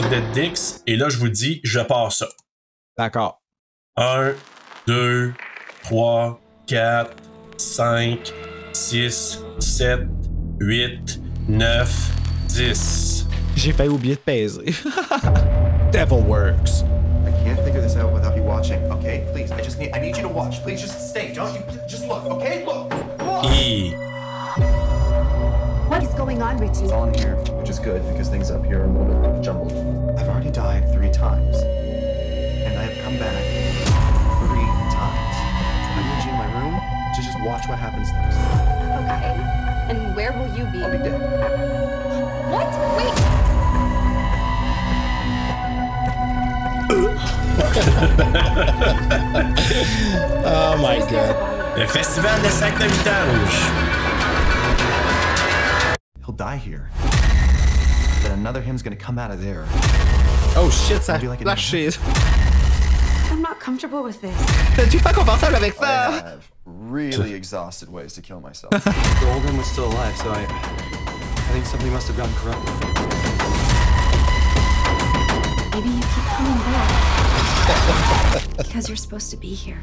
Sur Dead Dix et là je vous dis, je pars ça. D'accord. 1, 2, 3, 4, 5, 6, 7, 8, 9, 10. J'ai failli oublier de peser. Devil Works. I can't figure this out without you watching, okay? Please, I just need I need you to watch. Please just stay. Don't you just look, okay? Look. Look. Et What is going on, Richie? It's all in here, which is good because things up here are a little bit jumbled. I've already died three times. And I have come back three times. I need you in my room to just watch what happens next. Okay. And where will you be? I'll be dead. What? Wait! Oh my god. le festival de sac de vidange. He'll die here. Then another him's gonna come out of there. Oh shit, ça a Maybe like a flashé. I'm not comfortable with this. T'es pas confortable avec ça. I have really exhausted ways to kill myself. the old him was still alive, so I I think something must have gotten corrupted. Maybe you keep coming back. because you're supposed to be here.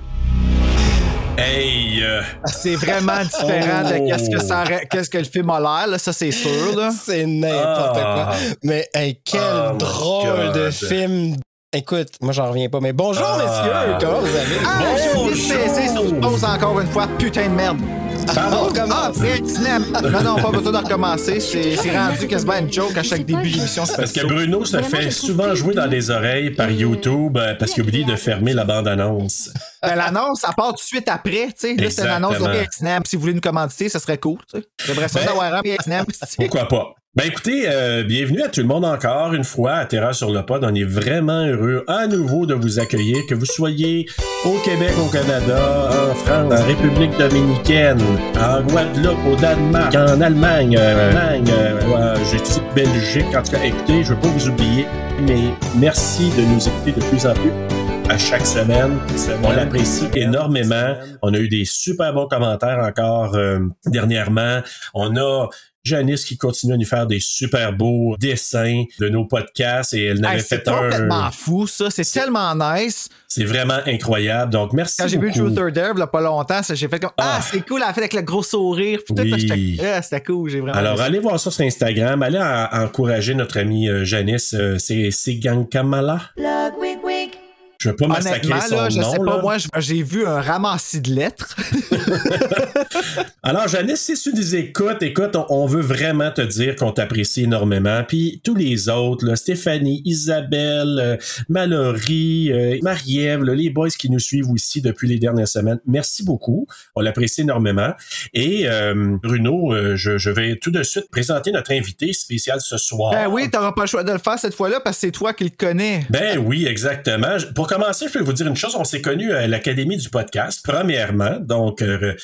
Hey, euh, C'est vraiment différent de Oh. qu'est-ce que, ça qu'est-ce que le film a l'air, là, ça c'est sûr. Là. C'est n'importe Ah. quoi. Mais hey, quel Oh drôle de film. Écoute, moi j'en reviens pas. Mais bonjour Ah. messieurs, comment vous allez? Ah, peser sur pause encore une fois, putain de merde. Pardon, Ah. Non, non, pas besoin de recommencer. C'est c'est rendu quasiment une joke à chaque début d'émission. c'est parce que. Bruno se fait souvent jouer dans les oreilles par YouTube euh, parce qu'il oublie de fermer la bande-annonce. Ben, l'annonce, ça part tout de suite après. tu sais. Là, c'est une annonce Exactement. de Snap. Si vous voulez nous commanditer, ça serait cool. tu sais. J'aimerais ça Ben- d'avoir un Snap. Pourquoi pas? Ben écoutez, euh, bienvenue à tout le monde encore une fois à Terra sur le pod. On est vraiment heureux à nouveau de vous accueillir, que vous soyez au Québec, au Canada, en France, en République dominicaine, en Guadeloupe, au Danemark, en Allemagne, euh, Allemagne, euh, dit Belgique. En tout cas, écoutez, je veux pas vous oublier, mais merci de nous écouter de plus en plus à chaque semaine. On l'apprécie énormément. On a eu des super bons commentaires encore euh, dernièrement. On a Janice qui continue à nous faire des super beaux dessins de nos podcasts et elle n'avait Hey, c'est fait complètement un. fou, ça. C'est tellement nice. C'est vraiment incroyable. Donc merci. Quand j'ai vu beaucoup. Truth or Dare, il y a pas longtemps, ça, j'ai fait comme Ah, Ah. c'est cool, elle a fait avec le gros sourire. Oui. Ah, c'était cool, j'ai vraiment. Alors, allez voir ça sur Instagram. Allez en- encourager notre ami euh, Janice. euh, c'est c'est Gankamala. Je veux pas massacrer son là, je nom. sais pas, là. moi, j'ai vu un ramassis de lettres. Alors, Janice, si tu nous écoutes, écoute, on, on veut vraiment te dire qu'on t'apprécie énormément. Puis tous les autres, là, Stéphanie, Isabelle, euh, Mallory, euh, Marie-Ève, les boys qui nous suivent aussi depuis les dernières semaines, merci beaucoup. On l'apprécie énormément. Et euh, Bruno, euh, je, je vais tout de suite présenter notre invité spécial ce soir. Ben oui, t'auras pas le choix de le faire cette fois-là parce que c'est toi qui le connais. Ben oui, exactement. Pour commencer, je peux vous dire une chose. On s'est connus à l'Académie du podcast, premièrement. Donc, euh,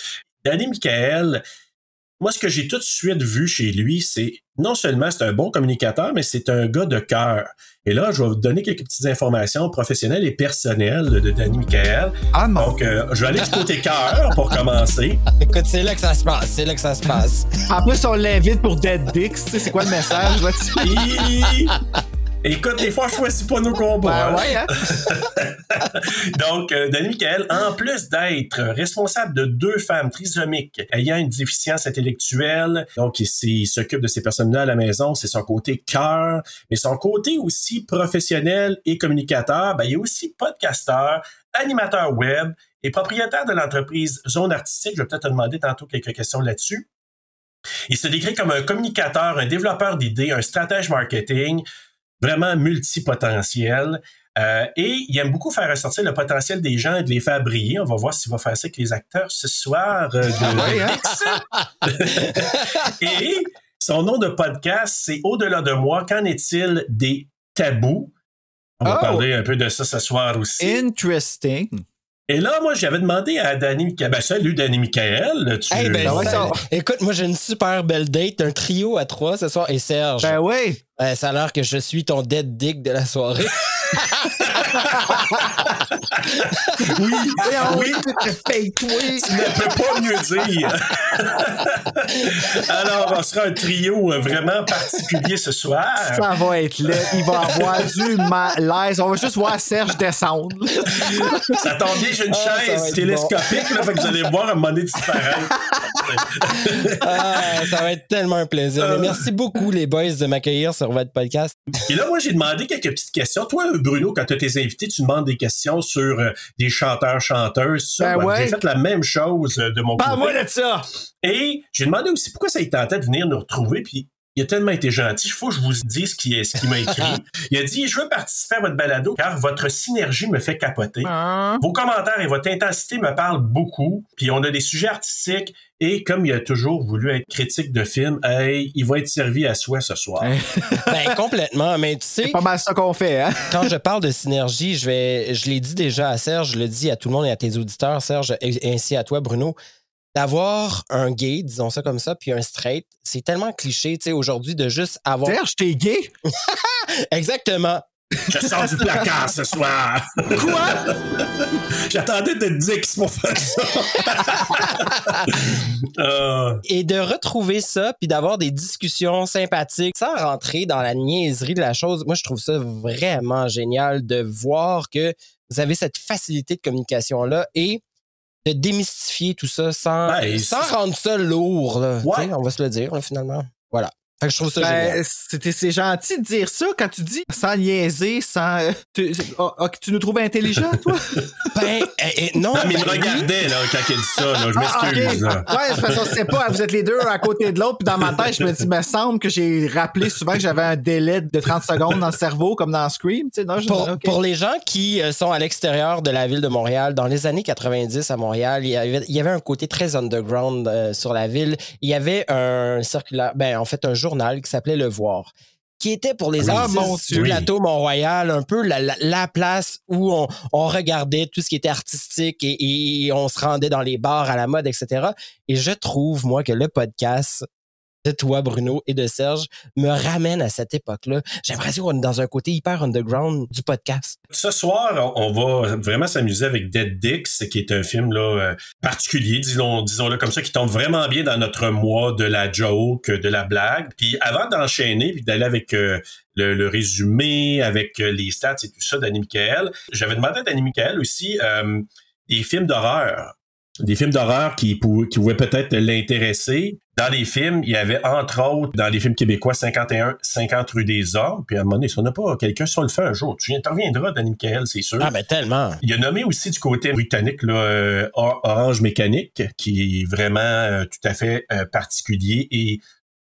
Danny Michael, moi, ce que j'ai tout de suite vu chez lui, c'est non seulement c'est un bon communicateur, mais c'est un gars de cœur. Et là, je vais vous donner quelques petites informations professionnelles et personnelles de Danny Michael. Ah non. Donc, euh, je vais aller du côté cœur pour commencer. Écoute, c'est là que ça se passe. C'est là que ça se passe. En plus, on l'invite pour Dead Dicks. Tu sais, c'est quoi le message? Écoute, des fois, je choisis pas nos combats. Ben hein. ouais, hein? Donc, euh, Denis Michael, en plus d'être responsable de deux femmes trisomiques ayant une déficience intellectuelle, donc il, il s'occupe de ces personnes-là à la maison, c'est son côté cœur, mais son côté aussi professionnel et communicateur, ben, il est aussi podcasteur, animateur web et propriétaire de l'entreprise Zone Artistique. Je vais peut-être te demander tantôt quelques questions là-dessus. Il se décrit comme un communicateur, un développeur d'idées, un stratège marketing, vraiment multipotentiel. Euh, et il aime beaucoup faire ressortir le potentiel des gens et de les faire briller. On va voir s'il va faire ça avec les acteurs ce soir. euh, de et son nom de podcast, c'est Au-delà de moi. Qu'en est-il des tabous? On va Oh. parler un peu de ça ce soir aussi. Interesting. Et là, moi, j'avais demandé à Danny Michael. Ben, salut, Danny Michael. Tu... Hey, ben, Ben ouais, ça- ça- écoute, moi j'ai une super belle date, un trio à trois ce soir. Et Serge, Ben oui. euh, ça a l'air que je suis ton dead dick de la soirée. oui, oui. Tu ne peux pas mieux dire. Alors, on sera un trio euh, vraiment particulier ce soir. Ça va être là. Il va avoir du malaise. On va juste voir Serge descendre. Ça tombe bien, j'ai une Ah, chaise télescopique, là, fait que vous allez voir un moment disparaître. Ah, ça va être tellement un plaisir. Mais merci beaucoup, les boys, de m'accueillir sur votre podcast. Et là, moi, j'ai demandé quelques petites questions. Toi, Bruno, quand tu as tes invités, tu demandes des questions sur euh, des chanteurs, chanteuses, ça. Ben Ouais. J'ai fait la même chose euh, de mon côté. Parle-moi de ça. Et j'ai demandé aussi pourquoi ça lui tentait de venir nous retrouver, puis il a tellement été gentil, il faut que je vous dise ce qu'il ce qu'il m'a écrit. Il a dit, je veux participer à votre balado car votre synergie me fait capoter. Hein? Vos commentaires et votre intensité me parlent beaucoup, puis on a des sujets artistiques, et comme il a toujours voulu être critique de film, hey, il va être servi à soi ce soir. Hein? Ben, complètement. Mais tu sais, C'est pas mal ça qu'on fait, hein? quand je parle de synergie, je vais, je l'ai dit déjà à Serge, je le dis à tout le monde et à tes auditeurs, Serge, et ainsi à toi, Bruno. D'avoir un gay, disons ça comme ça, puis un straight, c'est tellement cliché, tu sais, aujourd'hui, de juste avoir. Serge, t'es gay? Exactement. Je sors du placard ce soir. Quoi? J'attendais de te dire qu'il se pour faire ça. Euh, Et de retrouver ça, puis d'avoir des discussions sympathiques sans rentrer dans la niaiserie de la chose, moi, je trouve ça vraiment génial de voir que vous avez cette facilité de communication-là et de démystifier tout ça sans, Ben, sans rendre ça lourd. Là, Ouais. On va se le dire, là, finalement. Voilà. Fait que je trouve ça. Ben, c'était- c'est gentil de dire ça quand tu dis sans niaiser, sans. euh, tu, c'est- ah, ah, tu nous trouves intelligents, toi? Ben, eh, eh, non, Non, mais il ben me oui. regardait là, quand il dit ça. Là. Je Ah, m'excuse. ok. là. Ouais, c'est parce qu'on sait pas, vous êtes les deux à côté de l'autre, puis dans ma tête, je me dis, il me semble que j'ai rappelé souvent que j'avais un délai de 30 secondes dans le cerveau, comme dans Scream, tu sais, non, je Pour, les gens qui euh, sont à l'extérieur de la ville de Montréal, dans les années 90 à Montréal, il y avait, il y avait un côté très underground euh, sur la ville. Il y avait un circulaire, ben, en fait, un journal qui s'appelait Le Voir qui était pour les Oui. artistes Ah, du Dieu. plateau Mont-Royal, un peu la, la- la place où on, on regardait tout ce qui était artistique et, et on se rendait dans les bars à la mode, etc. Et je trouve, moi, que le podcast de toi, Bruno, et de Serge me ramène à cette époque-là. J'ai l'impression qu'on est dans un côté hyper underground du podcast. Ce soir, on va vraiment s'amuser avec Dead Dix, qui est un film là, euh, particulier, disons, disons-le comme ça, qui tombe vraiment bien dans notre mois de la joke, de la blague. Puis avant d'enchaîner, puis d'aller avec euh, le, résumé, avec euh, les stats et tout ça d'Annie Michael, j'avais demandé à Danny Michael aussi euh, des films d'horreur. Des films d'horreur qui, pou- qui pouvaient peut-être l'intéresser. Dans les films, il y avait entre autres, dans les films québécois, 51, 50 rue des Hommes. Puis à un moment donné, si on n'a pas quelqu'un, si on le fait un jour, tu interviendras, Danny Michael, c'est sûr. Ah, ben tellement. Il a nommé aussi du côté britannique là, euh, Or- Orange Mécanique, qui est vraiment euh, tout à fait euh, particulier et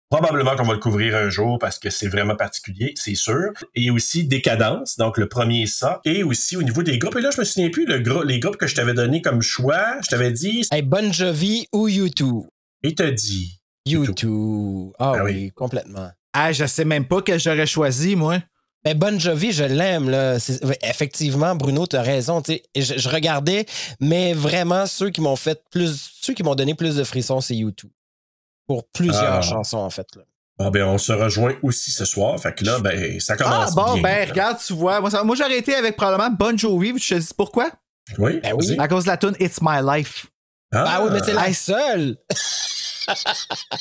probablement qu'on va le couvrir un jour parce que c'est vraiment particulier, c'est sûr. Et aussi Décadence, donc le premier ça. Et aussi au niveau des groupes, et là je me souviens plus, le les groupes que je t'avais donné comme choix, je t'avais dit, Hey, Bon Jovi ou U2? il t'a dit. U2. Ah Ah oui, oui. complètement. Ah, je sais même pas que j'aurais choisi, moi. Ben, Bon Jovi, je l'aime. là. Effectivement, Bruno, tu as raison. tu sais. Et Je, je regardais, mais vraiment, ceux qui m'ont fait plus. Ceux qui m'ont donné plus de frissons, c'est U2. Pour plusieurs Ah. chansons, en fait. là. Bon ben on se rejoint aussi ce soir, fait que là ben ça Ah, commence bon, bien. ben, regarde, tu vois. Moi, moi, j'aurais été avec probablement Bon Jovi, je te dis pourquoi? Oui, Ben oui. À cause de la tune It's My Life. Ah, oui, mais c'est la seule.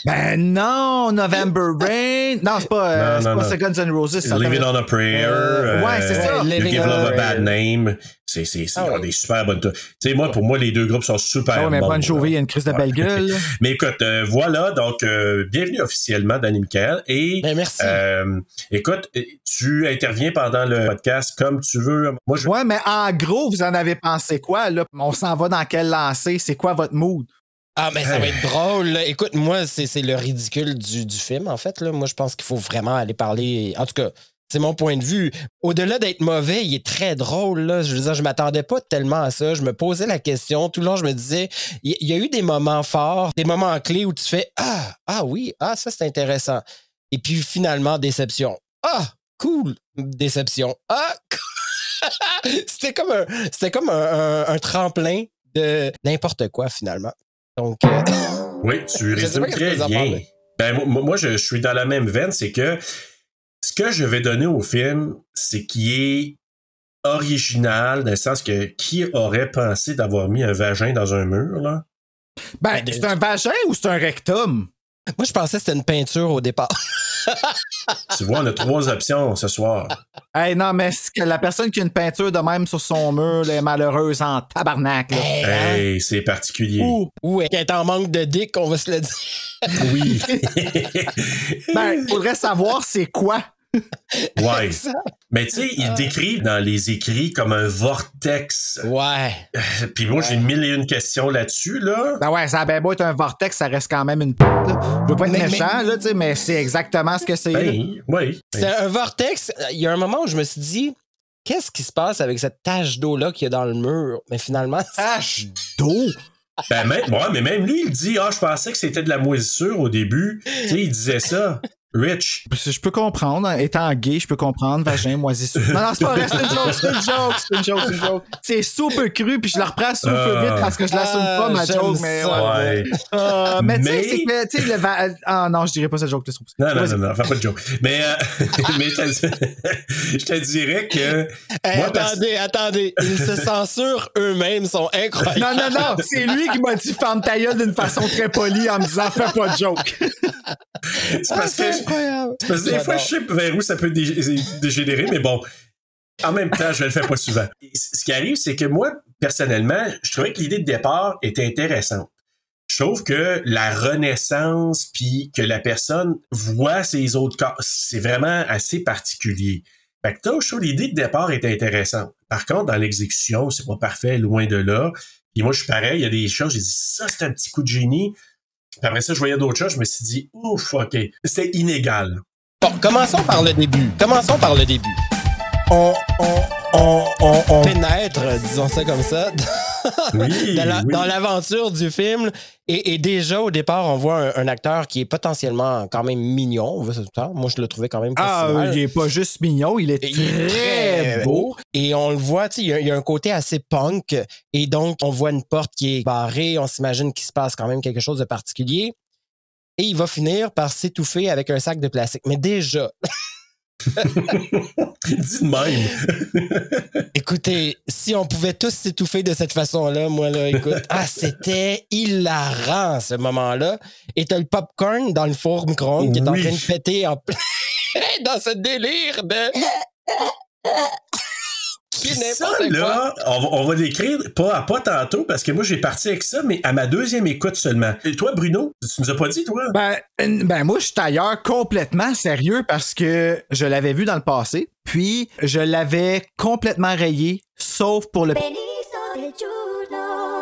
Ben non, November Rain. Non, c'est pas, euh, Non, c'est non, pas non. Guns N' Roses. ça, Live It on a Prayer. Euh, ouais, c'est ça. You Living Give on Love a Bad Prayer. Name. C'est, c'est, c'est Ah ils ont ouais. des super bonnes. Tu sais, moi, pour moi, les deux groupes sont super Ah ouais, mais bons. Bon Jovi, il y a une crise de belle gueule. Mais écoute, euh, voilà, donc, euh, bienvenue officiellement, Danny Michael. Et, Ben, merci. euh, écoute, tu interviens pendant le podcast comme tu veux. Moi, je Ouais, mais en gros, vous en avez pensé quoi, là? On s'en va dans quel lancer? C'est quoi votre mood? Ah, mais ça va être drôle. là. Écoute, moi, c'est c'est le ridicule du, du film, en fait. Là. Moi, je pense qu'il faut vraiment aller parler. En tout cas, C'est mon point de vue. Au-delà d'être mauvais, il est très drôle. Là. Je veux dire, je m'attendais pas tellement à ça. Je me posais la question. Tout le long, je me disais, il y, a eu des moments forts, des moments clés où tu fais Ah, ah oui, ah, ça c'est intéressant. Et puis finalement, déception. Ah, cool, déception. Ah, c'était comme un, c'était comme un, tremplin de n'importe quoi finalement. Donc. Euh, oui, tu résumes très bien. Ben, moi, je, suis dans la même veine, c'est que ce que je vais donner au film, c'est qu'il est original, dans le sens que qui aurait pensé d'avoir mis un vagin dans un mur, là? Ben, ben c'est un vagin ou c'est un rectum? Moi, je pensais que c'était une peinture au départ. tu vois, on a trois options ce soir. Hey, non, mais la personne qui a une peinture de même sur son mur est malheureuse en tabarnak. Hey, c'est particulier. Ou, ou elle est en manque de dick, on va se le dire. oui. ben, faudrait savoir c'est quoi? Ouais. Mais tu sais, il décrit dans les écrits comme un vortex. Ouais. Euh, puis moi, j'ai mille et une questions là-dessus, là. Ben ouais, ça a bien beau être un vortex, ça reste quand même une p***. Je veux pas être méchant, là, tu sais, mais c'est exactement ce que c'est. Ben, oui. C'est un vortex. Il y a un moment où je me suis dit, qu'est-ce qui se passe avec cette tache d'eau-là qu'il y a dans le mur? Mais finalement, tache d'eau? Ben, même, ouais, mais même lui, il dit, ah, je pensais que c'était de la moisissure au début. Tu sais, il disait ça. Rich. Je peux comprendre. Étant gay, je peux comprendre. Vagin, moisissure. Non, non, c'est pas vrai. C'est une joke. C'est une joke. C'est une joke. C'est une joke. C'est super cru, puis je le reprends super uh, vite parce que je l'assume ah, pas, ma joke. Mais, ouais. Uh, mais, tu sais, c'est que, tu sais, le va... Ah non, je dirais pas cette joke. Non, non, non, non, fais pas de joke. Mais, euh, mais je te dirais que. Hey, moi, attendez, attendez. Ils se censurent eux-mêmes, sont incroyables. Non, non, non. C'est lui qui m'a dit ferme ta gueule d'une façon très polie en me disant fais pas de joke. c'est parce que parce que des fois, je sais vers où ça peut dégénérer, mais bon, en même temps, je le fais pas souvent. Ce qui arrive, c'est que moi, personnellement, je trouvais que l'idée de départ était intéressante. Je trouve que la renaissance, puis que la personne voit ses autres corps, c'est vraiment assez particulier. Fait que je trouve l'idée de départ est intéressante. Par contre, dans l'exécution, c'est pas parfait, loin de là. Et moi, je suis pareil, il y a des choses, j'ai dit, ça, c'est un petit coup de génie après ça, je voyais d'autres choses, je me suis dit, ouf, OK. C'était inégal. Bon, commençons par le début. Commençons par le début. On, on, on, on, on pénètre, disons ça comme ça, dans l'aventure du film. Et, déjà, au départ, on voit un, acteur qui est potentiellement quand même mignon. Moi, je le trouvais quand même pas Ah, il est pas juste mignon, il est, très, beau. Et on le voit, il y, a un côté assez punk. Et donc, on voit une porte qui est barrée. On s'imagine qu'il se passe quand même quelque chose de particulier. Et il va finir par s'étouffer avec un sac de plastique. Mais déjà, Dis de même. Écoutez, si on pouvait tous s'étouffer de cette façon-là, moi, là, écoute, ah, c'était hilarant, ce moment-là. Et t'as le popcorn dans le four micro-ondes qui est en train de péter en plein dans ce délire de ça, là, on va, l'écrire pas à pas tantôt parce que moi j'ai parti avec ça, mais à ma deuxième écoute seulement. Et toi, Bruno, tu nous as pas dit, toi? Ben, ben moi, je suis ailleurs complètement sérieux parce que je l'avais vu dans le passé, puis je l'avais complètement rayé, sauf pour le.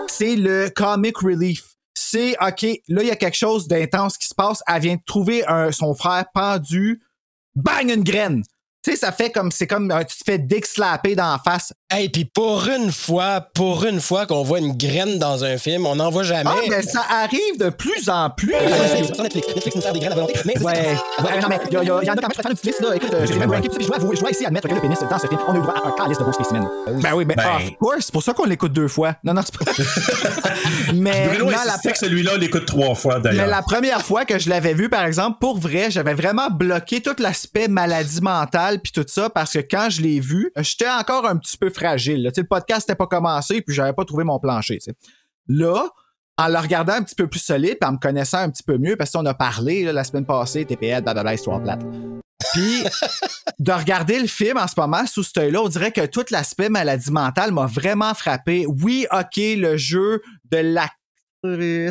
C'est le comic relief c'est OK, là, il y a quelque chose d'intense qui se passe. Elle vient de trouver son frère pendu. Bang, une graine. Tu sais, ça fait comme, c'est comme, euh, tu te fais dick slapper dans la face. Hey, puis pour une fois, pour une fois qu'on voit une graine dans un film, on n'en voit jamais. Ah, mais ça arrive de plus en plus. Netflix, Netflix nous sert des graines à volonté. Mais ouais, ouais, non, mais il y, en a quand même, je faire une petite liste, là. Écoute, euh, j'ai même ranké, je dois, je dois ici admettre que le pénis dans ce film, on a eu droit à un calice de beaux spécimens. Ben oui, ben, ben... of course, c'est pour ça qu'on l'écoute deux fois. Non, non, c'est pas. mais. Bruno la... que celui-là, on l'écoute trois fois, d'ailleurs. Mais la première fois que je l'avais vu, par exemple, pour vrai, j'avais vraiment bloqué tout l'aspect maladie mentale puis tout ça parce que quand je l'ai vu, j'étais encore un petit peu fragile. Là. Le podcast n'était pas commencé, puis j'avais pas trouvé mon plancher. Là, en le regardant un petit peu plus solide, puis en me connaissant un petit peu mieux, parce qu'on a parlé la semaine passée, TPL, blablabla, histoire plate. Puis, de regarder le film en ce moment sous ce œil-là, on dirait que tout l'aspect maladie mentale m'a vraiment frappé. Oui, OK, le jeu de la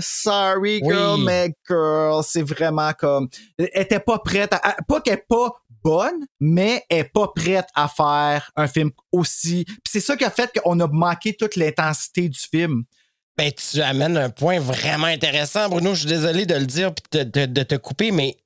Sorry, girl, mais girl, c'est vraiment comme. Elle était pas prête à. Pas qu'elle pas bonne, mais est pas prête à faire un film aussi. c'est ça qui a fait qu'on a manqué toute l'intensité du film. Ben, tu amènes un point vraiment intéressant, Bruno. Je suis désolé de le dire et de, te couper, mais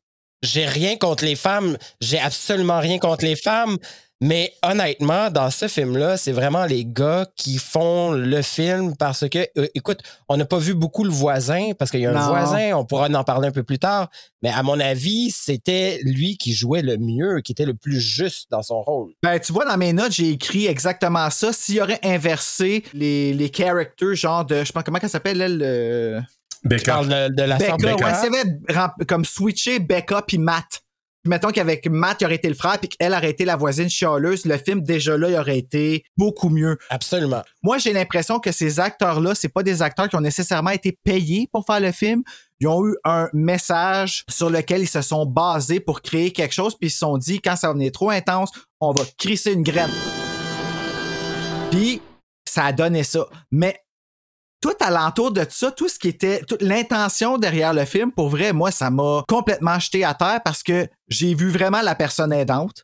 j'ai rien contre les femmes, j'ai absolument rien contre les femmes, mais honnêtement, dans ce film-là, c'est vraiment les gars qui font le film parce que, euh, écoute, on n'a pas vu beaucoup le voisin parce qu'il y a un Non. voisin, on pourra en parler un peu plus tard, mais à mon avis, c'était lui qui jouait le mieux, qui était le plus juste dans son rôle. Ben, tu vois, dans mes notes, j'ai écrit exactement ça. S'il aurait inversé les, les characters, genre de. Je sais pas comment elle s'appelle, elle. le- Tu Becca. parles de, de la Becca, ouais, comme switché Becca puis Matt. Mettons qu'avec Matt, il aurait été le frère, puis qu'elle aurait été la voisine chialeuse, le film, déjà là, il aurait été beaucoup mieux. Absolument. Moi, j'ai l'impression que ces acteurs-là, c'est pas des acteurs qui ont nécessairement été payés pour faire le film. Ils ont eu un message sur lequel ils se sont basés pour créer quelque chose, puis ils se sont dit, quand ça venait trop intense, on va crisser une graine. Puis, ça a donné ça. Mais tout alentour de ça, tout ce qui était, toute l'intention derrière le film, pour vrai, moi, ça m'a complètement jeté à terre parce que j'ai vu vraiment la personne aidante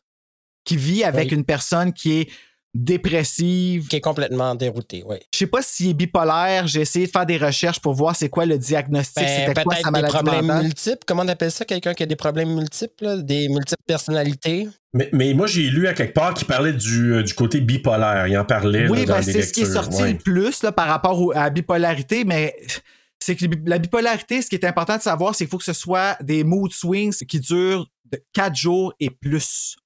qui vit avec Oui. une personne qui est dépressive, Qui est complètement dérouté, oui. je sais pas s'il est bipolaire. J'ai essayé de faire des recherches pour voir c'est quoi le diagnostic, Ben, c'était quoi sa peut-être des maladie problèmes mentale. multiples. Comment on appelle ça, quelqu'un qui a des problèmes multiples, là? des multiples personnalités? Mais, mais moi, j'ai lu à quelque part qu'il parlait du, euh, du côté bipolaire. Il en parlait Oui, ben, c'est ce qui est sorti Ouais. le plus là, par rapport au- à la bipolarité, mais c'est que la bipolarité, ce qui est important de savoir, c'est qu'il faut que ce soit des mood swings qui durent de 4 jours et plus.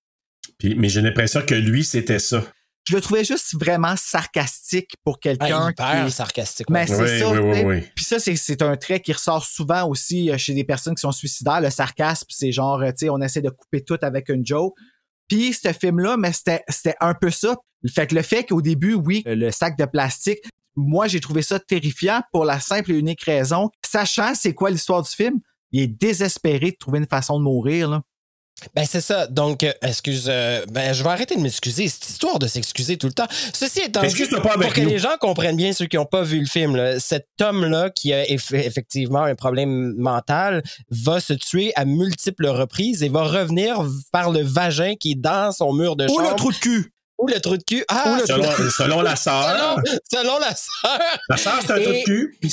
Puis- mais j'ai l'impression que lui, c'était ça. Je le trouvais juste vraiment sarcastique pour quelqu'un Ah, qui est sarcastique. Mais c'est Oui, ça. oui. Puis ça, c'est- c'est un trait qui ressort souvent aussi euh, chez des personnes qui sont suicidaires. Le sarcasme, c'est genre, euh, tu sais, on essaie de couper tout avec une joke. Puis ce film-là, mais c'était c'était un peu ça. Fait que le fait qu'au début, oui, le sac de plastique, moi, j'ai trouvé ça terrifiant pour la simple et unique raison, sachant c'est quoi l'histoire du film, il est désespéré de trouver une façon de mourir. Là. Ben, c'est ça. Donc, euh, excuse, euh, ben, je vais arrêter de m'excuser. Cette histoire de s'excuser tout le temps. Ceci étant dit, Excuse-toi pas avec pour que nous. les gens comprennent bien, ceux qui n'ont pas vu le film, là, cet homme-là qui a eff- effectivement un problème mental va se tuer à multiples reprises et va revenir par le vagin qui est dans son mur de Ou chambre. le trou de cul! Ou le trou de cul. Ah, le selon, la sœur. selon, selon la sœur. La sœur, c'est un Et trou de cul, puis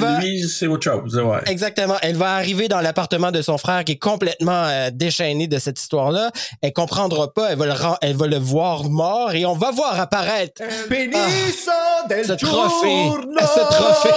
va- lui, c'est autre chose. Ouais. Exactement. Elle va arriver dans l'appartement de son frère qui est complètement euh, déchaîné de cette histoire-là. Elle comprendra pas. Elle va, le elle va le voir mort et on va voir apparaître del ce trophée. Ce trophée.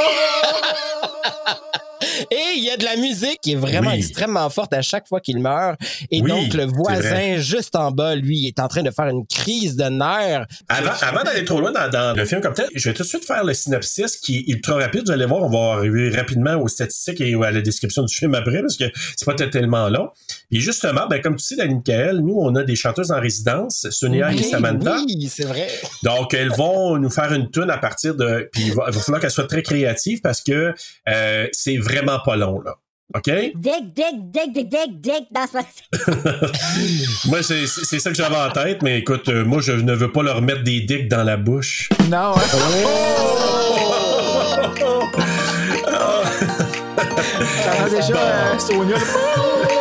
Et il y a de la musique qui est vraiment Oui. extrêmement forte à chaque fois qu'il meurt. Et Oui, donc, le voisin juste en bas, lui, il est en train de faire une crise de nerfs. Avant, avant d'aller trop loin dans, dans le film comme tel, je vais tout de suite faire le synopsis qui est ultra rapide. Vous allez voir, on va arriver rapidement aux statistiques et à la description du film après parce que c'est pas tellement long. Et justement, ben, comme tu sais, Dani Michael, nous, on a des chanteuses en résidence, Sonia et Samantha. Oui, c'est vrai. Donc, elles vont nous faire une tune à partir de. Puis il va, il va falloir qu'elles soient très créatives parce que euh, c'est vraiment pas long, là. OK? Dick, dick, dick, dick, dick, dick. C'est pas Moi, c'est c'est ça que j'avais en tête, mais écoute, euh, moi, je ne veux pas leur mettre des dicks dans la bouche. Non, hein? Ça a déjà euh, Sonia.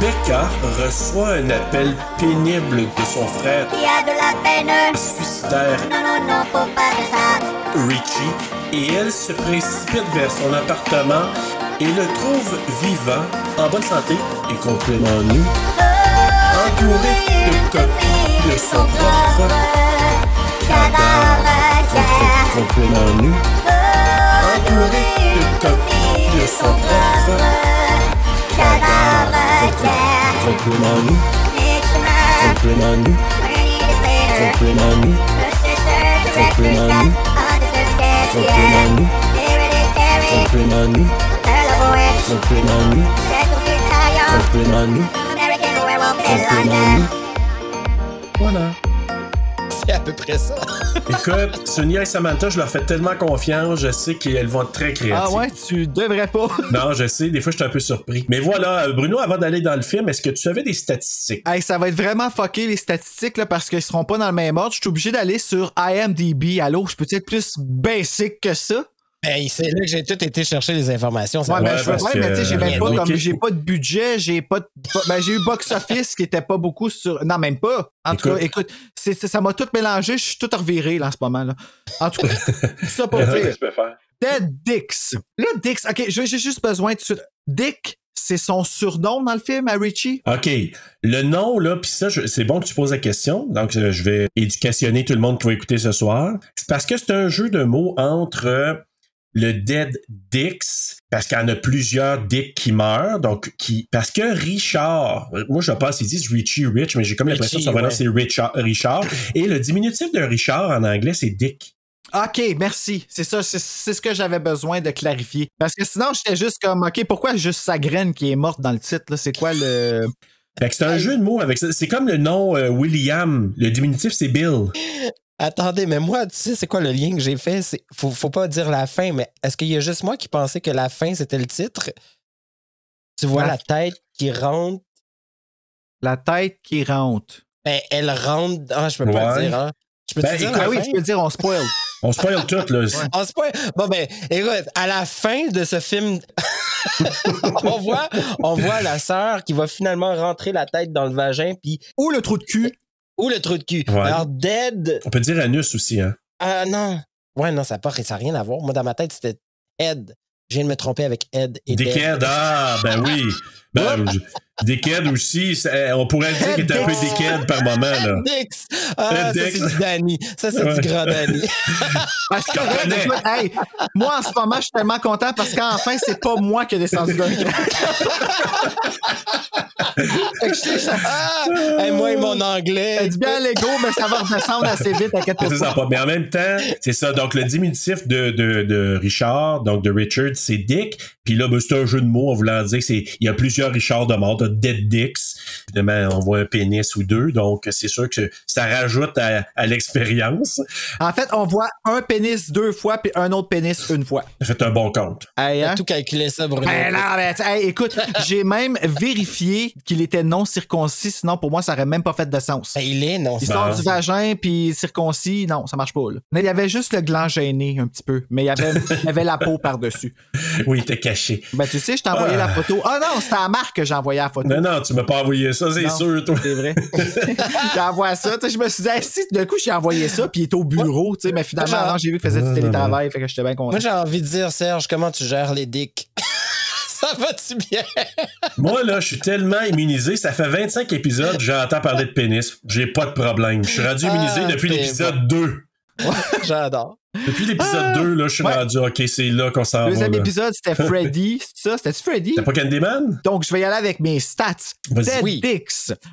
Becca reçoit un appel pénible de son frère. Il y a de la peine. suicidaire. Non, non, non, faut pas faire ça. Richie. Et elle se précipite vers son appartement et le trouve vivant, en bonne santé et complètement nu, entouré de copies de son propre cadavre, complètement nu, entouré de copies de son propre cadavre, complètement nu, complètement nu, complètement nu, complètement nu, complètement nu, complètement nu, complètement nu, complètement nu, complètement nu. Voilà. C'est à peu près ça. Écoute, Sonia et Samantha, je leur fais tellement confiance, je sais qu'elles vont être très créatives. Ah ouais, tu devrais pas. Non, je sais, des fois, je suis un peu surpris. Mais voilà, Bruno, avant d'aller dans le film, est-ce que tu avais des statistiques? Hey, ça va être vraiment fucké les statistiques là, parce qu'ils seront pas dans le même ordre. Je suis obligé d'aller sur IMDb. Allô, je peux être plus basic que ça? Ben, c'est là que j'ai tout été chercher les informations. Ouais, Ouais, je veux- ouais, mais tu sais, j'ai même pas comme j'ai pas de budget, j'ai pas de. Ben, j'ai eu box office qui était pas beaucoup sur. Non, même pas. En tout cas, Écoute. c'est- ça m'a tout mélangé, je suis tout reviré là en ce moment là. En tout cas, ça pour dire. peux faire? Ted Dix. Là, Dix, ok, j'ai j'ai juste besoin de suite. Dick c'est son surnom dans le film à Richie? OK. Le nom, là, puis ça, je- c'est bon que tu poses la question. Donc, euh, je vais éducationner tout le monde qui va écouter ce soir. C'est parce que c'est un jeu de mots entre euh, le Dead Dix, parce qu'il y en a plusieurs Dick qui meurent, donc qui. Parce que Richard, moi je pense qu'ils disent Richie Rich, mais j'ai comme l'impression que son ouais. c'est Richard, Richard. Et le diminutif de Richard en anglais, c'est Dick. OK, merci. C'est ça, c'est ce que j'avais besoin de clarifier. Parce que sinon, j'étais juste comme, OK, pourquoi juste sa graine qui est morte dans le titre? C'est quoi le. Fait que c'est un jeu de mots avec ça. C'est comme le nom euh, William. Le diminutif, c'est Bill. Attendez, mais moi, tu sais, c'est quoi le lien que j'ai fait? C'est, faut, faut pas dire la fin, mais est-ce qu'il y a juste moi qui pensais que la fin, c'était le titre? Tu vois La- la tête qui rentre? La tête qui rentre. Ben, elle rentre. Ah, je peux pas Ouais. le dire, hein? Je peux Ben, te dire Ah oui, tu peux dire, on spoil. On spoil tout, là. Ah, c'est pas- Bon, ben, écoute, à la fin de ce film, on, voit, on voit la sœur qui va finalement rentrer la tête dans le vagin, puis. Ou le trou de cul. Ou le trou de cul. Ouais. Alors, Dead. On peut dire anus aussi, hein. Ah, non. Ouais, non, ça n'a ça rien à voir. Moi, dans ma tête, c'était Ed. Je viens de me tromper avec Ed et Dead. Dickhead, ah, ben oui. Ben, je- Dickhead aussi, c'est- on pourrait dire qu'il est un peu Dickhead par moment, là. Dix. Ah, ça, c'est du Danny. Ça, c'est Ouais. du grand Danny. Parce que, comprenais. écoute, hey, moi, en ce moment, je suis tellement content parce qu'enfin, c'est pas moi qui ai descendu d'un que Ah! Hey, moi et mon anglais. du bien à l'ego, mais ça va redescendre assez vite, C'est pas. pas. Mais en même temps, c'est ça. Donc, le diminutif de, de, de Richard, donc de Richard, c'est Dick. Puis là, ben, c'est un jeu de mots en voulant dire que c'est, il y a plusieurs Richards de mort, t'as Dead Dicks. Évidemment, on voit un pénis ou deux. Donc, c'est sûr que ça rajoute à, à l'expérience. En fait, on voit un pénis deux fois puis un autre pénis une fois. Faites un bon compte. Hey, hein? tout calculé ça, Bruno. Ben non, ben, hey, écoute, j'ai même vérifié qu'il était non circoncis, sinon pour moi, ça aurait même pas fait de sens. Ben, il est, non. Il Ben, sort du vagin puis circoncis, non, ça marche pas. Là. Mais il y avait juste le gland gêné un petit peu, mais il y avait, il y avait la peau par-dessus. Oui, il était caché. Ben tu sais, je t'ai envoyé la photo. Ah non, c'était à Marc que j'ai envoyé la photo. Non, non, tu m'as pas envoyé ça, c'est Non. sûr, toi. C'est vrai. j'ai envoyé ça. Tu sais, je me suis dit, si d'un coup, j'ai envoyé ça, puis il est au bureau, tu sais, mais finalement, Moi, non, j'ai vu qu'il faisait du télétravail, fait que j'étais bien content. Moi, j'ai envie de dire, Serge, comment tu gères les dicks? ça va-tu bien? Moi, là, je suis tellement immunisé. Ça fait 25 épisodes, j'entends parler de pénis. J'ai pas de problème. Je suis rendu immunisé Ah, depuis l'épisode 2. J'adore. Depuis l'épisode 2, là, je suis Ouais. rendu, OK, c'est là qu'on s'en va. Deuxième là. épisode, c'était Freddy. C'est ça? C'était-tu Freddy? T'as pas Candyman? Donc, je vais y aller avec mes stats. Vas-y. Dead Oui.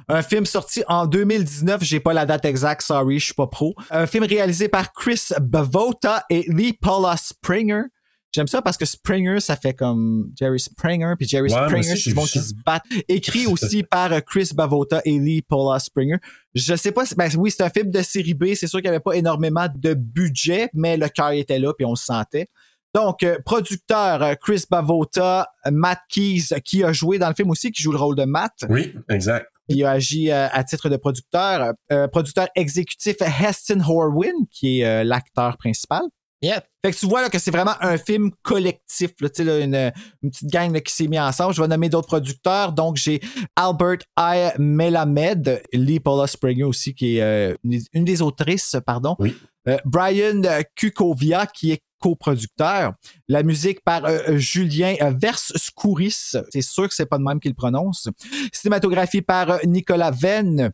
Un film sorti en 2019. J'ai pas la date exacte, sorry, je suis pas pro. Un film réalisé par Chris Bavota et Lee Paula Springer. J'aime ça parce que Springer, ça fait comme Jerry Springer, puis Jerry Ouais, Springer, c'est j'ai du monde vu qui se battent. Écrit aussi par euh, Chris Bavota et Lee Paula Springer. Je sais pas si, ben oui, c'est un film de série B. C'est sûr qu'il n'y avait pas énormément de budget, mais le cœur était là, puis on le sentait. Donc, euh, producteur euh, Chris Bavota, Matt Keys, qui a joué dans le film aussi, qui joue le rôle de Matt. Oui, exact. Il a agi euh, à titre de producteur. Euh, producteur exécutif Heston Horwin, qui est euh, l'acteur principal. Yep. Fait que tu vois là, que c'est vraiment un film collectif, là, là, une, une petite gang là, qui s'est mis ensemble. Je vais nommer d'autres producteurs. Donc, j'ai Albert I. Melamed, Lee Paula Springer aussi, qui est euh, une, des- autrices, pardon. Oui. Euh, Brian Kukovia, qui est coproducteur. La musique par euh, Julien euh, Vers-Skouris. C'est sûr que c'est pas de même qu'il prononce. Cinématographie par euh, Nicolas Venn.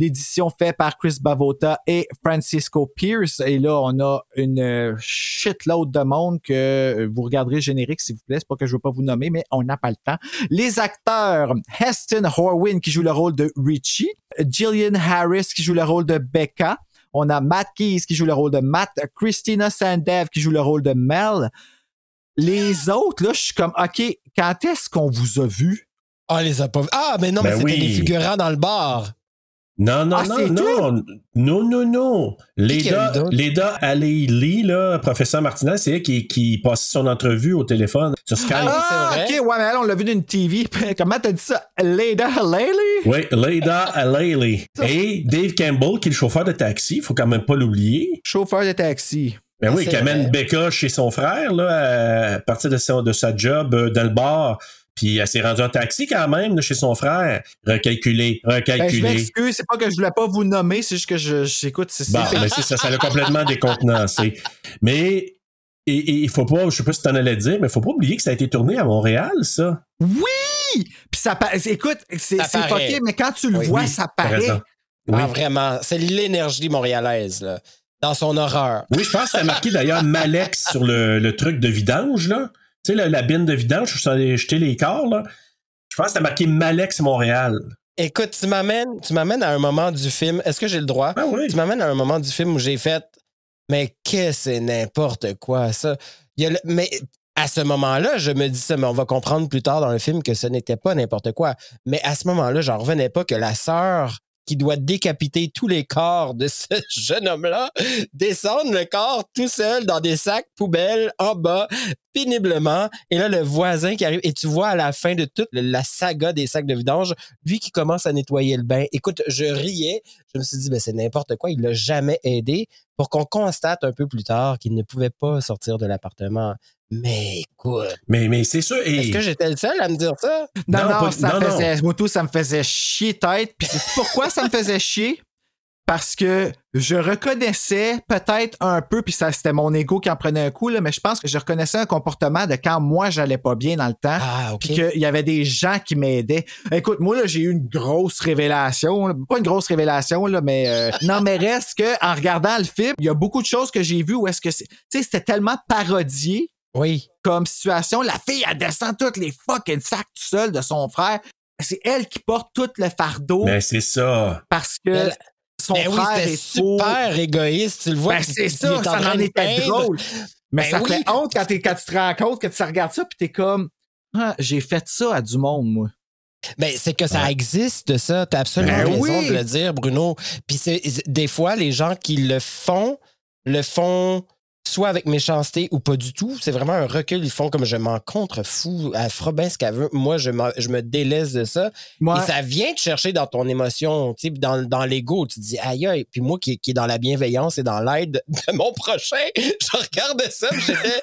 L'édition faite par Chris Bavota et Francisco Pierce. Et là, on a une shitload de monde que euh, vous regarderez générique, s'il vous plaît. C'est pas que je veux pas vous nommer, mais on n'a pas le temps. Les acteurs, Heston Horwin qui joue le rôle de Richie, Gillian Harris qui joue le rôle de Becca, on a Matt Keys qui joue le rôle de Matt, Christina Sandev qui joue le rôle de Mel. Les autres, là, je suis comme, OK, quand est-ce qu'on vous a vu? Ah, les a pas vus. Ah, mais non, mais Ben c'était oui. les figurants dans le bar. Non, non, Ah, non, non. Non, non, non. qui a Leda? Leda Aleili, là, professeur Martinez, c'est elle qui, qui passait son entrevue au téléphone sur Skype. Ah, c'est vrai. OK, ouais, mais là, on l'a vu d'une TV. Comment t'as dit ça? Leda Haley? Oui, Leda Aleili. Et Dave Campbell, qui est le chauffeur de taxi, faut quand même pas l'oublier. Chauffeur de taxi. Ben oui, C'est qui amène. Becca chez son frère, là, à partir de, son- de sa job euh, dans le bar. Puis elle s'est rendue en taxi quand même là, chez son frère. Recalculer, Ben, je m'excuse, c'est pas que je voulais pas vous nommer, c'est juste que je, j'écoute, c'est Bon, mais c'est ça, ça l'a complètement décontenancé. Mais il faut pas, je sais pas si t'en allais dire, mais il faut pas oublier que ça a été tourné à Montréal, ça. Oui! Puis ça Écoute, c'est Ça c'est paraît. fucké, mais quand tu le Oui. vois, Oui, ça paraît. Oui. Ah, vraiment. C'est l'énergie montréalaise, là. Dans son horreur. Oui, je pense que c'était marqué d'ailleurs Malex sur le, le truc de vidange, là. Tu sais, la, la bine de vidange, je suis jeter les corps, là. Je pense que c'était marqué Malex Montréal. Écoute, tu m'amènes, tu m'amènes à un moment du film. Est-ce que j'ai le droit? Ah oui. Tu m'amènes à un moment du film où j'ai fait, mais qu'est-ce que c'est n'importe quoi, ça? Il y a le- mais à ce moment-là, je me dis ça, mais on va comprendre plus tard dans le film que ce n'était pas n'importe quoi. Mais à ce moment-là, j'en revenais pas que la sœur qui doit décapiter tous les corps de ce jeune homme-là, descende le corps tout seul dans des sacs poubelles en bas, péniblement. Et là, le voisin qui arrive, et tu vois à la fin de toute la saga des sacs de vidange, lui qui commence à nettoyer le bain. Écoute, je riais. Je me suis dit, ben, c'est n'importe quoi. Il l'a jamais aidé pour qu'on constate un peu plus tard qu'il ne pouvait pas sortir de l'appartement. Mais écoute, Mais, mais c'est sûr. Et... est-ce que j'étais le seul à me dire ça? Non, Non, non, pas- ça non, me faisait, Moto, ça me faisait chier tête. Puis pourquoi ça me faisait chier? Parce que je reconnaissais peut-être un peu, puis ça c'était mon ego qui en prenait un coup, là, mais je pense que je reconnaissais un comportement de quand moi j'allais pas bien dans le temps. Ah, OK. Puis qu'il y avait des gens qui m'aidaient. Écoute, moi, là, j'ai eu une grosse révélation. là. Pas une grosse révélation, là, mais euh, non, mais reste que en regardant le film, il y a beaucoup de choses que j'ai vues où est-ce que c'est. Tu sais, c'était tellement parodié Oui. comme situation. La fille, elle descend toutes les fucking sacs tout seul de son frère. C'est elle qui porte tout le fardeau Mais c'est ça. parce que Mais- son Ben frère est super égoïste. Tu le vois. Ben, c'est ça, est en ça train en de était drôle. Mais Ben ça oui. fait honte quand, tu te rends compte que tu regardes ça puis t'es comme ah, j'ai fait ça à du monde, moi. Ben, c'est que ça Ouais. existe, ça. T'as absolument Ben raison oui. de le dire, Bruno. Puis c'est des fois, les gens qui le font, le font soit avec méchanceté ou pas du tout. C'est vraiment un recul. Ils font comme je m'en contrefous. Elle fera bien ce qu'elle veut. Moi, je, me délaisse de ça. Et ça vient te chercher dans ton émotion, dans, dans l'ego. Tu te dis, aïe, aïe. Puis moi, qui, qui est dans la bienveillance et dans l'aide de mon prochain, je regardais ça, j'étais,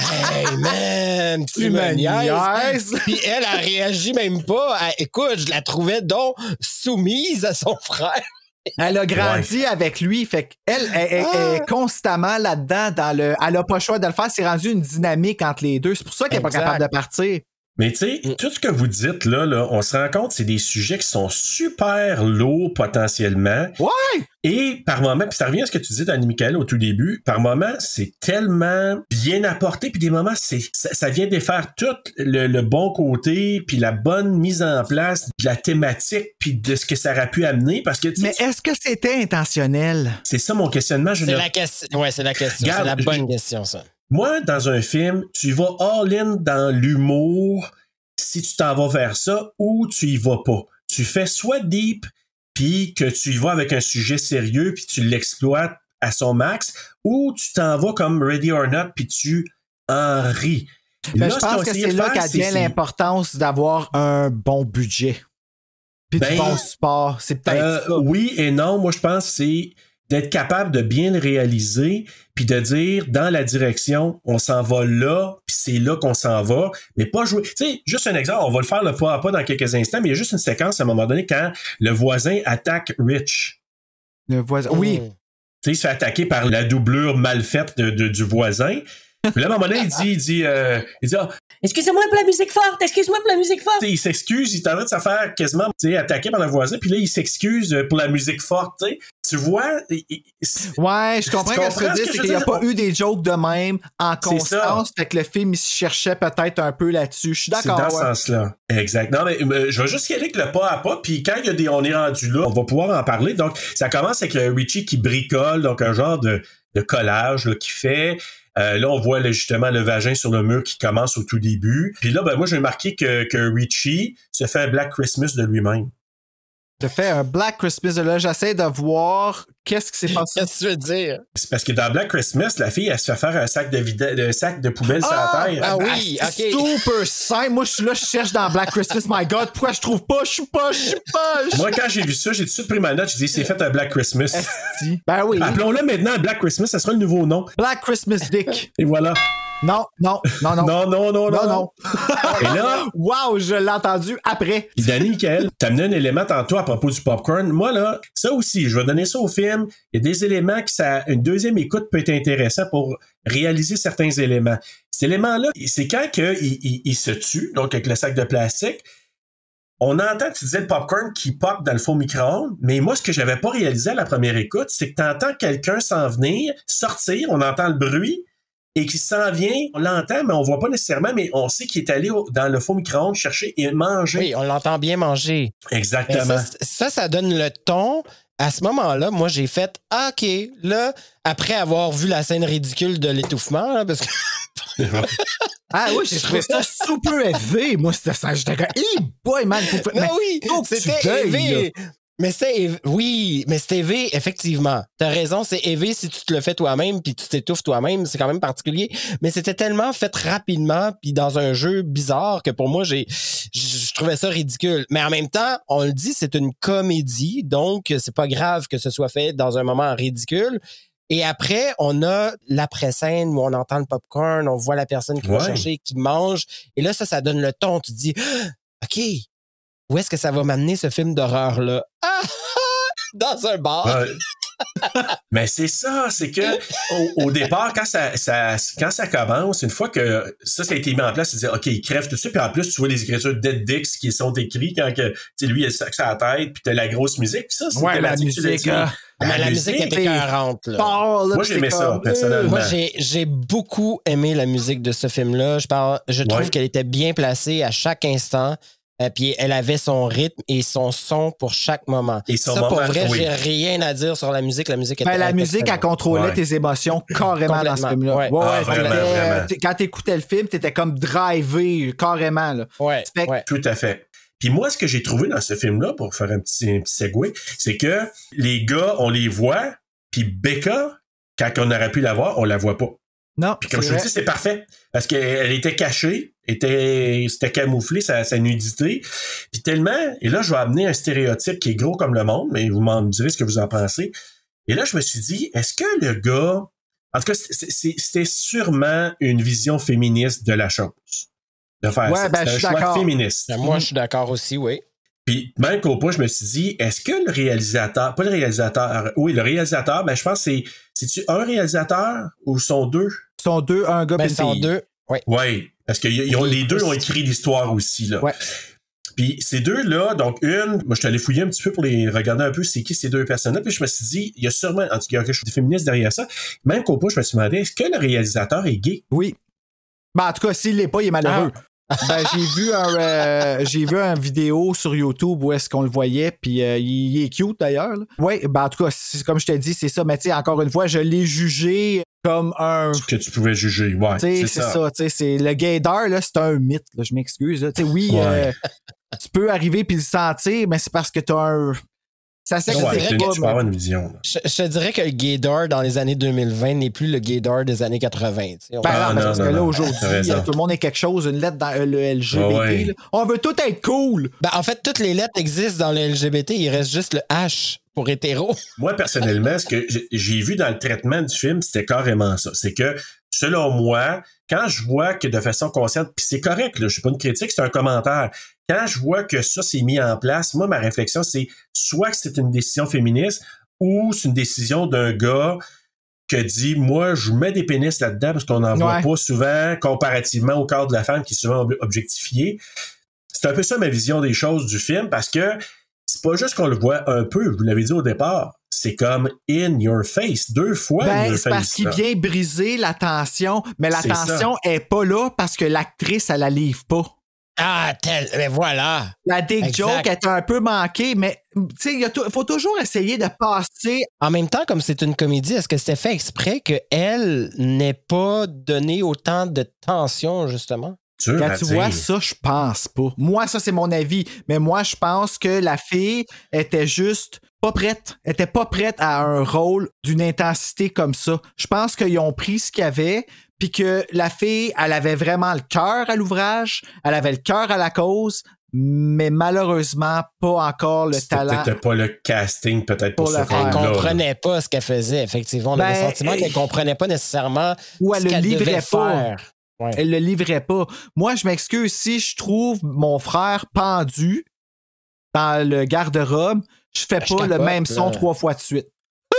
hey, man, tu me niaises. Puis elle a réagi même pas. Elle- écoute, je la trouvais donc soumise à son frère. Elle a grandi avec lui, fait qu'elle elle, elle- elle est constamment là-dedans. Dans le, elle a pas le choix de le faire. C'est rendu une dynamique entre les deux. C'est pour ça qu'elle est pas capable de partir. Mais tu sais, Mm. tout ce que vous dites là, là, on se rend compte, c'est des sujets qui sont super lourds potentiellement. Ouais! Et par moment, puis ça revient à ce que tu disais, Annie Michael, au tout début, par moment, c'est tellement bien apporté, puis des moments, c'est ça, ça vient défaire tout le, le bon côté, puis la bonne mise en place de la thématique, puis de ce que ça aurait pu amener, parce que tu sais, Mais est-ce que c'était intentionnel? c'est ça mon questionnement. Je C'est la question. Ouais, c'est la question. C'est la je- bonne question, ça. Moi, dans un film, tu vas all-in dans l'humour si tu t'en vas vers ça ou tu y vas pas. Tu fais soit deep, puis que tu y vas avec un sujet sérieux, puis tu l'exploites à son max, ou tu t'en vas comme Ready or Not, puis tu en ris. Ben, Là, je pense que c'est là faire, qu'a c'est- vient c'est- l'importance d'avoir un bon budget. Puis Ben, du bon support. C'est peut-être Euh, oui et non. Moi, je pense que c'est d'être capable de bien le réaliser, puis de dire dans la direction, on s'en va là, puis c'est là qu'on s'en va, mais pas jouer. Tu sais, juste un exemple, on va le faire le pas à pas dans quelques instants, mais il y a juste une séquence à un moment donné quand le voisin attaque Rich. Le voisin. Oui. Tu sais, il se fait attaquer par la doublure mal faite de- de- du voisin. Puis là, à un moment donné, il dit, il dit, euh, il dit, ah, Excusez-moi pour la musique forte, excuse-moi pour la musique forte. Il s'excuse, il de se faire quasiment tu sais, attaquer par le voisin, puis là, il s'excuse euh, pour la musique forte. tu sais. Tu vois, il- Ouais, je comprends Tu ce que tu veux comprends que c'est qu'il n'y a pas eu des jokes de même en C'est ça. constance, fait que le film il se cherchait peut-être un peu là-dessus. Je suis c'est dans d'accord. ce sens-là. Exact. Non, mais euh, je vais juste y aller avec le pas à pas, puis quand il y a des, on est rendu là, on va pouvoir en parler. Donc, ça commence avec le Richie qui bricole, donc un genre de, de collage là, qu'il fait. Euh, là, on voit justement le vagin sur le mur qui commence au tout début. Puis là, ben, moi, j'ai marqué que, que Richie se fait un Black Christmas de lui-même. Je fais un Black Christmas de là, j'essaie de voir qu'est-ce qui s'est passé. Qu'est-ce que tu veux dire? C'est parce que dans Black Christmas, la fille, elle se fait faire un sac de, vida- de sac de poubelle sur la terre. ah oui, C'est ok. super simple. Moi, je suis là, je cherche dans Black Christmas. My God, pourquoi je trouve pas? Je suis pas, je suis pas. je Moi, quand j'ai vu ça, j'ai tout de suite pris ma note, j'ai dit, c'est fait un Black Christmas. Ben oui. Appelons-le maintenant Black Christmas, ça sera le nouveau nom. Black Christmas Dick. Et voilà. Non, non, non, non. Non, non, non, non. Non. Et là, Wow, je l'ai entendu après. Puis Danny, Michael, t'as amené un élément tantôt à propos du popcorn. Moi, là, ça aussi, je vais donner ça au film. Il y a des éléments qui ça, une deuxième écoute peut être intéressant pour réaliser certains éléments. Cet élément-là, c'est quand que il, il- il se tue, donc avec le sac de plastique. On entend, tu disais le popcorn qui pop dans le faux micro-ondes, mais moi, ce que j'avais pas réalisé à la première écoute, c'est que t'entends quelqu'un s'en venir, sortir, on entend le bruit, et qui s'en vient, on l'entend, mais on voit pas nécessairement, mais on sait qu'il est allé au- dans le faux micro-ondes chercher et manger. Oui, on l'entend bien manger. Exactement. ça, ça, ça donne le ton. À ce moment-là, moi, j'ai fait Ah, OK, là, après avoir vu la scène ridicule de l'étouffement, là, parce que Ah oui, j'ai trouvé ça super élevé. Moi, c'était ça. J'étais comme, hey boy, man. Faut... Non, mais- oui, c'était élevé. Mais c'était oui, mais c'était élevé, effectivement. T'as raison, c'est élevé si tu te le fais toi-même puis tu t'étouffes toi-même, c'est quand même particulier. Mais c'était tellement fait rapidement puis dans un jeu bizarre que pour moi j'ai, je trouvais ça ridicule. Mais en même temps, on le dit, c'est une comédie, donc c'est pas grave que ce soit fait dans un moment ridicule. Et après, on a l'après-scène où on entend le popcorn, on voit la personne qui va chercher, qui mange. Et là, ça, ça donne le ton. Tu te dis, OK, où est-ce que ça va m'amener ce film d'horreur-là? Ah! Dans un bar. Ouais. Mais c'est ça, c'est que au, au départ, quand ça, ça, quand ça commence, une fois que ça, ça a été mis en place, c'est dire, OK, il crève tout ça, puis en plus, tu vois les écritures Dead Dix qui sont écrites quand que, tu sais, lui, il a sac sur la tête, puis t'as la grosse musique, puis ça, c'est Ouais, la tu musique. Mais la musique était écœurante, Moi, j'aimais ça, personnellement. Moi, j'ai, j'ai beaucoup aimé la musique de ce film-là. Je, parle, je trouve Ouais. qu'elle était bien placée à chaque instant. Euh, puis elle avait son rythme et son son pour chaque moment. Et son ça, pour moment, vrai, oui. j'ai rien à dire sur la musique. La musique était Ben, la musique, elle contrôlait Ouais. tes émotions carrément dans ce film-là. ouais. Ouais, Ah, ouais, vraiment, t'étais- vraiment. Quand t'écoutais le film, t'étais comme drivé carrément. Là. Ouais, Fait que- ouais. Tout à fait. Puis moi, ce que j'ai trouvé dans ce film-là, pour faire un petit, un petit segue, c'est que les gars, on les voit, puis Becca, quand on aurait pu la voir, on la voit pas. Non, Puis comme je te vrai. dis, c'est parfait. Parce qu'elle était cachée, était, c'était camouflé, sa, sa nudité. Puis tellement, et là, je vais amener un stéréotype qui est gros comme le monde, mais vous m'en direz ce que vous en pensez. Et là, je me suis dit, est-ce que le gars, en tout cas, c'était sûrement une vision féministe de la chose. De faire Ouais, ça. ben, je un suis choix d'accord. féministe. Ben, Moi, je suis d'accord aussi, oui. Puis même qu'au point, je me suis dit, est-ce que le réalisateur, pas le réalisateur, oui, le réalisateur, ben je pense que c'est, c'est-tu un réalisateur ou sont deux? Sont deux, un gars Ben, en fille? deux. Oui. Oui, parce que y- ils ont- les deux ont écrit l'histoire aussi, là. Ouais. Puis ces deux-là, donc une, moi je suis allé fouiller un petit peu pour les regarder un peu c'est qui ces deux personnes-là, puis je me suis dit, il y a sûrement, en tout cas, il y a quelque chose de féministe derrière ça. Même qu'au point, je me suis demandé, est-ce que le réalisateur est gay? Oui. Ben, en tout cas, s'il l'est pas, il est malheureux. Ben, j'ai vu un euh, j'ai vu une vidéo sur YouTube où est-ce qu'on le voyait, puis euh, il, il est cute d'ailleurs. Oui, ben en tout cas, comme je t'ai dit, c'est ça. Mais tu sais, encore une fois, je l'ai jugé comme un. Que tu pouvais juger, ouais. Tu C'est ça. ça. tu sais, c'est le gaydar, là, c'est un mythe. là, je m'excuse. Tu sais, oui, Ouais. euh, tu peux arriver puis le sentir, mais c'est parce que t'as un. Ça Ouais, s'explique dirais tu pas. une vision. Je, je te dirais que le gaydar dans les années 2020 n'est plus le gaydar des années 80. tu sais. On- Ah, non, non, parce que non, là, aujourd'hui, euh, tout le monde est quelque chose, une lettre dans euh, le LGBT. Ouais, ouais. On veut tout être cool. Ben, en fait, toutes les lettres existent dans le LGBT. Il reste juste le H pour hétéro. Moi, personnellement, ce que j'ai- j'ai vu dans le traitement du film, c'était carrément ça. C'est que, selon moi, quand je vois que de façon consciente, puis c'est correct, là, je suis pas une critique, c'est un commentaire. Quand je vois que ça s'est mis en place, moi, ma réflexion, c'est soit que c'est une décision féministe ou c'est une décision d'un gars qui dit, moi, je mets des pénis là-dedans parce qu'on n'en voit pas souvent comparativement au corps de la femme qui est souvent ob- objectifié. C'est un peu ça ma vision des choses du film parce que c'est pas juste qu'on le voit un peu, vous l'avez dit au départ, c'est comme in your face, deux fois in Ben, your c'est parce face. qu'il vient briser la tension, mais la tension est pas là parce que l'actrice, elle la livre pas. Ah, tel. Mais voilà. La dick Exact. joke est un peu manquée, mais tu sais, il faut toujours essayer de passer. En même temps, comme c'est une comédie, est-ce que c'était fait exprès qu'elle n'ait pas donné autant de tension, justement? Quand à tu dire. vois ça, je pense pas. Moi, ça, c'est mon avis. Mais moi, je pense que la fille était juste pas prête. Elle était pas prête à un rôle d'une intensité comme ça. Je pense qu'ils ont pris ce qu'il y avait, puis que la fille, elle avait vraiment le cœur à l'ouvrage, elle avait le cœur à la cause, mais malheureusement, pas encore le C'était talent. peut-être pas le casting, peut-être pour, Pour ce faire. Elle comprenait pas ce qu'elle faisait, effectivement. On avait Ben, le sentiment qu'elle comprenait pas nécessairement Ou ce elle le qu'elle livrait devait pas. faire. Ouais. Elle le livrait pas. Moi, je m'excuse si je trouve mon frère pendu dans le garde-robe, je fais Ben, je pas le même son là. trois fois de suite.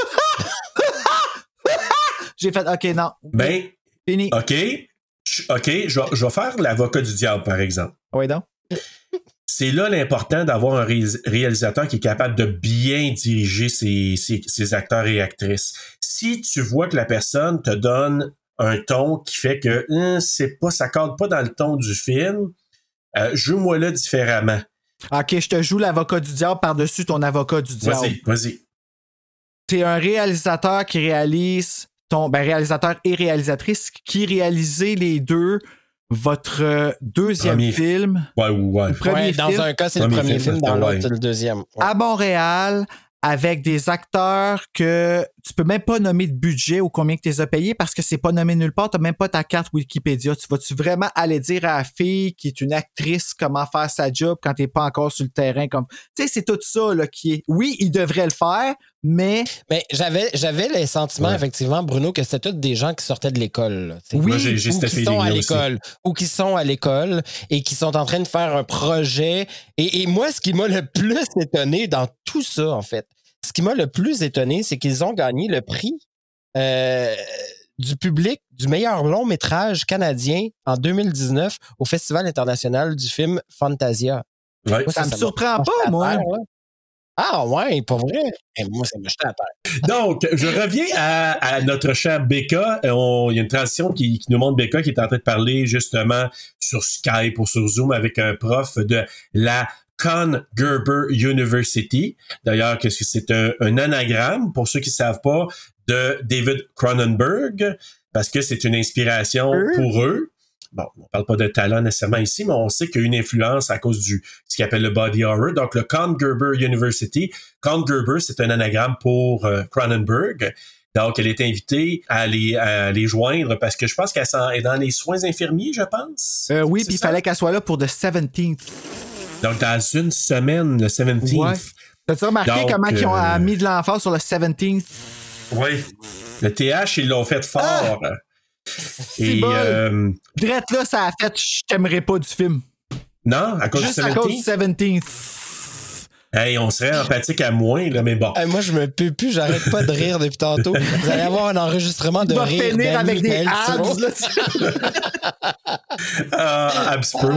J'ai fait OK, non. Ben, Fini. OK. Je- OK, je vais, je vais faire l'avocat du diable, par exemple. Oui, donc. C'est là l'important d'avoir un ré- réalisateur qui est capable de bien diriger ses, ses- ses acteurs et actrices. Si tu vois que la personne te donne un ton qui fait que Hum, c'est pas, ça cadre pas dans le ton du film, euh, joue-moi là différemment. OK, je te joue l'avocat du diable par-dessus ton avocat du diable. Vas-y, vas-y. T'es un réalisateur qui réalise ton ben, réalisateur et réalisatrice qui réalisait les deux votre euh, deuxième Premier. film? Ouais, ouais. Premier Ouais, dans film? un cas, c'est le Premier film, film, dans ouais. l'autre, c'est le deuxième. Ouais. à Montréal avec des acteurs que tu peux même pas nommer de budget ou combien que tu les as payés parce que c'est pas nommé nulle part, t'as même pas ta carte Wikipédia. Tu vas-tu vraiment aller dire à la fille qui est une actrice comment faire sa job quand t'es pas encore sur le terrain comme tu sais c'est tout ça là qui est oui il devrait le faire mais Mais j'avais, j'avais le sentiment, Ouais. effectivement, Bruno, que c'était tous des gens qui sortaient de l'école. tu. Oui, Moi, j'ai, j'ai ou qui sont à l'école, ou qui sont à l'école et qui sont en train de faire un projet. Et, et moi, ce qui m'a le plus étonné dans tout ça, en fait, ce qui m'a le plus étonné, c'est qu'ils ont gagné le prix euh, du public du meilleur long métrage canadien en 2019 au Festival international du film Fantasia. Ouais. Moi, ça me m'a surprend pas moi. terre. Ah ouais, pas vrai? Eh, moi, ça à terre. Donc, je reviens à, à notre cher Becca. Euh, on- Il y a une transition qui, qui nous montre Becca qui est en train de parler justement sur Skype ou sur Zoom avec un prof de la Con Gerber University. D'ailleurs, qu'est-ce que c'est un, un anagramme, pour ceux qui ne savent pas, de David Cronenberg, parce que c'est une inspiration pour eux. Bon, on parle pas de talent nécessairement ici, mais on sait qu'il y a une influence à cause du ce qu'on appelle le body horror. Donc, le Con Gerber University, Con Gerber, c'est un anagramme pour euh, Cronenberg. Donc, elle est invitée à les, à les joindre parce que je pense qu'elle est dans les soins infirmiers, je pense. Euh, oui, puis il fallait qu'elle soit là pour The 17th. Donc, dans une semaine, le 17th. Ouais. T'as-tu remarqué Donc, comment ils ont euh, euh, mis de l'emphase sur le 17th? Oui. Le TH, ils l'ont fait fort. C'est Et bon. euh, Drette là, ça a fait je t'aimerais pas du film. non, à cause Juste du à cause du 17th. 17th. Hey, on serait empathique à moins, là, mais bon. Eh, moi, je me peux plus, j'arrête pas de rire depuis tantôt. Vous allez avoir un enregistrement de rire. finir avec des abs. Là, Ah, Abspro.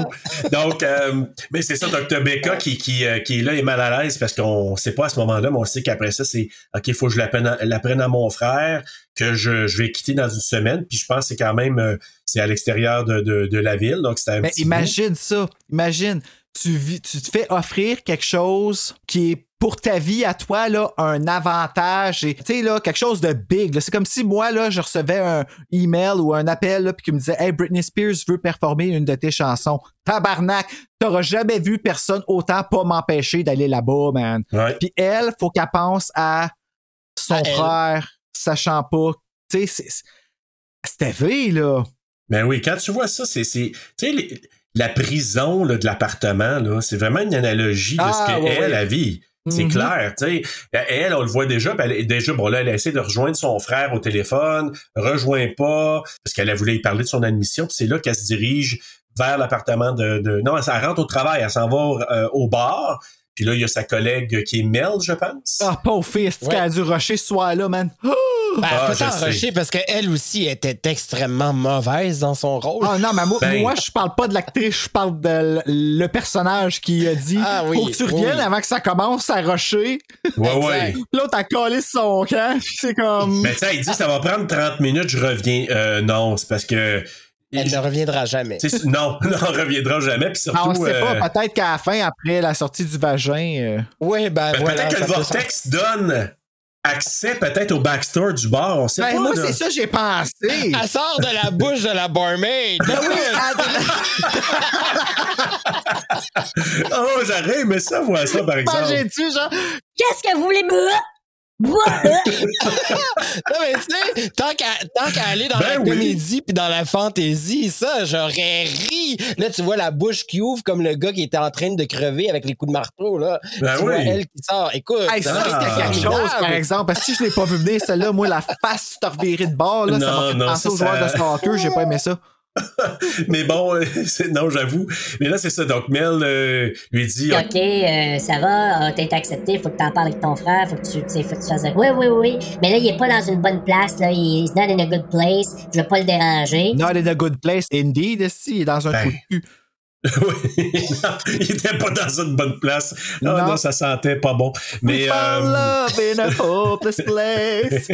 Donc, euh, mais c'est ça, Dr. Becca qui, qui, euh, qui est là et mal à l'aise parce qu'on sait pas à ce moment-là, mais on sait qu'après ça, c'est OK, il faut que je l'apprenne à, l'apprenne à mon frère, que je, je vais quitter dans une semaine. Puis je pense que c'est quand même euh, c'est à l'extérieur de, de, de la ville. Donc, c'est un Mais petit bout. imagine ça. Imagine. Tu, vis- tu te fais offrir quelque chose qui est pour ta vie à toi là un avantage et tu sais là quelque chose de big c'est comme si moi là je recevais un email ou un appel là puis qui me disait hey Britney Spears veut performer une de tes chansons tabarnak t'auras jamais vu personne autant pas m'empêcher d'aller là-bas man Ouais. puis elle faut qu'elle pense à son À elle. frère sachant pas tu sais c'est- c'était vrai là Ben oui, quand tu vois ça, c'est. c'est- Tu sais, les- la prison là, de l'appartement, là, c'est vraiment une analogie de ce qu'elle ouais, ouais. a vit. C'est Mhm. clair, tu sais. Elle, on le voit déjà, elle est déjà, bon là, elle a essayé de rejoindre son frère au téléphone, rejoint pas, parce qu'elle a voulu y parler de son admission, c'est là qu'elle se dirige vers l'appartement de, de- Non, elle, elle rentre au travail, elle s'en va euh, au bar, puis là, il y a sa collègue qui est Mel, je pense. ah pauvre fille est-ce Ouais. qu'elle a dû rusher ce soir là man? Oh! Ben, Ah, elle peut sais. t'enrocher parce qu'elle aussi était extrêmement mauvaise dans son rôle. Ah non, mais moi, Ben- moi, je parle pas de l'actrice, je parle de le personnage qui a dit Ah oui, Faut que tu reviennes oui. avant que ça commence à rusher. ouais, ouais. L'autre a collé son camp. C'est comme. Mais tu sais, il dit, ça va prendre 30 minutes, je reviens. Euh, non, c'est parce que. Elle ne reviendra jamais. Non, non, on reviendra jamais. Puis surtout, Ah, on sait euh, pas, peut-être qu'à la fin, après la sortie du vagin. euh, Oui, ben ben, voilà. peut-être que le Vortex donne accès peut-être au backstore du bar, on sait Ben, pas. moi, là. c'est ça, j'ai pensé. Elle sort de la bouche de la barmaid. Ben oui, Oh, j'aurais aimé ça, voir ça, par exemple. Mangeais-tu, genre. Qu'est-ce que vous voulez me... Non, mais tu sais, tant qu'à tant qu'à aller dans Ben la oui. comédie puis dans la fantaisie, ça, j'aurais ri. Là, tu vois la bouche qui ouvre comme le gars qui était en train de crever avec les coups de marteau, là. Ben tu vois oui. elle qui sort. Écoute, Hey, ça, c'était quelque chose, par exemple. Parce que si je l'ai pas vu venir, celle-là, moi, la face de bord, là, ça Non, m'a fait non, penser ça, aux joueurs ça- de soccer, j'ai pas aimé ça. mais bon, euh, non, j'avoue. Mais là, c'est ça. Donc, Mel euh, lui dit Ok, euh, ça va, t'as été accepté, faut que t'en parles avec ton frère, faut que tu, faut que tu fasses. Oui, oui, oui. Mais là, il est pas dans une bonne place, là. He's not in a good place. Je vais pas le déranger. Not in a good place, indeed, esti, il est dans un Ben, trou de cul. Oui, non, il était pas dans une bonne place. Non, Non. non, ça sentait pas bon. Mais euh, love in a hopeless place.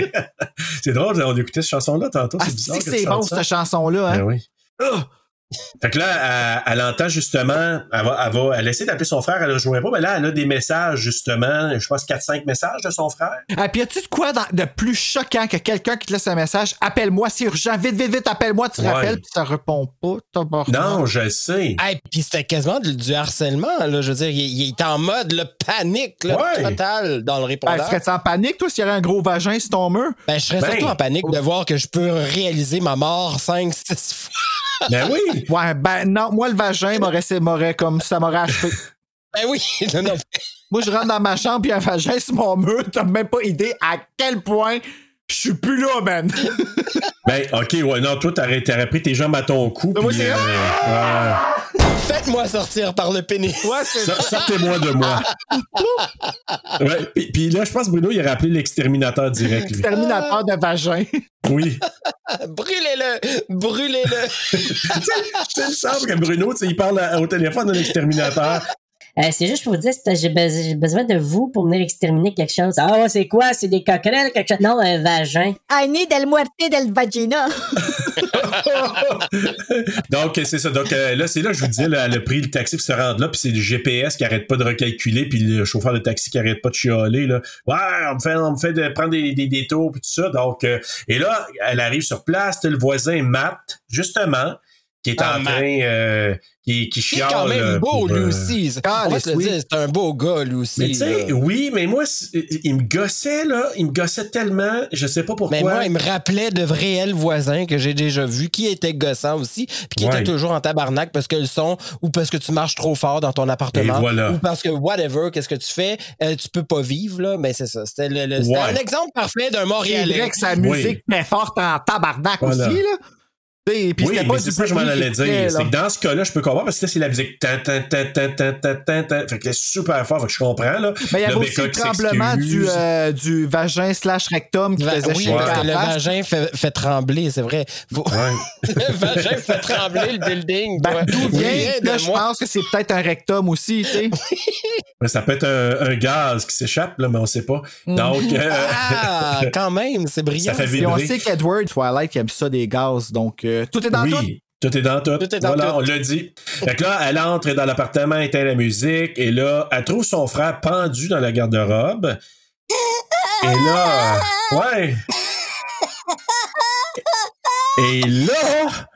c'est drôle, on écoutait cette chanson-là tantôt. Ah, C'est bizarre. si que c'est bon, cette chanson-là, hein? Ben oui. Fait que là, elle, elle entend justement, elle va, elle va, elle essaie d'appeler son frère, elle le rejoint pas, mais là, elle a des messages, justement, je pense 4-5 messages de son frère. Ah, puis y-tu de quoi dans- de plus choquant que quelqu'un qui te laisse un message Appelle-moi, c'est urgent, vite, vite, vite, appelle-moi, tu Ouais. rappelles, puis ça répond pas. tabarnak. Non, je le sais. Hey, puis c'était quasiment du, du harcèlement, là. Je veux dire, il, il est en mode le panique là, Ouais. total dans le Ben, répondeur. serais-tu en panique, toi, s'il y avait un gros vagin sur ton mur? Ben, je serais Ben. surtout en panique de voir que je peux réaliser ma mort 5, 6 fois. Ben oui. Ouais, ben non, moi, le vagin m'aurait, comme ça m'aurait achevé. Ben oui, non, non. Moi, je rentre dans ma chambre, puis un vagin sur mon mur, t'as même pas idée à quel point je suis plus là, man. Ben, ok, ouais, non, toi, t'aurais, pris tes jambes à ton cou. moi, puis, c'est- euh, Faites-moi sortir par le pénis. Ouais, Sortez-moi de moi. ouais, puis, puis là, je pense que Bruno, il aurait appelé l'exterminateur direct, lui. Terminateur de vagin. Oui. Brûlez-le! Brûlez-le! Il me semble que Bruno, tu sais, il parle à- au téléphone de l'exterminateur. Euh, c'est juste pour vous dire, j'ai be- j'ai besoin de vous pour venir exterminer quelque chose. Ah, ouais, c'est quoi? C'est des coquerelles, quelque chose? Non, un vagin. Ah, I need el muerte del vagina. Donc, c'est ça. Donc, euh, là, c'est là que je vous disais, là, elle a pris le taxi pour se rendre là, puis c'est le GPS qui arrête pas de recalculer, puis le chauffeur de taxi qui arrête pas de chialer, là. Ouais, on me fait, on me fait de prendre des, des détours, puis tout ça. Donc, euh, et là, elle arrive sur place, le voisin Matt, justement, qui est Ah, en Matt. train, euh, qui, qui Il est quand même euh, beau, pour, lui euh, aussi. Ah, On se dire, c'est un beau gars, lui aussi. Mais tu sais, oui, mais moi, c'est- il me gossait, là. Il me gossait tellement, je sais pas pourquoi. Mais moi, il me rappelait de réels voisins que j'ai déjà vus qui étaient gossants aussi, puis qui Ouais. étaient toujours en tabarnak parce que le son ou parce que tu marches trop fort dans ton appartement voilà. ou parce que whatever, qu'est-ce que tu fais, euh, tu peux pas vivre là, mais c'est ça. C'était le- le- c'était Ouais. un exemple parfait d'un C'est Montréalais. vrai que sa Oui. musique est forte en tabarnak Voilà. aussi, là. Puis oui, c'était mais pas c'est ça que je m'en allais dire. C'est que dans ce cas-là, je peux comprendre parce que là, c'est la musique. Tan, tan, tan, tan, tan, tan, tan, tan. Fait que c'est super fort. Fait que je comprends, là. Mais il y avait Le aussi le tremblement du, euh, du vagin slash rectum qui Va- faisait oui, chier le vagin fait, fait trembler, c'est vrai. Faut- Ouais. le vagin fait trembler le building. Ben, d'où vient, de là, je moi. pense que c'est peut-être un rectum aussi, tu sais. Mais ça peut être un, un gaz qui s'échappe, là, mais on sait pas. Donc, euh, Ah, quand même, c'est brillant. ça fait Et on vibrer. sait qu'Edward Twilight il aime ça des gaz, donc euh, tout est dans oui. Tout est dans tout. Tout est dans voilà, tout. on l'a dit. Fait que là, elle entre dans l'appartement, éteint la musique, et là, elle trouve son frère pendu dans la garde-robe. Et là, ouais. Et là,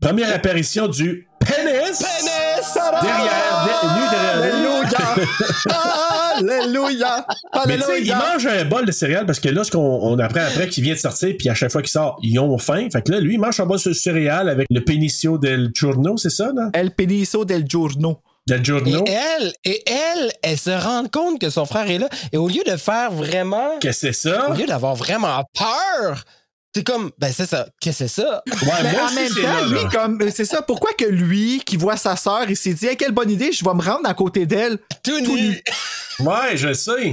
première apparition du pénis. Derrière, de- nu derrière lui. Alléluia! Mais sais, il Alléluia! mange un bol de céréales parce que là, ce qu'on on apprend après qu'il vient de sortir, puis à chaque fois qu'il sort, ils ont faim. Fait que là, lui, il mange un bol de céréales avec le pénicio del giorno, c'est ça, là? El Peniso del Giorno. Del Et giorno. elle, et elle, elle se rend compte que son frère est là. Et au lieu de faire vraiment, Qu'est-ce que c'est ça? au lieu d'avoir vraiment peur, c'est comme, ben c'est ça, qu'est-ce que c'est ça? Ouais, Mais moi en aussi, même c'est temps, là, lui, là. comme, euh, c'est ça, pourquoi que lui, qui voit sa sœur, il s'est dit, hey, quelle bonne idée, je vais me rendre à côté d'elle. Tout, Tout nu. nu. Ouais, je sais.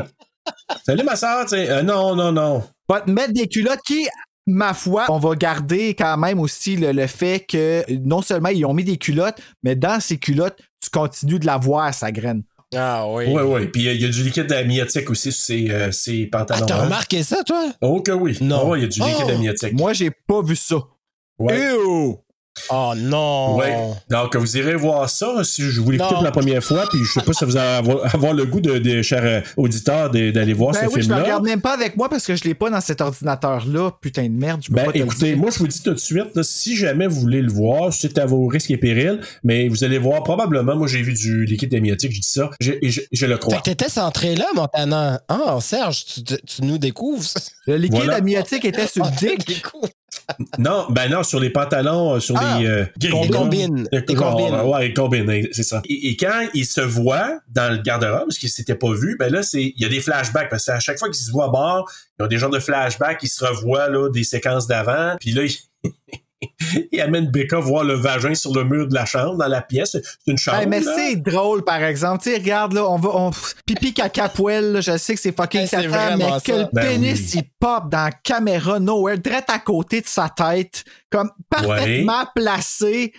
Salut, ma soeur, tu sais. Euh, non, non, non. Va te mettre des culottes qui, ma foi, on va garder quand même aussi le, le fait que non seulement ils ont mis des culottes, mais dans ces culottes, tu continues de la voir, sa graine. Ah oui. Ouais, ouais. Puis euh, il y a du liquide amniotique aussi sur ses, euh, ses Ah, pantalons. t'as remarqué ça, toi? Oh que oui. Non. Il y a du liquide Oh. amniotique. Moi, j'ai pas vu ça. Ouais. Ew! Oh non! Ouais. Donc, vous irez voir ça si je vous l'écoute la première fois, puis je sais pas si vous allez avoir, avoir le goût de, de chers euh, auditeurs d'aller voir Ben ce oui, je le film-là. regarde même pas avec moi parce que je l'ai pas dans cet ordinateur-là. Putain de merde, je peux Ben, pas écoutez, dire. moi, je vous dis tout de suite, là, si jamais vous voulez le voir, c'est à vos risques et périls, mais vous allez voir probablement, moi, j'ai vu du liquide amniotique, je dis ça, je, et je, je le crois. t'étais centré là, Montana. Ah, Serge, tu, nous découvres. ça. Le liquide Voilà. amniotique était sur le Tu dick. Non, ben non, sur les pantalons, euh, sur Ah, les... euh, gays, combines, des Genre, combines. Ouais, combines, hein, c'est ça. Et, et quand il se voit dans le garde-robe, parce qu'il s'était pas vu, ben là, c'est il y a des flashbacks, parce qu'à chaque fois qu'ils se voient à bord, ils ont des genres de flashbacks, ils se revoient, là, des séquences d'avant, puis là, il, il amène Becca voir le vagin sur le mur de la chambre, dans la pièce. C'est une chambre. Hey, mais c'est drôle, par exemple. Tu sais, regarde, là, on va. On... Pipi caca poêle, je sais que c'est fucking Hey, caca, mais que ça. le Ben pénis, oui. il pop dans la caméra nowhere, direct à côté de sa tête, comme parfaitement placé.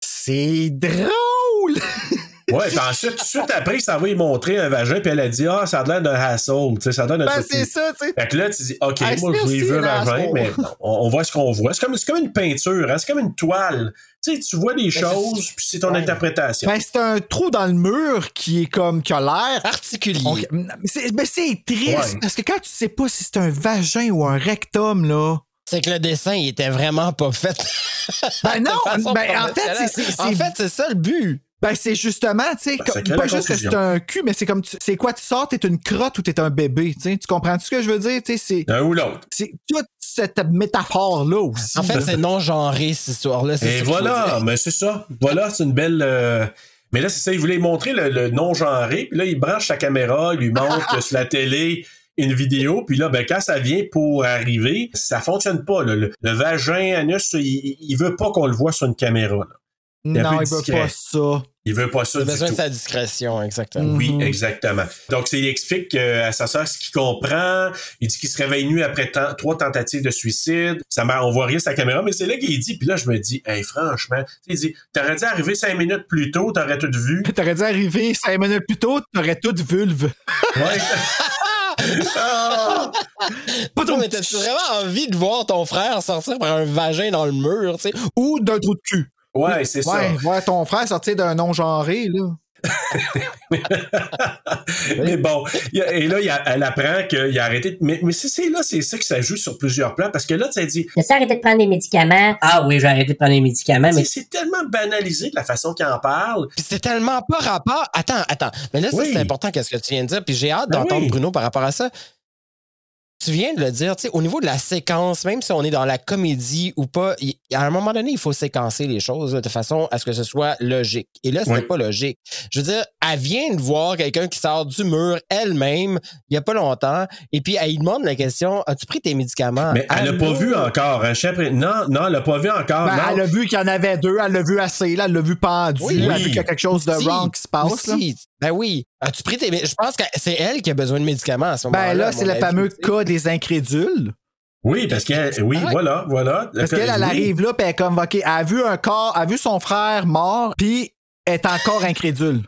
C'est drôle! Ouais, puis ensuite, tout de suite après, ça va lui montrer un vagin, puis elle a dit, ah, ça a l'air d'un hassle. Tu sais, ça donne un Ben, truc c'est ça, tu sais. Fait que là, tu dis, OK, I moi, je lui veux vagin, asshole. mais non, on, on voit ce qu'on voit. C'est comme, c'est comme une peinture, hein, c'est comme une toile. Tu sais, tu vois des choses, puis c'est ton Ouais. interprétation. Ben, c'est un trou dans le mur qui est comme, qui a l'air. Particulier. Ok, Mais c'est triste, Ouais. parce que quand tu sais pas si c'est un vagin ou un rectum, là. C'est que le dessin, il était vraiment pas fait. Ben non, ben, en fait, c'est- c'est- En c'est- fait, c'est ça le but. Ben, c'est justement, tu sais, Ben, pas juste que c'est un cul, mais c'est comme, tu- c'est quoi, tu sors, t'es une crotte ou t'es un bébé, tu sais, tu comprends ce que je veux dire, tu sais, c'est, L'un ou l'autre. c'est toute cette métaphore-là aussi. En fait, c'est non-genré, cette histoire-là. c'est Et voilà, mais c'est ça. Voilà, c'est une belle. euh, Mais là, c'est ça, il voulait montrer le, le non-genré, puis là, il branche sa caméra, il lui montre sur la télé une vidéo, puis là, ben, quand ça vient pour arriver, ça fonctionne pas. là. Le, le vagin, anus, il, il veut pas qu'on le voit sur une caméra. là. un non, il veut pas ça. Il veut pas ça Il a du besoin de tout. sa discrétion, exactement. Oui, Mhm. exactement. Donc, c'est- il explique que, à sa sœur ce qu'il comprend. Il dit qu'il se réveille nu après trois tentatives de suicide. Ça on voit rien sa caméra, mais c'est là qu'il dit. Puis là, je me dis, hey, franchement, tu sais, il dit, t'aurais dû arriver cinq minutes plus tôt, t'aurais tout vu. T'aurais dû arriver cinq minutes plus tôt, t'aurais toute vulve. Ouais. Ah! Pas Non, mais t'as-tu vraiment envie de voir ton frère sortir par un vagin dans le mur, tu sais? Ou d'un trou de cul? Ouais, c'est ça. Ouais, voir ton frère sortir d'un non-genré, là. mais bon, il a- et là, il a- elle apprend qu'il a arrêté. de- Mais, mais c'est, là, c'est ça que ça joue sur plusieurs plans, parce que là, tu sais, dit, As-tu arrêté de prendre des médicaments? Ah oui, j'ai arrêté de prendre des médicaments, mais c'est, tellement banalisé de la façon qu'il en parle. Puis c'est tellement pas rapport. Attends, attends. Mais là, Oui. c'est important qu'est-ce que tu viens de dire. Puis j'ai hâte Ben d'entendre oui. Bruno par rapport à ça. Tu viens de le dire, tu sais, au niveau de la séquence, même si on est dans la comédie ou pas, il- à un moment donné, il faut séquencer les choses là, de façon à ce que ce soit logique. Et là, c'était Oui. pas logique. Je veux dire, elle vient de voir quelqu'un qui sort du mur elle-même il y a pas longtemps, et puis elle lui demande la question As-tu pris tes médicaments? Mais elle n'a pas Allô? vu encore. Hein, Non, non, elle n'a pas vu encore. Ben, non. elle a vu qu'il y en avait deux, elle l'a vu assez, là, elle l'a vu pendu, Oui. elle a vu qu'il y a quelque chose de Si, wrong qui se passe, là. Ben oui. As-tu pris tes. Je pense que c'est elle qui a besoin de médicaments à ce moment-là. Ben là, c'est le fameux cas des incrédules. Oui, parce que oui, voilà, voilà. Parce qu'elle, elle Oui. arrive là, puis elle est comme, OK, elle a vu un corps, elle a vu son frère mort, puis est encore incrédule.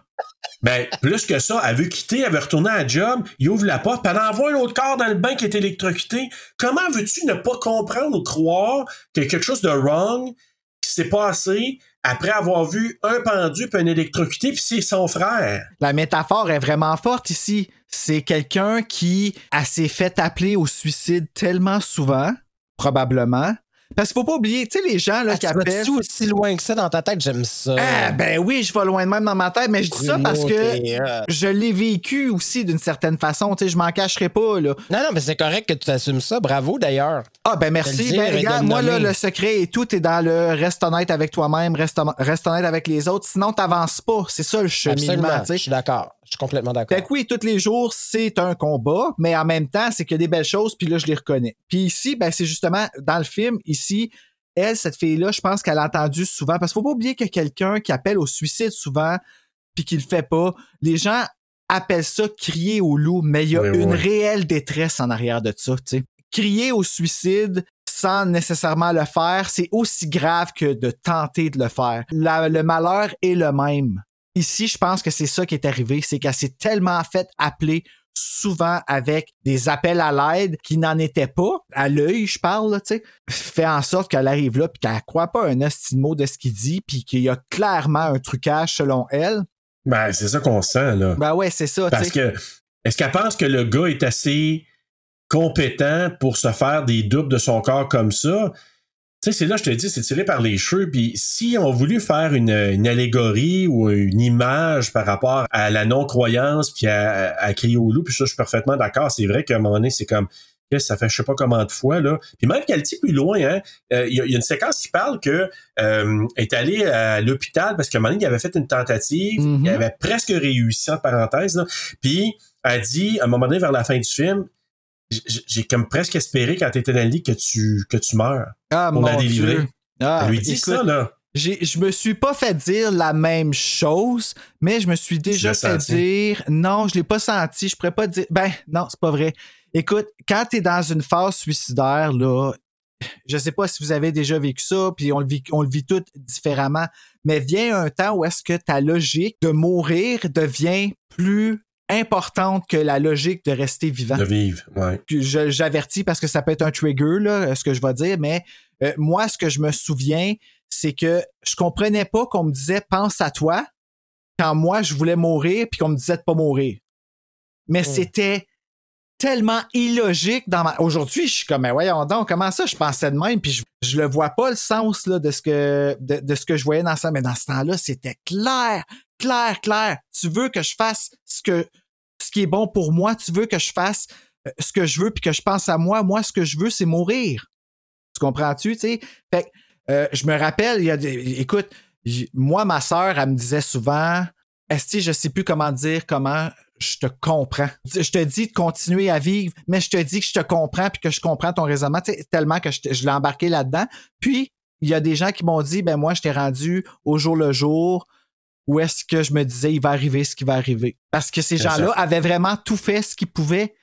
Ben, plus que ça, elle veut quitter, elle veut retourner à la job, il ouvre la porte, puis elle envoie un autre corps dans le bain qui est électrocuté. Comment veux-tu ne pas comprendre ou croire qu'il y a quelque chose de wrong qui s'est passé après avoir vu un pendu puis un électrocuté, puis c'est son frère? La métaphore est vraiment forte ici. C'est quelqu'un qui a s'est fait appeler au suicide tellement souvent, probablement. Parce qu'il faut pas oublier, tu sais, les gens là, Ah, qui tu appellent. vas-tu aussi loin que ça dans ta tête? J'aime ça. Ah, ben oui, je vais loin de même dans ma tête, mais je dis ça parce que je l'ai vécu aussi d'une certaine façon. Tu sais, je m'en cacherai pas, là. Non, non, mais c'est correct que tu assumes ça. Bravo, d'ailleurs. Ah, ben merci. dire Ben, regarde, moi, là, le secret et tout est dans le reste honnête avec toi-même, reste, reste honnête avec les autres. Sinon, t'avances pas. C'est ça le cheminement, Absolument. tu. Je suis d'accord. Je suis complètement d'accord. Fait que oui, tous les jours, c'est un combat, mais en même temps, c'est qu'il y a des belles choses, puis là, je les reconnais. Puis ici, ben, c'est justement, dans le film, ici, elle, cette fille-là, je pense qu'elle a entendu souvent, parce qu'il faut pas oublier que quelqu'un qui appelle au suicide souvent, puis qui le fait pas, les gens appellent ça crier au loup, mais il y a Oui, une oui. réelle détresse en arrière de ça, tu sais. Crier au suicide sans nécessairement le faire, c'est aussi grave que de tenter de le faire. La- le malheur est le même. Ici, je pense que c'est ça qui est arrivé, c'est qu'elle s'est tellement fait appeler souvent avec des appels à l'aide qui n'en étaient pas, à l'œil, je parle, tu sais, fait en sorte qu'elle arrive là puis qu'elle croit pas un esti de ce qu'il dit puis qu'il y a clairement un trucage selon elle. Ben, c'est ça qu'on sent, là. Ben ouais, c'est ça, Parce que, est-ce qu'elle pense que le gars est assez compétent pour se faire des doubles de son corps comme ça? Tu sais, c'est là, je te dis, c'est tiré par les cheveux. Puis si on voulu faire une, une allégorie ou une image par rapport à la non-croyance puis à, à crier au loup, puis ça, je suis parfaitement d'accord. C'est vrai qu'à un moment donné, c'est comme, que ça fait je sais pas combien de fois, là. Puis même qu'elle dit plus loin, hein, euh, il y, a- il y a une séquence qui parle que euh, est allé à l'hôpital parce qu'à un moment donné, il avait fait une tentative, Mhm. il avait presque réussi, en parenthèse, là. Puis elle dit, à un moment donné, vers la fin du film, j'ai comme presque espéré quand tu étais dans le lit que tu, que tu meurs Ah, pour mon la délivrer. Dieu. Ah, Elle lui dit écoute, ça, là. je me suis pas fait dire la même chose, mais je me suis déjà fait senti? dire. Non, je l'ai pas senti. Je pourrais pas dire. Ben, non, c'est pas vrai. Écoute, quand tu es dans une phase suicidaire, là, je sais pas si vous avez déjà vécu ça, puis on le vit, on le vit tout différemment, mais vient un temps où est-ce que ta logique de mourir devient plus importante que la logique de rester vivant De vivre, ouais. j'avertis parce que ça peut être un trigger, là, ce que je vais dire, mais euh, moi, ce que je me souviens, c'est que je comprenais pas qu'on me disait pense à toi quand moi je voulais mourir puis qu'on me disait de pas mourir. Mais c'était tellement illogique dans ma. Aujourd'hui, je suis comme, mais voyons donc, comment ça, je pensais de même, puis je, je le vois pas le sens là, de, ce que, de, de ce que je voyais dans ça. Mais dans ce temps-là, c'était clair, clair, clair. Tu veux que je fasse ce que ce qui est bon pour moi, tu veux que je fasse euh, ce que je veux puis que je pense à moi. Moi, ce que je veux, c'est mourir. Tu comprends-tu, tu sais? Fait que, euh, je me rappelle, il y a des. Écoute, moi, ma sœur, elle me disait souvent Esti, je sais plus comment dire comment je te comprends. Je te dis de continuer à vivre, mais je te dis que je te comprends puis que je comprends ton raisonnement, tellement que je, je l'ai embarqué là-dedans. Puis, il y a des gens qui m'ont dit, ben moi, je t'ai rendu au jour le jour où est-ce que je me disais, il va arriver ce qui va arriver. Parce que ces gens-là avaient vraiment tout fait ce qu'ils pouvaient,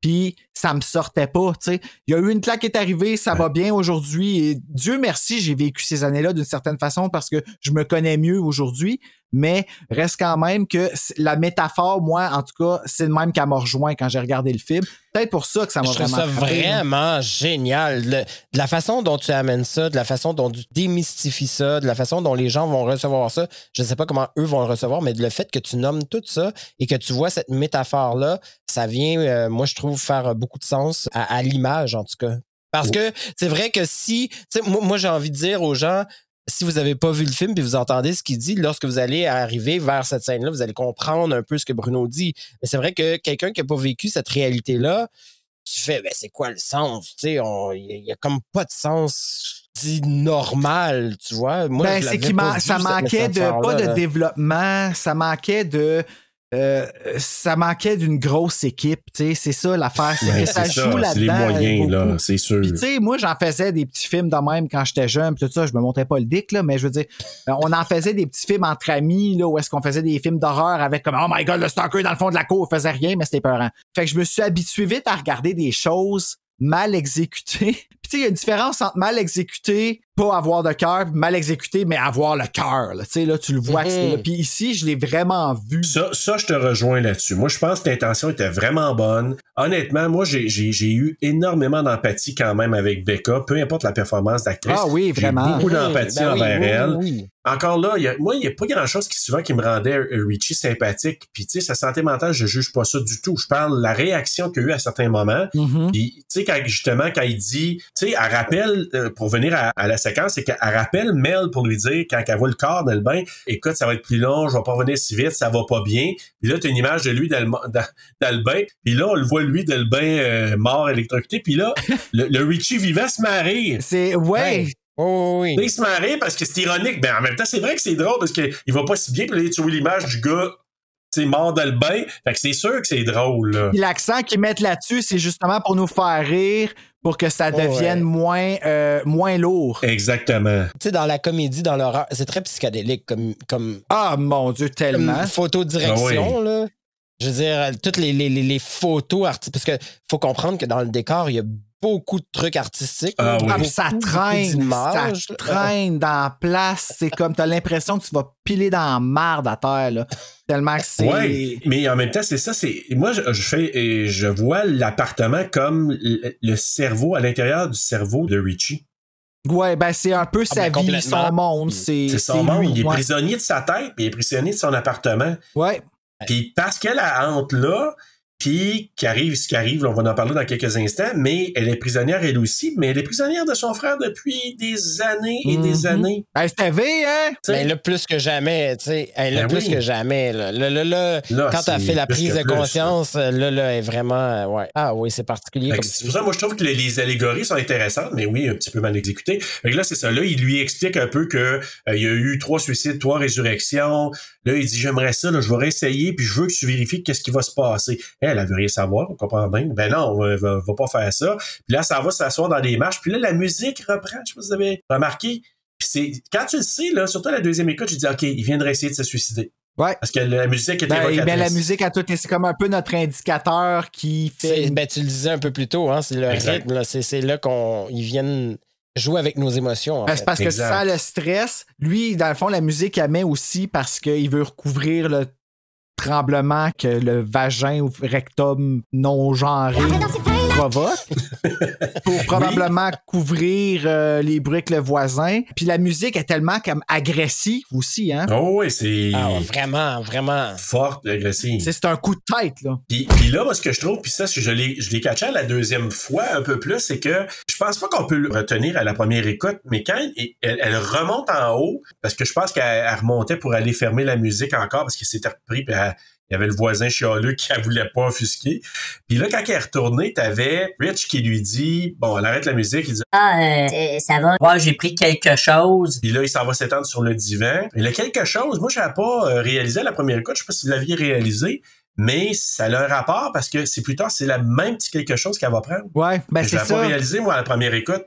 puis ça me sortait pas, tu sais. Il y a eu une claque qui est arrivée, ça va bien aujourd'hui, et Dieu merci, j'ai vécu ces années-là d'une certaine façon parce que je me connais mieux aujourd'hui, mais reste quand même que la métaphore, moi, en tout cas, c'est le même qu'elle m'a rejoint quand j'ai regardé le film. Peut-être pour ça que ça m'a Je trouve vraiment ça frappé, vraiment génial. Le- de la façon dont tu amènes ça, de la façon dont tu démystifies ça, de la façon dont les gens vont recevoir ça. Je ne sais pas comment eux vont le recevoir, mais le fait que tu nommes tout ça et que tu vois cette métaphore-là, ça vient, euh, moi, je trouve, faire beaucoup de sens à, à l'image, en tout cas. Parce que c'est vrai que si, moi, j'ai envie de dire aux gens, si vous n'avez pas vu le film puis vous entendez ce qu'il dit, lorsque vous allez arriver vers cette scène-là, vous allez comprendre un peu ce que Bruno dit. Mais c'est vrai que quelqu'un qui n'a pas vécu cette réalité-là, tu fais, ben, c'est quoi le sens? Il n'y a, comme pas de sens dit normal, tu vois. Moi, Ben, je c'est pas man- ça manquait de pas de là. développement, ça manquait de euh, ça manquait d'une grosse équipe, tu sais, c'est ça l'affaire, c'est Ouais, que ça joue ça, c'est les là-dedans. moyens, beaucoup. là, c'est sûr. Puis tu sais, moi j'en faisais des petits films de même quand j'étais jeune, puis tout ça, je me montais pas le dick là, mais je veux dire, euh, on en faisait des petits films entre amis là, où est-ce qu'on faisait des films d'horreur avec comme oh my god le stalker dans le fond de la cour, faisait rien mais c'était peurant. Fait que je me suis habitué vite à regarder des choses mal exécutées. Puis tu sais, il y a une différence entre mal exécuté, pas avoir de cœur, mal exécuté mais avoir le cœur. là. Tu sais là, tu le vois que c'est là. Mhm. Puis ici, je l'ai vraiment vu. Ça, ça, je te rejoins là-dessus. Moi, je pense que l'intention était vraiment bonne. Honnêtement, moi, j'ai, j'ai, j'ai eu énormément d'empathie quand même avec Becca, peu importe la performance d'actrice. Ah oui, J'ai vraiment. beaucoup Oui, d'empathie ben envers oui, elle. oui, oui. Encore là, il y a- moi, il n'y a pas grand-chose qui souvent qui me rendait euh, Richie sympathique. Puis, tu sais, sa santé mentale, je juge pas ça du tout. Je parle de la réaction qu'il y a eu à certains moments. Mhm. Puis, tu sais, quand, justement, quand il dit, tu sais, elle rappelle, euh, pour venir à, à la séquence, c'est qu'elle rappelle Mel pour lui dire, quand elle voit le corps dans le bain, écoute, ça va être plus long, je vais pas revenir si vite, ça va pas bien. Puis là, tu as une image de lui dans le, mo- dans, dans le bain. Puis là, on le voit, lui, dans le bain, euh, mort, électrocuté. Puis là, le, le Richie vivant se marie. C'est ouais. Oui, oui, oui. Il se marrer parce que c'est ironique. Ben, en même temps, c'est vrai que c'est drôle parce qu'il va pas si bien. Puis là, tu vois l'image du gars, sais, mort dans le bain. Fait que c'est sûr que c'est drôle, là. L'accent qu'ils mettent là-dessus, c'est justement pour nous faire rire, pour que ça Oh, devienne ouais. moins, euh, moins lourd. Exactement. Tu sais, dans la comédie, dans l'horreur, c'est très psychédélique comme, comme, Ah mon Dieu, tellement. comme photodirection, Ah là. Je veux dire, toutes les, les, les, les photos artistiques. Parce que faut comprendre que dans le décor, il y a beaucoup de trucs artistiques. Ah oui. Ah, ça traîne, ça traîne dans la place. C'est comme, t'as l'impression que tu vas piler dans la marde à terre, là. Tellement que c'est... Ouais, mais en même temps, c'est ça, c'est. Moi, je, je fais et je vois l'appartement comme le, le cerveau à l'intérieur du cerveau de Richie. Ouais, ben c'est un peu Ah, sa ben, vie, son monde. C'est C'est son monde. lui, Il est ouais. prisonnier de sa tête, puis il est prisonnier de son appartement. Ouais. Puis parce qu'elle a hante là, puis qu'arrive ce qui arrive, là, on va en parler dans quelques instants, mais elle est prisonnière elle aussi, mais elle est prisonnière de son frère depuis des années et des Mhm. années. Ben, V, hein? Tu sais, Ben là, plus que jamais, tu sais. Là, Ben plus oui. que jamais. Là, Là, là, là, Là, quand c'est fait la prise de plus, conscience, là, là, est vraiment. euh, Ouais. Ah oui, c'est particulier. C'est pour ça, moi, je trouve que les, les allégories sont intéressantes, mais oui, un petit peu mal exécutées. Fait que là, c'est ça. Là, il lui explique un peu que euh, il y a eu trois suicides, trois résurrections. Là, il dit, j'aimerais ça, là, je vais réessayer, puis je veux que tu vérifies qu'est-ce qui va se passer. Elle, elle veut rien savoir, on comprend bien. Ben non, on va, va, va pas faire ça. Puis là, ça va s'asseoir dans des marches. Puis là, la musique reprend. Je sais pas si vous avez remarqué. Puis c'est quand tu le sais, là, surtout à la deuxième écoute, je dis OK, il viendrait essayer de se suicider. Ouais. Parce que la musique était Ben, évocatrice. ben, la musique à tout, c'est comme un peu notre indicateur qui fait. Ben, tu le disais un peu plus tôt, hein, c'est le Exact. rythme. c'est là qu'on ils viennent jouer avec nos émotions. en Ben, fait. parce que Exact. ça le stress. Lui, dans le fond, la musique, elle met aussi parce qu'il veut recouvrir le tremblement que le vagin ou rectum non genré provoque pour probablement couvrir euh, les bruits que le voisin. Puis la musique est tellement comme agressive aussi, hein. Oh, oui, c'est Ah, vraiment, vraiment. forte, agressive. C'est un coup de tête, là. Puis, puis là, moi, ce que je trouve, puis ça, je l'ai, je l'ai catché à la deuxième fois un peu plus, c'est que je pense pas qu'on peut le retenir à la première écoute, mais quand elle, elle remonte en haut, parce que je pense qu'elle elle remontait pour aller fermer la musique encore, parce qu'il s'était repris, puis elle- il y avait le voisin chialeux qui ne voulait pas offusquer. Puis là, quand elle est retournée, t'avais Rich qui lui dit, bon, elle arrête la musique, il dit, Ah, euh, ça va. Ouais, j'ai pris quelque chose. puis là, il s'en va s'étendre sur le divan. Et le quelque chose, moi, je n'avais pas euh, réalisé à la première écoute, je sais pas si vous l'aviez réalisé, mais ça a un rapport parce que c'est plus tard, c'est la même petit quelque chose qu'elle va prendre. Ouais, ben je c'est l'avais pas ça. réalisé, moi, à la première écoute.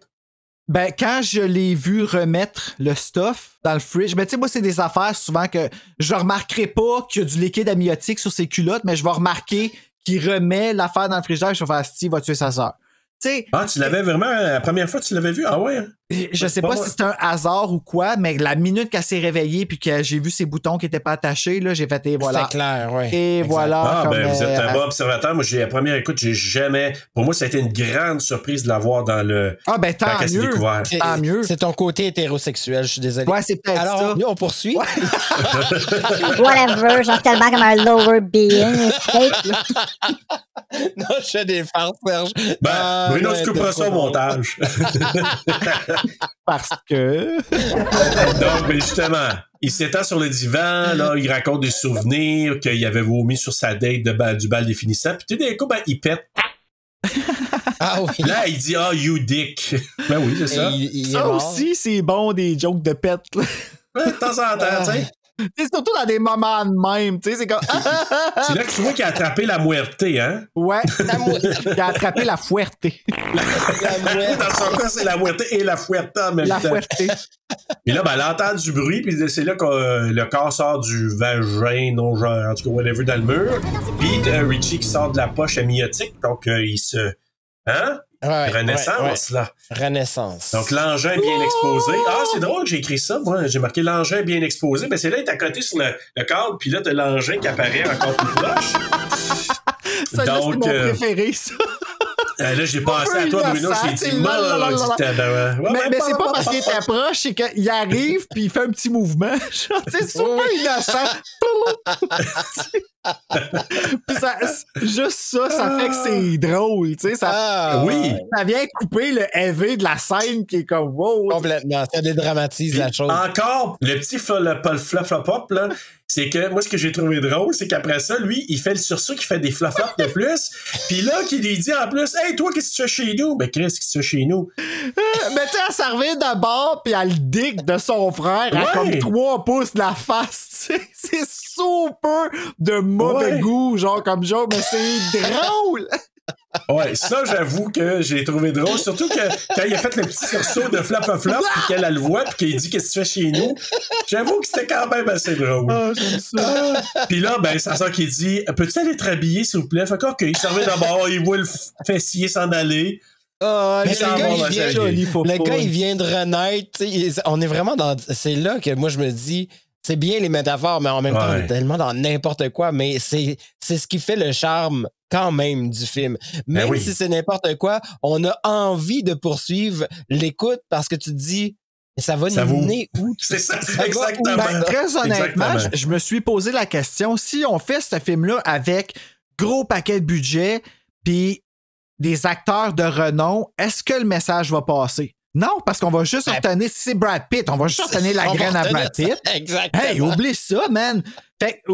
Ben, quand je l'ai vu remettre le stuff dans le fridge, ben, tu sais, moi, c'est des affaires souvent que je remarquerai pas qu'il y a du liquide amniotique sur ses culottes, mais je vais remarquer qu'il remet l'affaire dans le frigidaire et je vais faire Steve va tuer sa sœur? Tu sais, Ah, tu l'avais vraiment, la première fois, tu l'avais vu? Ah ouais? hein? Je sais pas si c'est un hasard ou quoi, mais la minute qu'elle s'est réveillée puis que j'ai vu ses boutons qui étaient pas attachés, là, j'ai fait et voilà. C'est clair, oui. Et voilà. Ah, comme, ben, vous êtes euh, un bon observateur. Moi, j'ai la première écoute, j'ai jamais. Pour moi, ça a été une grande surprise de l'avoir dans le. Ah, ben, tant mieux. Tant mieux. C'est ton côté hétérosexuel, je suis désolé. Ouais, c'est peut-être Alors, ça. nous, on poursuit. Whatever, genre tellement comme un lower being. non, je fais des farces, Serge. Ben, Ah, Bruno, tu couperas ça au montage. Parce que. Donc, mais justement, il s'étend sur le divan, là, il raconte des souvenirs qu'il avait vomi sur sa date de ba- du bal définissant. Puis, tu sais, d'un coup, ben, il pète. Ah oui. Là, il dit, ah, you dick. Ben oui, c'est ça. Il- il Ça aussi, c'est bon des jokes de pète. Ouais, de temps en temps, tu sais. C'est surtout dans des moments de même, tu sais, c'est comme. C'est là que tu vois qu'il a attrapé la muerte, hein? ouais, La il a attrapé la. La mouette. Dans son cas, c'est la muerte et la fuerte en même La temps. fuerte. Et là, ben, elle entend du bruit, puis c'est là que euh, le corps sort du vagin, non genre, en tout cas, whatever, dans le mur. Puis euh, Richie qui sort de la poche amniotique, donc euh, il se... Hein? Ouais, Renaissance, là. ouais. Renaissance. Donc l'engin bien exposé. Ah, c'est drôle que j'ai écrit ça, moi. J'ai marqué l'engin bien exposé. Ben, c'est là, il est à côté sur le, le cadre, puis là, t'as l'engin qui apparaît encore plus proche. Ça, là, c'est Donc, mon euh, préféré, ça. Euh, là, j'ai pensé à toi, Bruno, j'ai c'est dit, tabarouette. Ouais, mais mais c'est pas parce qu'il est approche, c'est qu'il arrive puis il fait un petit mouvement. Genre, tu sais, c'est super innocent. puis ça, juste ça, ça fait que c'est drôle, tu sais. Ça, Ah, Oui. ça vient couper le heavy de la scène qui est comme wow. Complètement. Ça dédramatise la chose. Encore, le petit flop flop flop pop là, c'est que moi ce que j'ai trouvé drôle, c'est qu'après ça, lui, il fait le sursaut qui fait des flop flop de plus. Puis là, qui lui dit en plus, hey toi, qu'est-ce que tu fais chez nous Ben Chris, qu'est-ce que tu fais chez nous? Mais tu sais, elle servait d'abord puis elle le dick de son frère à Ouais. comme 3 pouces de la face. C'est super de mauvais Ouais. goût, genre comme genre, mais c'est drôle. Ouais, ça, j'avoue que j'ai trouvé drôle. Surtout que quand il a fait le petit sursaut de flop flop flop, puis qu'elle a le voit, puis qu'il dit qu'est-ce que tu fais chez nous, j'avoue que c'était quand même assez drôle. Ah, j'aime ça. Puis là, ben, sa soeur qui dit Peux-tu aller te rhabiller, s'il vous plaît? Fait que, OK, il servait d'abord, il voit le fessier s'en aller. Ah, il le s'en gars, va il vient- joli, Le gars, il vient de renaître. tu sais, il- On est vraiment dans. C'est là que moi, je me dis. C'est bien les métaphores, mais en même temps, on est tellement dans n'importe quoi. Mais c'est c'est ce qui fait le charme quand même du film. Même Ben oui. si c'est n'importe quoi, on a envie de poursuivre l'écoute parce que tu te dis, ça va Ça nous mener où? C'est ça, Ça va exactement. où? Ben, très honnêtement, Exactement. je, je me suis posé la question si on fait ce film-là avec gros paquet de budget puis des acteurs de renom, est-ce que le message va passer? Non, parce qu'on va juste Ben, obtenir, si c'est Brad Pitt, on va juste obtenir la On graine à retenir Brad Pitt. ça. Exactement. Hey, oublie ça, man! Fait que,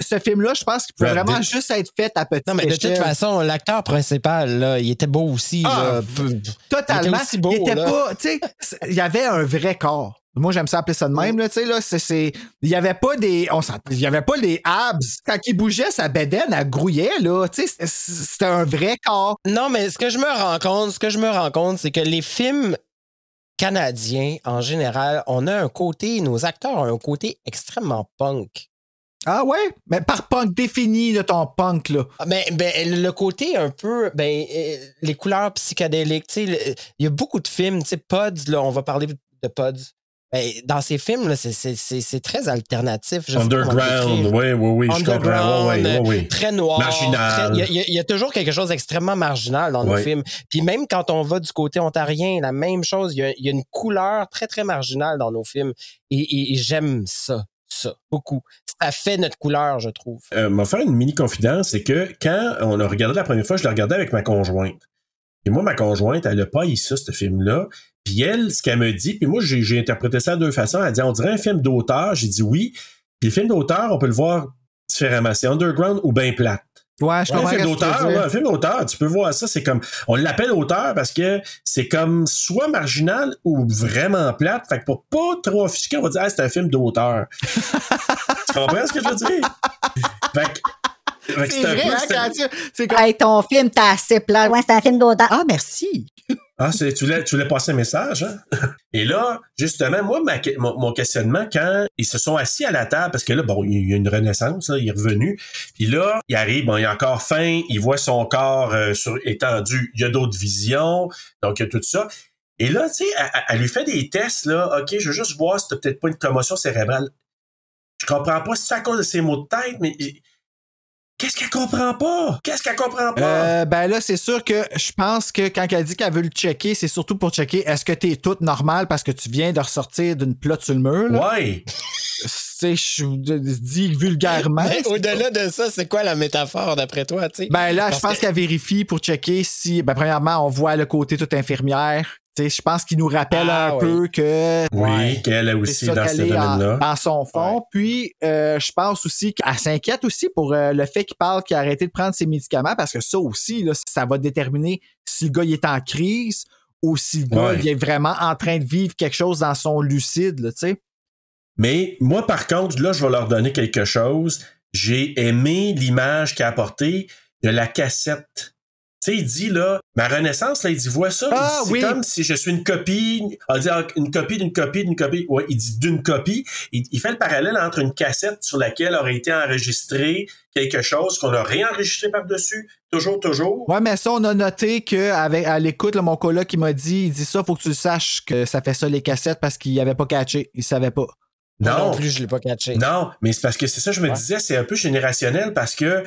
ce- film-là, je pense qu'il peut Brad vraiment Pitt. juste être fait à petite Non, mais de échelle. toute façon, l'acteur principal, là, il était beau aussi. Ah, là. Totalement. Il était aussi beau, Il était là. pas, tu sais, il y avait un vrai corps. Moi, j'aime ça appeler ça de même, là, tu sais, là, c'est, c'est, il y avait pas des, on il y avait pas des abs. Quand il bougeait, sa bédaine, elle grouillait, là, tu sais, c'était un vrai corps. Non, mais ce que je me rends compte, ce que je me rends compte, c'est que les films Canadiens, en général, on a un côté, nos acteurs ont un côté extrêmement punk. Ah ouais? Mais par punk, définis là, ton punk, là. Ah, Ben, ben, le côté un peu, ben, euh, les couleurs psychédéliques, tu sais, il y a beaucoup de films, tu sais, Pods, là, on va parler de Pods. Ben, dans ces films, c'est- très alternatif. je Underground, oui, oui, oui, je comprends. Underground, Oui, oui, oui. très noir. Marginal. Il y a- y, toujours quelque chose d'extrêmement marginal dans nos films. Puis même quand on va du côté ontarien, la même chose. Il y a, il y a une couleur très, très marginale dans nos films. Et, et- et j'aime ça, ça, beaucoup. Ça fait notre couleur, je trouve. Euh, m'a faire une mini confidence, c'est que quand on a regardé la première fois, je l'ai regardé avec ma conjointe. Et moi, ma conjointe, elle a pas eu ça, ce film-là. Puis elle, ce qu'elle me dit, puis moi, j'ai interprété ça de deux façons. Elle dit, on dirait un film d'auteur. J'ai dit oui. Puis le film d'auteur, on peut le voir différemment. C'est underground ou bien plate. Ouais, je un comprends. film tu veux d'auteur, un film d'auteur, tu peux voir ça, c'est comme, on l'appelle auteur parce que c'est comme soit marginal ou vraiment plate. Fait que pour pas trop offusquer, on va dire, ah, c'est un film d'auteur. tu comprends ce que je veux dire? Fait que, fait que C'est un vrai, peu- hein, quand tu- c'est comme. Hey, ton film, t'as assez plat. Ouais, c'est un film d'auteur. Ah, merci. Ah, tu voulais, tu passer un message, hein? Et là, justement, moi, mon, mon questionnement, quand ils se sont assis à la table, parce que là, bon, il y a une renaissance, là, il est revenu. Puis là, il arrive, bon, il a encore faim, il voit son corps euh, sur, étendu, il y a d'autres visions, donc il y a tout ça. Et là, tu sais, elle, lui fait des tests, là, OK, je veux juste voir si t'as peut-être pas une commotion cérébrale. Je comprends pas si c'est à cause de ses mots de tête, mais qu'est-ce qu'elle comprend pas? Qu'est-ce qu'elle comprend pas? Euh, ben là, c'est sûr que je pense que quand elle dit qu'elle veut le checker, c'est surtout pour checker est-ce que t'es toute normale parce que tu viens de ressortir d'une plotte sur le mur. Là? ouais. Tu sais, je dis vulgairement. Au-delà de ça, c'est quoi la métaphore d'après toi, tu sais? Ben là, je pense que- qu'elle vérifie pour checker si, ben premièrement, on voit le côté tout infirmière. Je pense qu'il nous rappelle Ah, un oui. peu que Oui, Ouais. qu'elle a c'est aussi dans ce est domaine-là. dans son fond. Puis, euh, je pense aussi qu'elle s'inquiète aussi pour euh, le fait qu'il parle qu'il a arrêté de prendre ses médicaments parce que ça aussi, là, ça va déterminer si le gars il est en crise ou si le gars Ouais. il est vraiment en train de vivre quelque chose dans son lucide, là, tu sais. Mais moi, par contre, là, je vais leur donner quelque chose. J'ai aimé l'image qu'il a apportée de la cassette. Tu sais, il dit là, ma renaissance, là, il dit, vois ça. Ah, c'est oui. comme si je suis une copie. On dit ah, une copie d'une copie d'une copie. Ouais, il dit d'une copie. Il, il fait le parallèle entre une cassette sur laquelle aurait été enregistré quelque chose qu'on a réenregistré par-dessus. Toujours, toujours. Ouais, mais ça, on a noté que avec, à l'écoute, là, mon coloc qui m'a dit, il dit ça, faut que tu le saches que ça fait ça les cassettes parce qu'il avait pas catché. Il savait pas. Non. non plus, je l'ai pas catché. Non, mais c'est parce que c'est ça, je me Ouais. disais, c'est un peu générationnel parce que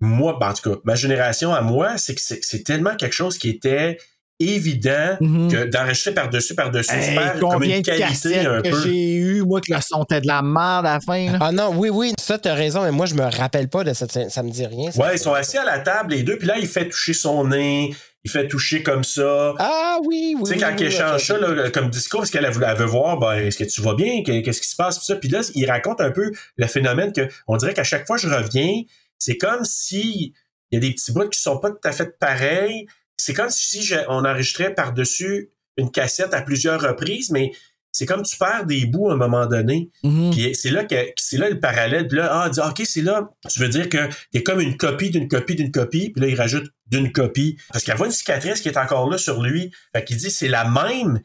moi, ben, en tout cas, ma génération à moi, c'est que c'est c'est tellement quelque chose qui était évident Mhm. que d'enregistrer par-dessus, par-dessus, Hey, comme combien une de qualité un que peu. j'ai eu, moi, que le son était de la merde à la fin. là. Ah non, oui, oui, ça, t'as raison, mais moi, je me rappelle pas de cette. Ça me dit rien. ça. Ouais, ils sont assis à la table, les deux, puis là, il fait toucher son nez, il fait toucher comme ça. Ah oui, oui. Tu sais, quand oui, il échange ça là, comme discours, parce qu'elle elle veut, voir, ben, est-ce que tu vas bien, Que- qu'est-ce qui se passe, puis ça. Puis là, il raconte un peu le phénomène que, on dirait qu'à chaque fois que je reviens, c'est comme si il y a des petits bouts qui sont pas tout à fait pareils. C'est comme si je- on enregistrait par-dessus une cassette à plusieurs reprises, mais c'est comme tu perds des bouts à un moment donné. Puis c'est là que c'est là le parallèle. Puis là, ah, il dit, OK, c'est là. Tu veux dire que t'es comme une copie d'une copie d'une copie. Puis là, il rajoute d'une copie. Parce qu'il y a une cicatrice qui est encore là sur lui. Fait qu'il dit, c'est la même.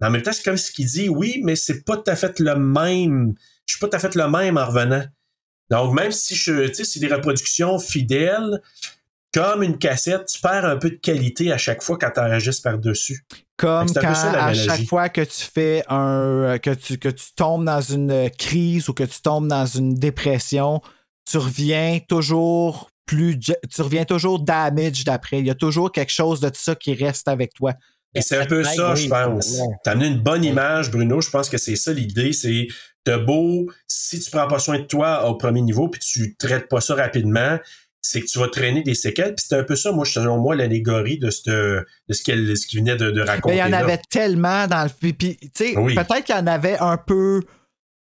Mais en même temps, c'est comme ce qu'il dit, oui, mais c'est pas tout à fait le même. Je suis pas tout à fait le même en revenant. Donc, même si je, c'est des reproductions fidèles, comme une cassette, tu perds un peu de qualité à chaque fois quand tu enregistres par-dessus. Comme quand ça, à chaque fois que tu fais un que tu que tu tombes dans une crise ou que tu tombes dans une dépression, tu reviens toujours plus tu reviens toujours damage d'après. Il y a toujours quelque chose de ça qui reste avec toi. Et c'est un peu ça, je pense. T'as amené une bonne image, Bruno. Je pense que c'est ça l'idée. C'est de beau, si tu prends pas soin de toi au premier niveau, puis tu traites pas ça rapidement, c'est que tu vas traîner des séquelles. Puis c'est un peu ça, moi, selon moi, l'allégorie de, cette- de ce qu'elle ce qu'il venait de, de Mais raconter. il y en là. avait tellement dans le puis, puis, tu sais Oui. peut-être qu'il y en avait un peu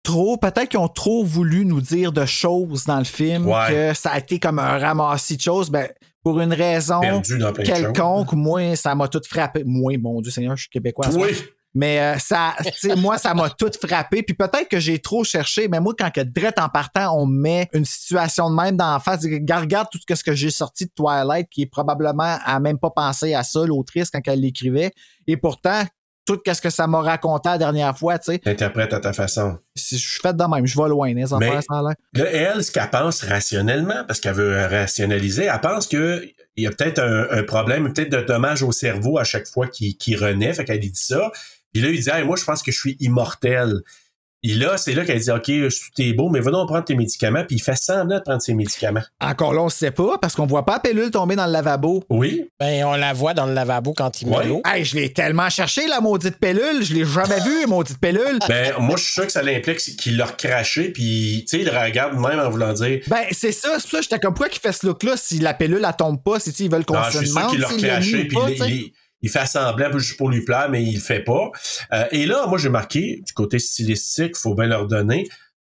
trop, peut-être qu'ils ont trop voulu nous dire de choses dans le film Ouais. que ça a été comme un ramassis de choses ben pour une raison quelconque, moi, ça m'a tout frappé. Moi, mon Dieu Seigneur, je suis québécois. Oui. Mais euh, ça, moi, ça m'a tout frappé. Puis peut-être que j'ai trop cherché, mais moi, quand que direct en partant, on me met une situation de même d'en face, regarde, regarde tout ce que j'ai sorti de Twilight, qui est probablement à même pas pensé à ça, l'autrice, quand elle l'écrivait. Et pourtant, tout ce que ça m'a raconté la dernière fois, tu sais. T'interprètes à ta façon. Si Je suis fait de même, je vais loin, les l'air. Là, elle, ce qu'elle pense rationnellement, parce qu'elle veut rationaliser, elle pense que il y a peut-être un, un problème, peut-être de dommage au cerveau à chaque fois qu'il qu'il renaît. Fait qu'elle dit ça. Puis là, il dit, Hey, moi, je pense que je suis immortel. Et là, c'est là qu'elle dit, OK, tout est beau, mais va donc prendre tes médicaments. Puis il fait semblant de prendre ses médicaments. Encore là, on sait pas, parce qu'on voit pas la pilule tomber dans le lavabo. Oui. Ben, on la voit dans le lavabo quand il met Ouais. l'eau. Hey, je l'ai tellement cherché, la maudite pilule. Je l'ai jamais vue, maudite pilule. Ben, moi, je suis sûr que ça l'implique qu'il l'a recraché, puis, tu sais, il le regarde même en voulant dire, Ben, c'est ça, c'est ça, j'étais comme, pourquoi qu'il fait ce look-là si la pilule, elle tombe pas, si tu sais, ils veulent qu'on Non, se je suis sûr demande qu'il l'a recraché, puis il, fait semblant juste pour lui plaire, mais il le fait pas. Euh, et là, moi, j'ai marqué, du côté stylistique, faut bien leur donner,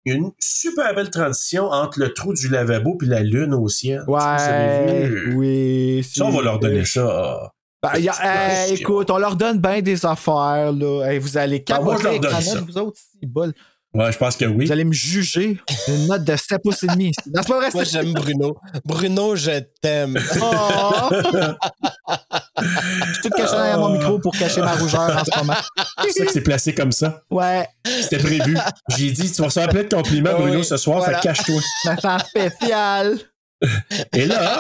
une super belle transition entre le trou du lavabo puis la lune au ciel. Ouais, vu? oui. Ça, on va leur donner ça. Ben, y a- hey, Explosion. écoute, on leur donne bien des affaires, là. Hey, vous allez moi, je leur capoter donne la ça. vous autres, c'est bol. Ouais, je pense que oui. Vous allez me juger. Une note de 7 pouces et demi. Non, c'est pas vrai, Moi, j'aime Bruno. Bruno, je t'aime. Oh! Je suis tout caché derrière mon micro pour cacher ma rougeur en ce moment. C'est ça que c'est placé comme ça. Ouais, C'était prévu. J'ai dit, tu vas se rappeler de compliments, Bruno, oui, ce soir, voilà. fait cache-toi. ma femme spéciale. Et là,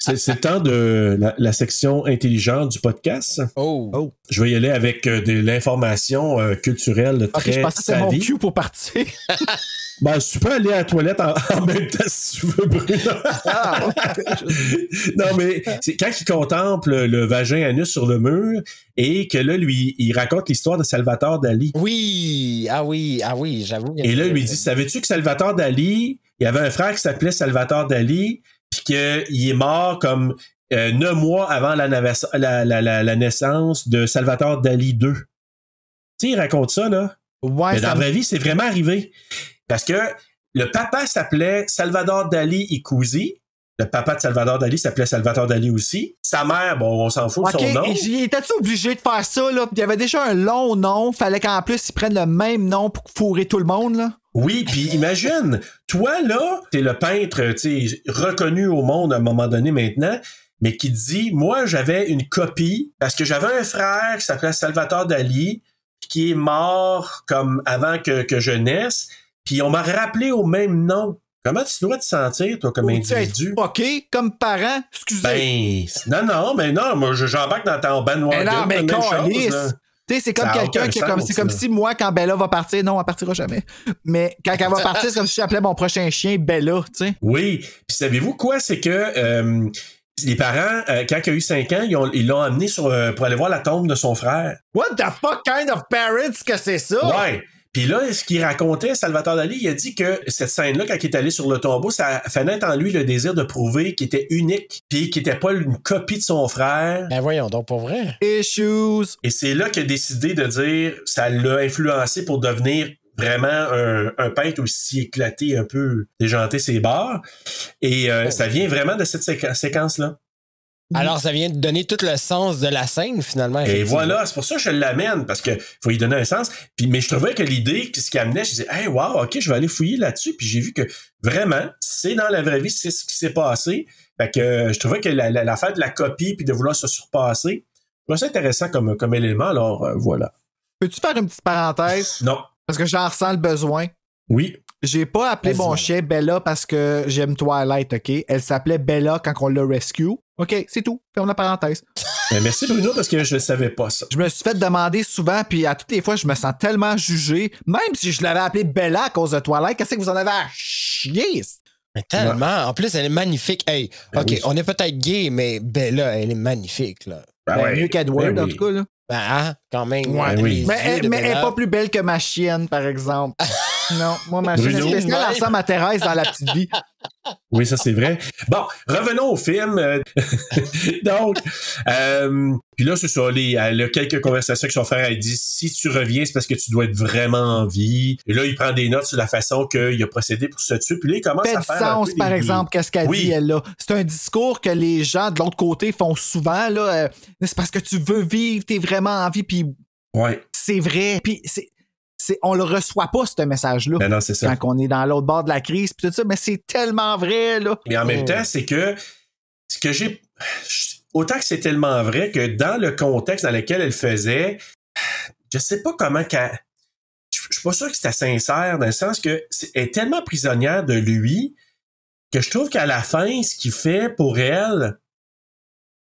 c'est c'est le temps de la, la section intelligente du podcast. Oh. Oh. Je vais y aller avec euh, de l'information euh, culturelle Ok, très je pensais que c'était mon cue pour partir. Ben, tu peux aller à la toilette en, en même temps si tu veux, Bruno. Ah, non, mais c'est quand il contemple le vagin anus sur le mur et que là, lui, il raconte l'histoire de Salvatore Dali. Oui, ah oui, ah oui, j'avoue. Et là, il lui dit, savais-tu que Salvatore Dali, il y avait un frère qui s'appelait Salvatore Dali, puis qu'il est mort comme euh, neuf mois avant la, la, la, la, naissance de Salvatore Dali 2. Tu sais, il raconte ça, là. Ouais, Mais dans la vraie vie, c'est vraiment arrivé. Parce que le papa s'appelait Salvador Dali Ikuzi. Le papa de Salvador Dali s'appelait Salvatore Dali aussi. Sa mère, bon, on s'en fout de son nom. j'y- était-tu obligé de faire ça, là? Puis il y avait déjà un long nom. Fallait qu'en plus, ils prennent le même nom pour fourrer tout le monde, là. Oui, puis imagine, toi là, t'es le peintre, tu sais, reconnu au monde à un moment donné maintenant, mais qui dit, moi j'avais une copie parce que j'avais un frère qui s'appelait Salvatore Dali, qui est mort comme avant que, que je naisse, puis on m'a rappelé au même nom. Comment tu dois te sentir, toi, comme Ou individu? OK, comme parent, excusez. Ben, non, non, mais non, moi, je- j'embarque dans ton bandwagon. Mais non, mais même là. Tu sais, c'est comme quelqu'un qui est comme, c'est comme si moi, quand Bella va partir, non, elle partira jamais. Mais quand elle va partir, c'est comme si j'appelais mon prochain chien Bella, tu sais. Oui. Puis savez-vous quoi? C'est que euh, les parents, euh, quand il a eu 5 ans, ils l'ont amené sur, euh, pour aller voir la tombe de son frère. What the fuck kind of parents que c'est ça? Ouais. Puis là, ce qu'il racontait, Salvatore Dali, il a dit que cette scène-là, quand il est allé sur le tombeau, ça fait naître en lui le désir de prouver qu'il était unique, puis qu'il n'était pas une copie de son frère. Ben voyons donc, pour vrai. Issues. Et c'est là qu'il a décidé de dire, ça l'a influencé pour devenir vraiment un, un peintre aussi éclaté, un peu déjanté ses barres. Et euh, ça vient vraiment de cette séqu- séquence-là. Alors, ça vient de donner tout le sens de la scène, finalement. Et voilà, c'est pour ça que je l'amène, parce que faut y donner un sens. Puis, mais je trouvais que l'idée, ce qui amenait, je disais, hey, wow, ok, je vais aller fouiller là-dessus. Puis j'ai vu que vraiment, c'est dans la vraie vie, c'est ce qui s'est passé. Fait que je trouvais que la- la- l'affaire de la copie puis de vouloir se surpasser, ça intéressant comme, comme élément. Alors euh, voilà. Peux-tu faire une petite parenthèse? Non. Parce que j'en ressens le besoin. Oui. J'ai pas appelé mon chien Bella parce que j'aime Twilight, OK? Elle s'appelait Bella quand on l'a rescue. OK, c'est tout. Ferme la parenthèse. Ben, merci Bruno, parce que je ne savais pas ça. Je me suis fait demander souvent, puis à toutes les fois, je me sens tellement jugé. Même si je l'avais appelé Bella à cause de Twilight, qu'est-ce que vous en avez à chier? Mais tellement. En plus, elle est magnifique. Hey, Ben OK, oui. on est peut-être gay, mais Bella, elle est magnifique, là. Ben Ben, ouais. mieux qu'Edward, Ben en oui. tout cas. Là. Ben, hein, quand même. Ouais, oui. Mais, elle, mais elle est Bella. pas plus belle que ma chienne, par exemple. non, moi, ma Bruno. spéciale ressemble à Thérèse dans La Petite Vie. Oui, ça c'est vrai. Bon, revenons au film. Euh, Donc, euh, puis là, c'est ça, les, elle a quelques conversations avec son frère. Elle dit, si tu reviens, c'est parce que tu dois être vraiment en vie. Et là, il prend des notes sur la façon qu'il a procédé pour se tuer. Puis là, il commence à faire un sens, peu par des- exemple, qu'est-ce qu'elle Oui. dit, elle, là? C'est un discours que les gens de l'autre côté font souvent, là. euh, c'est parce que tu veux vivre, t'es vraiment en vie, puis Ouais, c'est vrai. Puis c'est, c'est, on le reçoit pas, ce message-là. ben non, c'est ça. Quand on est dans l'autre bord de la crise, puis tout ça, mais c'est tellement vrai, là. Mais en même temps, c'est que ce que j'ai. Autant que c'est tellement vrai que dans le contexte dans lequel elle faisait, je sais pas comment qu'elle. Je suis pas sûr que c'était sincère, dans le sens que c'est- elle est tellement prisonnière de lui que je trouve qu'à la fin, ce qu'il fait pour elle,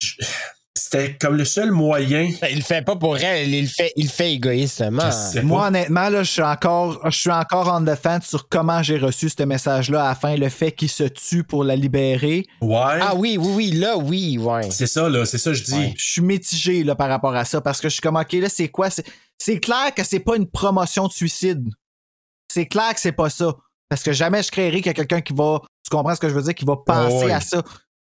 je- c'était comme le seul moyen. Il le fait pas pour elle, il le fait, il le fait égoïstement. Je sais Moi, pas. honnêtement, là, je suis encore, je suis encore en défense sur comment j'ai reçu ce message-là à la fin, le fait qu'il se tue pour la libérer. Ouais. Ah oui, oui, oui, là, oui, ouais. C'est ça, là, c'est ça, que je dis. Ouais. Je suis mitigé là, par rapport à ça parce que je suis comme, OK, là, c'est quoi? C'est, c'est clair que c'est pas une promotion de suicide. C'est clair que c'est pas ça. Parce que jamais je créerai qu'il y a quelqu'un qui va, tu comprends ce que je veux dire, qui va penser Oh oui. à ça.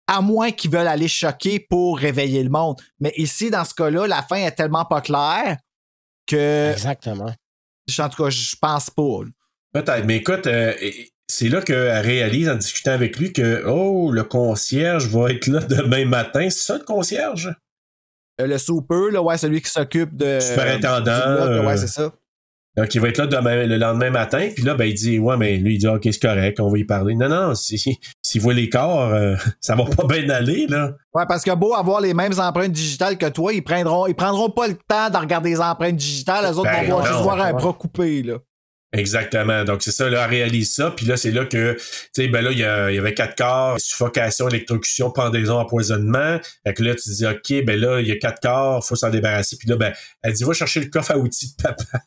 À moins qu'ils veulent aller choquer pour réveiller le monde. Mais ici, dans ce cas-là, la fin est tellement pas claire que, Exactement. en tout cas, je pense pas. Peut-être, mais écoute, euh, c'est là qu'elle réalise en discutant avec lui que, oh, le concierge va être là demain matin. C'est ça, le concierge? Euh, le super, là, ouais, celui qui s'occupe de. Superintendant, euh, ouais, c'est ça. Donc, il va être là demain, le lendemain matin. Puis là, ben, il dit, ouais, mais lui, il dit, OK, c'est correct, on va y parler. Non, non, si- s'il voit les corps, euh, ça va pas bien aller, là. Ouais, parce que beau avoir les mêmes empreintes digitales que toi, ils prendront, ils prendront pas le temps de regarder les empreintes digitales. Les autres Ben vont voir non. juste voir un bras coupé, là. Exactement. Donc, c'est ça, là, elle réalise ça. Puis là, c'est là que, tu sais, ben là, il y, a- il y avait quatre corps, suffocation, électrocution, pendaison, empoisonnement. Fait que là, tu dis, OK, ben là, il y a quatre corps, faut s'en débarrasser. Puis là, ben, elle dit, va chercher le coffre à outils de papa.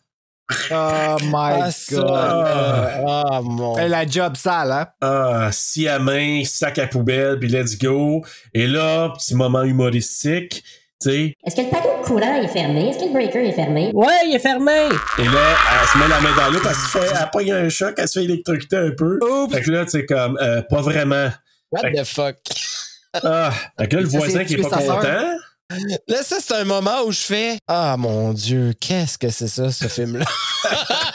Oh my Ah, god. là. Ah, mon. Elle a job sale, hein? Ah, scie à main, sac à poubelle, puis let's go. Et là, petit moment humoristique, tu sais. Est-ce que le panneau de courant est fermé? Est-ce que le breaker est fermé? Ouais, il est fermé. Et là, elle se met la main dans l'eau parce qu'elle se fait, elle pogne un choc, elle se fait électrocuter un peu. Oups. Fait que là, tu sais, comme, euh, pas vraiment. What the fuck? Ah, fait que là, le voisin c'est qui est pas sœur. Là, ça, c'est un moment où je fais Ah mon Dieu, qu'est-ce que c'est ça, ce film-là?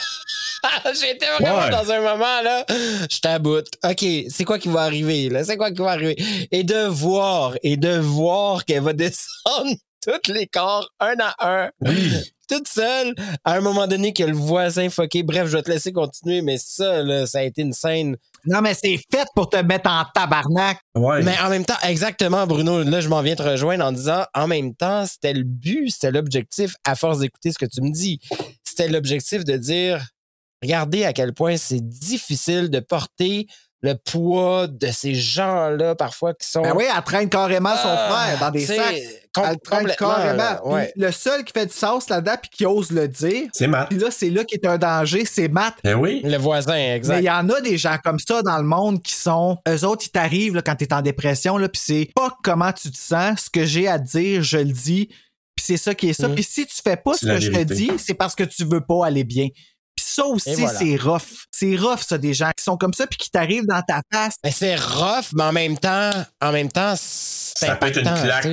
J'étais vraiment Ouais. dans un moment, là. Je t'aboute. OK, c'est quoi qui va arriver, là? C'est quoi qui va arriver? Et de voir, et de voir qu'elle va descendre tous les corps, un à un. Toute seule, à un moment donné, que le voisin fucké. Bref, je vais te laisser continuer, mais ça, là, ça a été une scène. Non, mais c'est fait pour te mettre en tabarnak. Ouais. Mais en même temps, exactement, Bruno, là, je m'en viens te rejoindre en disant, en même temps, c'était le but, c'était l'objectif, à force d'écouter ce que tu me dis. C'était l'objectif de dire, regardez à quel point c'est difficile de porter le poids de ces gens-là, parfois, qui sont... Ben oui, elle traîne carrément son Ah, frère dans des sacs. Elle traîne carrément. là, Puis ouais. Le seul qui fait du sens là-dedans puis qui ose le dire, C'est Matt. puis là, c'est là qui est un danger, c'est Matt. Ben oui. Le voisin, Mais exact. il y en a des gens comme ça dans le monde qui sont. Eux autres, ils t'arrivent là, quand t'es en dépression, là, puis c'est pas comment tu te sens. Ce que j'ai à te dire, je le dis. Puis c'est ça qui est ça. Mm. Puis si tu fais pas C'est ce que je te dis, c'est parce que tu veux pas aller bien. Puis ça aussi, voilà. c'est rough. C'est rough, ça, des gens qui sont comme ça puis qui t'arrivent dans ta face. Mais c'est rough, mais en même temps, en même temps, c'est Ça peut être une claque.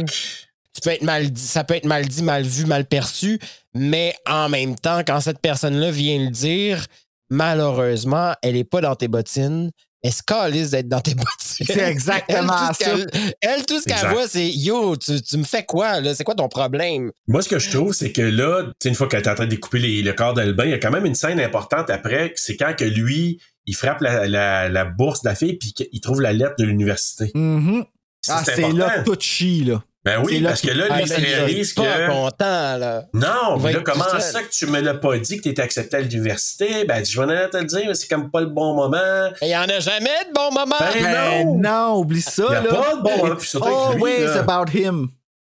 tu peux être mal dit, ça peut être mal dit, mal vu, mal perçu, mais en même temps, quand cette personne-là vient le dire, malheureusement, elle est pas dans tes bottines. Elle se calisse d'être dans tes bottines. C'est exactement elle, tout ça. Elle, tout ce qu'elle voit, c'est Yo, tu, tu me fais quoi, là? C'est quoi ton problème? Moi, ce que je trouve, c'est que là, tu sais, une fois qu'elle est en train de découper les- le corps d'Albin, il y a quand même une scène importante après, c'est quand que lui, il frappe la, la, la bourse de la fille puis qu'il trouve la lettre de l'université. Mhm. Ça, Ah, c'est là tout chie, là. Ben oui, là parce que là, lui, il réalise pas que... content, là. Non, mais là, comment ça que tu me l'as pas dit que t'étais accepté à l'université? Ben, je venais te le dire, mais c'est comme pas le bon moment. Il y en a jamais de bons moments. Ben, Ben non. non, oublie ça, Il a là. pas de bon moment, puis surtout avec lui, Always là. about him.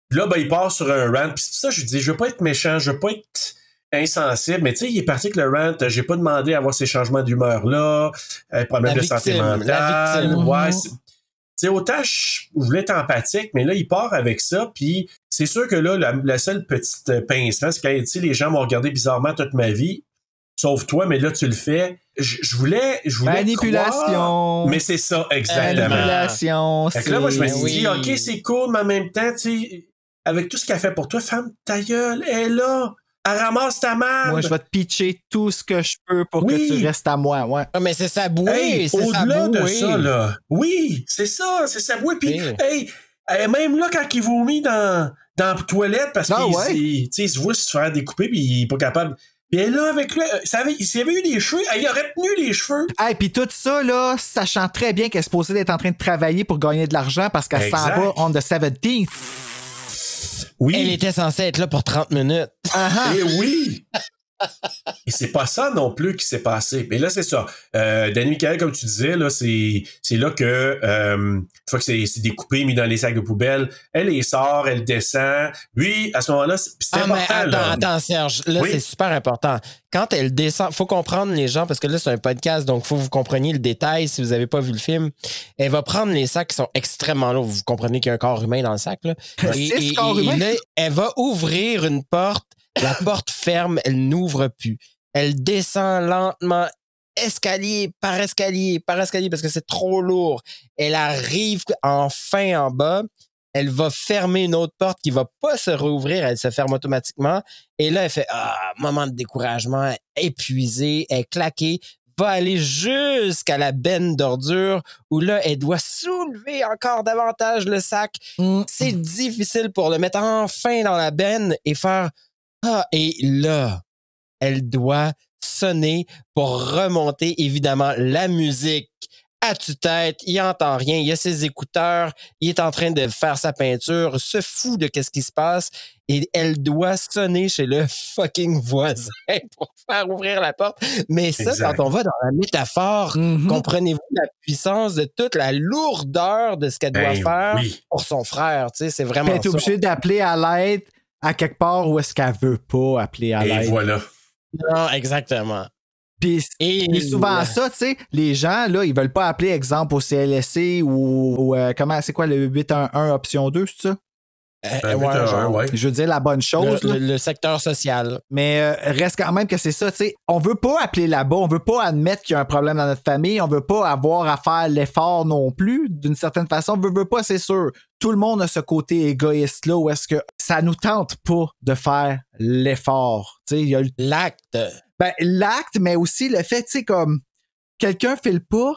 Puis là, ben, il part sur un rant. Puis c'est ça, je lui dis, je veux pas être méchant, je veux pas être insensible, mais tu sais, il est parti avec le rant. J'ai pas demandé à avoir ces changements d'humeur-là, euh, problème La de santé la mentale. victime. Ouais, Mhm. c'est- tu sais, autant je voulais être empathique, mais là, il part avec ça, puis c'est sûr que là, la, la seule petite pincement, c'est quand, tu sais, les gens m'ont regardé bizarrement toute ma vie, sauf toi, mais là, tu le fais. Je je voulais, je voulais Manipulation. croire, mais c'est ça, exactement. Manipulation. Fait que là, moi, je me suis oui. dit, OK, c'est cool, mais en même temps, tu sais, avec tout ce qu'elle fait pour toi, femme, ta gueule, elle est là. Elle ramasse ta main. Moi, je vais te pitcher tout ce que je peux pour Oui. que tu restes à moi. Ouais. Ah, mais c'est sa bouée, Hey, c'est sa au-delà de ça, là. Oui, c'est ça, c'est sa bouée. Puis, hey, hey, même là, quand il vomit dans, dans la toilette, parce Ah qu'il ouais? il- tu sais, il se voit se faire découper, puis il est pas capable. Puis là avec lui, euh, s'il avait eu des cheveux, elle, il aurait tenu les cheveux. Hey, puis tout ça, là, sachant très bien qu'elle est supposée d'être en train de travailler pour gagner de l'argent parce qu'elle s'en va on the 17th. Oui. Elle était censée être là pour 30 minutes. Eh oui! Et c'est pas ça non plus qui s'est passé. Mais là, c'est ça. Euh, Danny Michael, comme tu disais, là, c'est, c'est là que, euh, une fois que c'est, c'est découpé, mis dans les sacs de poubelle, elle les sort, elle descend. Lui, à ce moment-là, c'est, c'est Ah, mais important. attends, là. attends, Serge. Là, Oui. c'est super important. Quand elle descend, faut comprendre les gens, parce que là, c'est un podcast, donc faut que vous compreniez le détail si vous n'avez pas vu le film. Elle va prendre les sacs qui sont extrêmement lourds. Vous comprenez qu'il y a un corps humain dans le sac, là. Corps humains? là, elle va ouvrir une porte. La porte ferme, elle n'ouvre plus. Elle descend lentement, escalier par escalier par escalier, parce que c'est trop lourd. Elle arrive enfin en bas. Elle va fermer une autre porte qui va pas se rouvrir, elle se ferme automatiquement. Et là, elle fait ah, moment de découragement, épuisée, elle est claquée, va aller jusqu'à la benne d'ordures où là, elle doit soulever encore davantage le sac. Mm. C'est difficile pour le mettre enfin dans la benne et faire ah. Et là, elle doit sonner pour remonter évidemment la musique à tue-tête, il entend rien, il a ses écouteurs, il est en train de faire sa peinture, se fout de qu'est-ce qui se passe et elle doit sonner chez le fucking voisin pour faire ouvrir la porte. Mais ça, Exact. quand on va dans la métaphore, Mhm. comprenez-vous la puissance de toute la lourdeur de ce qu'elle doit Ben faire oui. pour son frère, tu sais, c'est vraiment elle est obligée d'appeler à l'aide à quelque part où est-ce qu'elle veut pas appeler à Et l'aide. voilà. Non, exactement. Puis Et c'est souvent ça, tu sais, les gens, là, ils veulent pas appeler, exemple, au CLSC ou, ou, euh, comment, c'est quoi le 811 option 2, c'est ça? Euh, ouais, genre, ouais. Je veux dire la bonne chose, le, là. le- le secteur social. Mais euh, reste quand même que c'est ça, tu sais. On veut pas appeler là-bas, on veut pas admettre qu'il y a un problème dans notre famille, on veut pas avoir à faire l'effort non plus, d'une certaine façon. On veut, veut pas, c'est sûr. Tout le monde a ce côté égoïste-là où est-ce que ça nous tente pas de faire l'effort. Tu sais, il y a L'acte. ben, l'acte, mais aussi le fait, tu sais, comme quelqu'un fait le pas,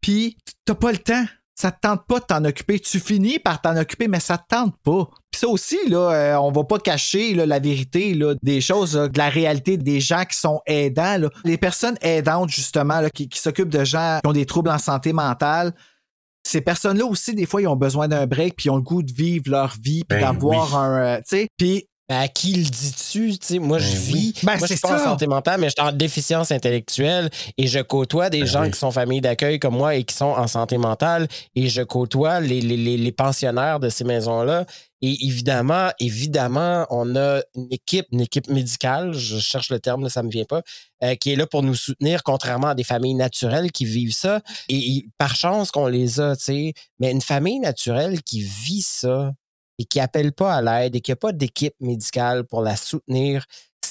puis t'as pas le temps. Ça te tente pas de t'en occuper. Tu finis par t'en occuper, mais ça te tente pas. Puis ça aussi, là, euh, on va pas cacher là, la vérité là, des choses, là, de la réalité des gens qui sont aidants. là. Les personnes aidantes, justement, là, qui, qui s'occupent de gens qui ont des troubles en santé mentale, ces personnes-là aussi, des fois, ils ont besoin d'un break, puis ils ont le goût de vivre leur vie, puis Ben d'avoir oui. un... euh, tu sais, puis Ben, à qui le dis-tu? Tu sais, moi, je Ben vis. Ben, moi, je suis pas en santé mentale, mais je suis en déficience intellectuelle et je côtoie des Ben gens oui. qui sont familles d'accueil comme moi et qui sont en santé mentale et je côtoie les, les, les, les pensionnaires de ces maisons-là. Et évidemment, évidemment, on a une équipe, une équipe médicale, je cherche le terme, là, ça me vient pas, euh, qui est là pour nous soutenir, contrairement à des familles naturelles qui vivent ça. Et, et par chance qu'on les a, tu sais. Mais une famille naturelle qui vit ça, et qui appelle pas à l'aide et qui n'a pas d'équipe médicale pour la soutenir,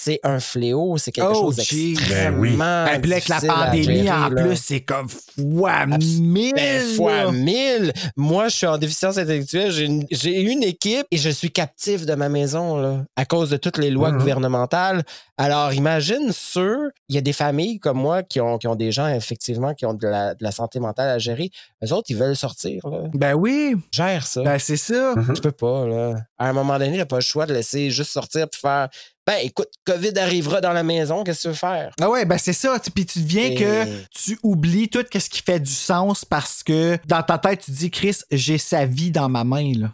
c'est un fléau, c'est quelque Oh, chose d'extrêmement Ben oui. Ben, avec la pandémie, gérer, en là. plus, c'est comme fois mille. Ben, fois mille. Moi, je suis en déficience intellectuelle. J'ai une, j'ai une équipe et je suis captif de ma maison là, à cause de toutes les lois Mhm. gouvernementales. Alors, imagine ceux, il y a des familles comme moi qui ont, qui ont des gens, effectivement, qui ont de la, de la santé mentale à gérer. Eux autres, ils veulent sortir. Là. Ben oui, Gère ça. ben c'est ça. Mhm. Tu peux pas, là. À un moment donné, t'as pas le choix de laisser juste sortir puis faire Ben, écoute, COVID arrivera dans la maison, qu'est-ce que tu veux faire? Ah ouais, ben c'est ça. Puis tu deviens Et- que tu oublies tout ce qui fait du sens parce que dans ta tête, tu dis, Chris, j'ai sa vie dans ma main. Là.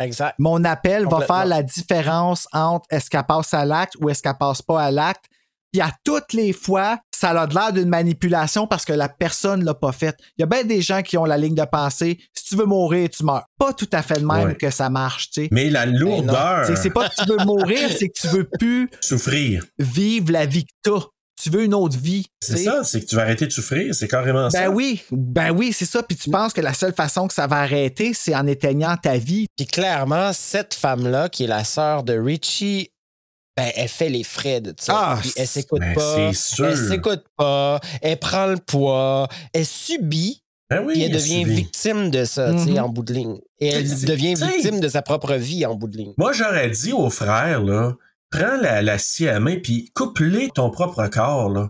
Exact. Mon appel va faire la différence entre est-ce qu'elle passe à l'acte ou est-ce qu'elle passe pas à l'acte. Puis à toutes les fois, ça a l'air d'une manipulation parce que la personne l'a pas faite. Il y a bien des gens qui ont la ligne de pensée si tu veux mourir, tu meurs. Pas tout à fait de même Ouais. que ça marche, tu sais. Mais la lourdeur, C'est pas que tu veux mourir, c'est que tu veux plus souffrir. vivre la vie que t'as. Tu veux une autre vie. C'est ça, c'est que tu vas arrêter de souffrir, c'est carrément ça. Ben oui, ben oui, c'est ça. Puis tu penses que la seule façon que ça va arrêter, c'est en éteignant ta vie. Puis clairement, cette femme-là, qui est la sœur de Richie, ben, elle fait les frais de ça. Ah, Puis elle s'écoute ben, pas. c'est sûr. Elle s'écoute pas. Elle prend le poids. Elle subit. Ben oui, Puis elle elle devient subit. victime de ça, tu sais, Mhm. en bout de ligne. Et elle devient victime de sa propre vie en bout de ligne. Moi, j'aurais dit aux frères, là, prends la, la scie à main puis coupe-les ton propre corps, là.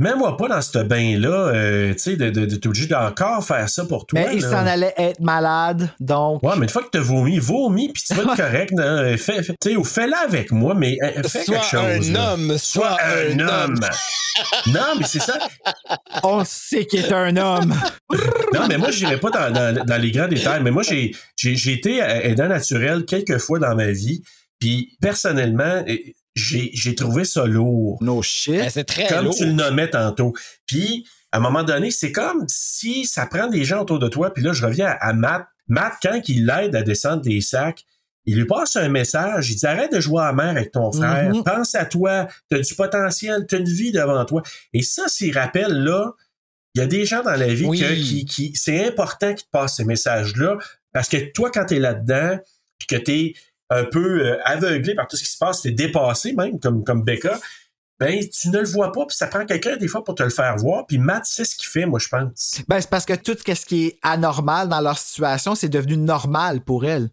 Mets-moi pas dans ce bain-là, euh, tu sais, de, de, de t'es obligé d'encore faire ça pour toi. Mais il s'en allait être malade, donc. Ouais, mais une fois que t'as vomi, vomis, puis tu vas être correct. là. Fais, fais, tu sais, ou fais-le avec moi, mais euh, fais quelque chose. un là. homme, Sois sois un un homme. non, mais c'est ça. On sait qu'il est un homme. Non, mais moi, je n'irai pas dans, dans- dans les grands détails, mais moi, j'ai j'ai- j'ai été aidant naturel quelques fois dans ma vie, puis personnellement, j'ai j'ai trouvé ça lourd. No shit. Ben, c'est très comme lourd. tu le nommais tantôt. Puis, à un moment donné, c'est comme si ça prend des gens autour de toi. Puis là, je reviens à, à Matt. Matt, quand il l'aide à descendre des sacs, il lui passe un message. Il dit arrête de jouer à mer avec ton frère. Mhm. Pense à toi. Tu as du potentiel. Tu as une vie devant toi. Et ça, ces rappels-là, il y a des gens dans la vie Oui. que- qui, qui c'est important qu'ils te passent ces messages-là. Parce que toi, quand tu es là-dedans, puis que tu es un peu euh, aveuglé par tout ce qui se passe, tu es dépassé même, comme, comme Becca, ben tu ne le vois pas, puis ça prend quelqu'un des fois pour te le faire voir. Puis Matt sait ce qu'il fait, moi, je pense. Ben, c'est parce que tout ce qui est anormal dans leur situation, c'est devenu normal pour elle.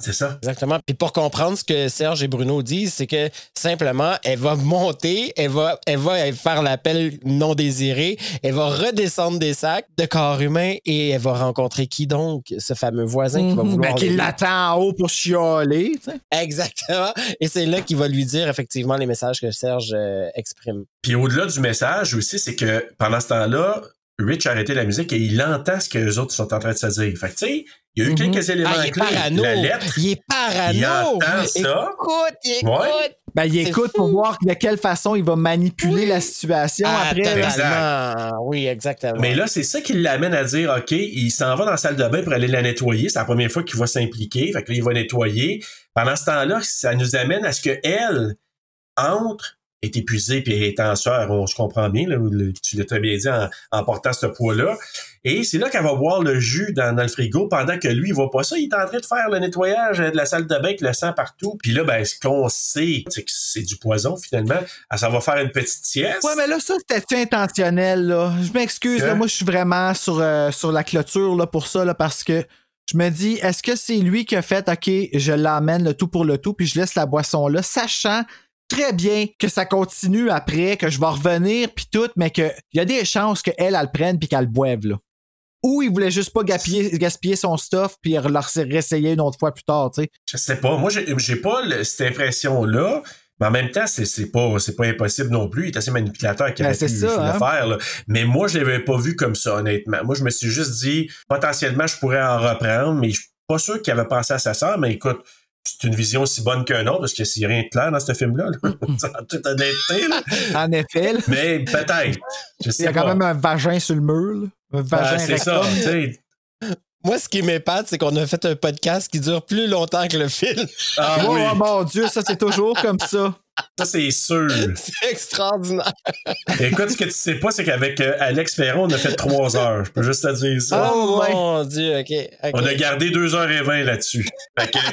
C'est ça. Exactement. Puis pour comprendre ce que Serge et Bruno disent, c'est que simplement, elle va monter, elle va, elle va faire l'appel non désiré, elle va redescendre des sacs de corps humain et elle va rencontrer qui donc? Ce fameux voisin qui va Mhm. vouloir. Ben, l'aider. l'attend en haut pour chialer, tu sais. Exactement. Et c'est là qu'il va lui dire effectivement les messages que Serge euh, exprime. Puis au-delà du message aussi, c'est que pendant ce temps-là, Rich a arrêté la musique et il entend ce que les autres sont en train de se dire. Fait que, tu sais, il y a eu Mhm. quelques éléments Ah, il est clés. parano. La lettre, Il est parano. il entend ça. Écoute, écoute. Ouais. Ben, il écoute pour voir de quelle façon il va manipuler la situation Ah, après. Oui, exactement. Mais là, c'est ça qui l'amène à dire, OK, il s'en va dans la salle de bain pour aller la nettoyer. C'est la première fois qu'il va s'impliquer. Fait que là, il va nettoyer. Pendant ce temps-là, ça nous amène à ce que elle entre, est épuisée puis est en sueur. On se comprend bien, là, le- tu l'as très bien dit en, en portant ce poids-là. Et c'est là qu'elle va boire le jus dans, dans le frigo pendant que lui, il voit pas ça. Il est en train de faire le nettoyage de la salle de bain avec le sang partout. Puis là, ben, ce qu'on sait, c'est que c'est du poison, finalement. Ça va faire une petite sieste. Ouais, mais là, ça, c'était intentionnel, là. Je m'excuse. Que? Moi, je suis vraiment sur, euh, sur la clôture, là, pour ça, là, parce que je me dis, est-ce que c'est lui qui a fait, OK, je l'emmène le tout pour le tout, puis je laisse la boisson là, sachant très bien que ça continue après, que je vais revenir, puis tout, mais qu'il y a des chances qu'elle, elle le prenne, puis qu'elle le boive, là. Ou il voulait juste pas gaspiller, gaspiller son stuff, puis leur réessayer une autre fois plus tard, tu sais. Je sais pas. Moi, j'ai pas le- cette impression-là. Mais en même temps, c'est pas, c'est pas impossible non plus. Il est assez manipulateur qu'il Ben, c'est pu ça, le hein. faire. là. Mais moi, je l'avais pas vu comme ça, honnêtement. Moi, je me suis juste dit, potentiellement, je pourrais en reprendre, mais je suis pas sûr qu'il avait pensé à sa sœur. Mais écoute, c'est une vision aussi bonne qu'un autre, parce qu'il n'y a rien de clair dans ce film-là. là. en toute honnêteté. là. En effet, là. Mais peut-être. Il y a quand pas. même un vagin sur le mur, là. Un vagin Ah, c'est ça. rectum. tu sais. Moi, ce qui m'épate, c'est qu'on a fait un podcast qui dure plus longtemps que le film. Ah Oh, oui, oh, mon Dieu, ça, c'est toujours comme ça. Ça, c'est sûr. C'est extraordinaire. Écoute, ce que tu sais pas, c'est qu'avec euh, Alex Perron, on a fait trois heures. Je peux juste te dire ça. Oh, ouais. mon Dieu, OK. ok. On a gardé 2h20 là-dessus.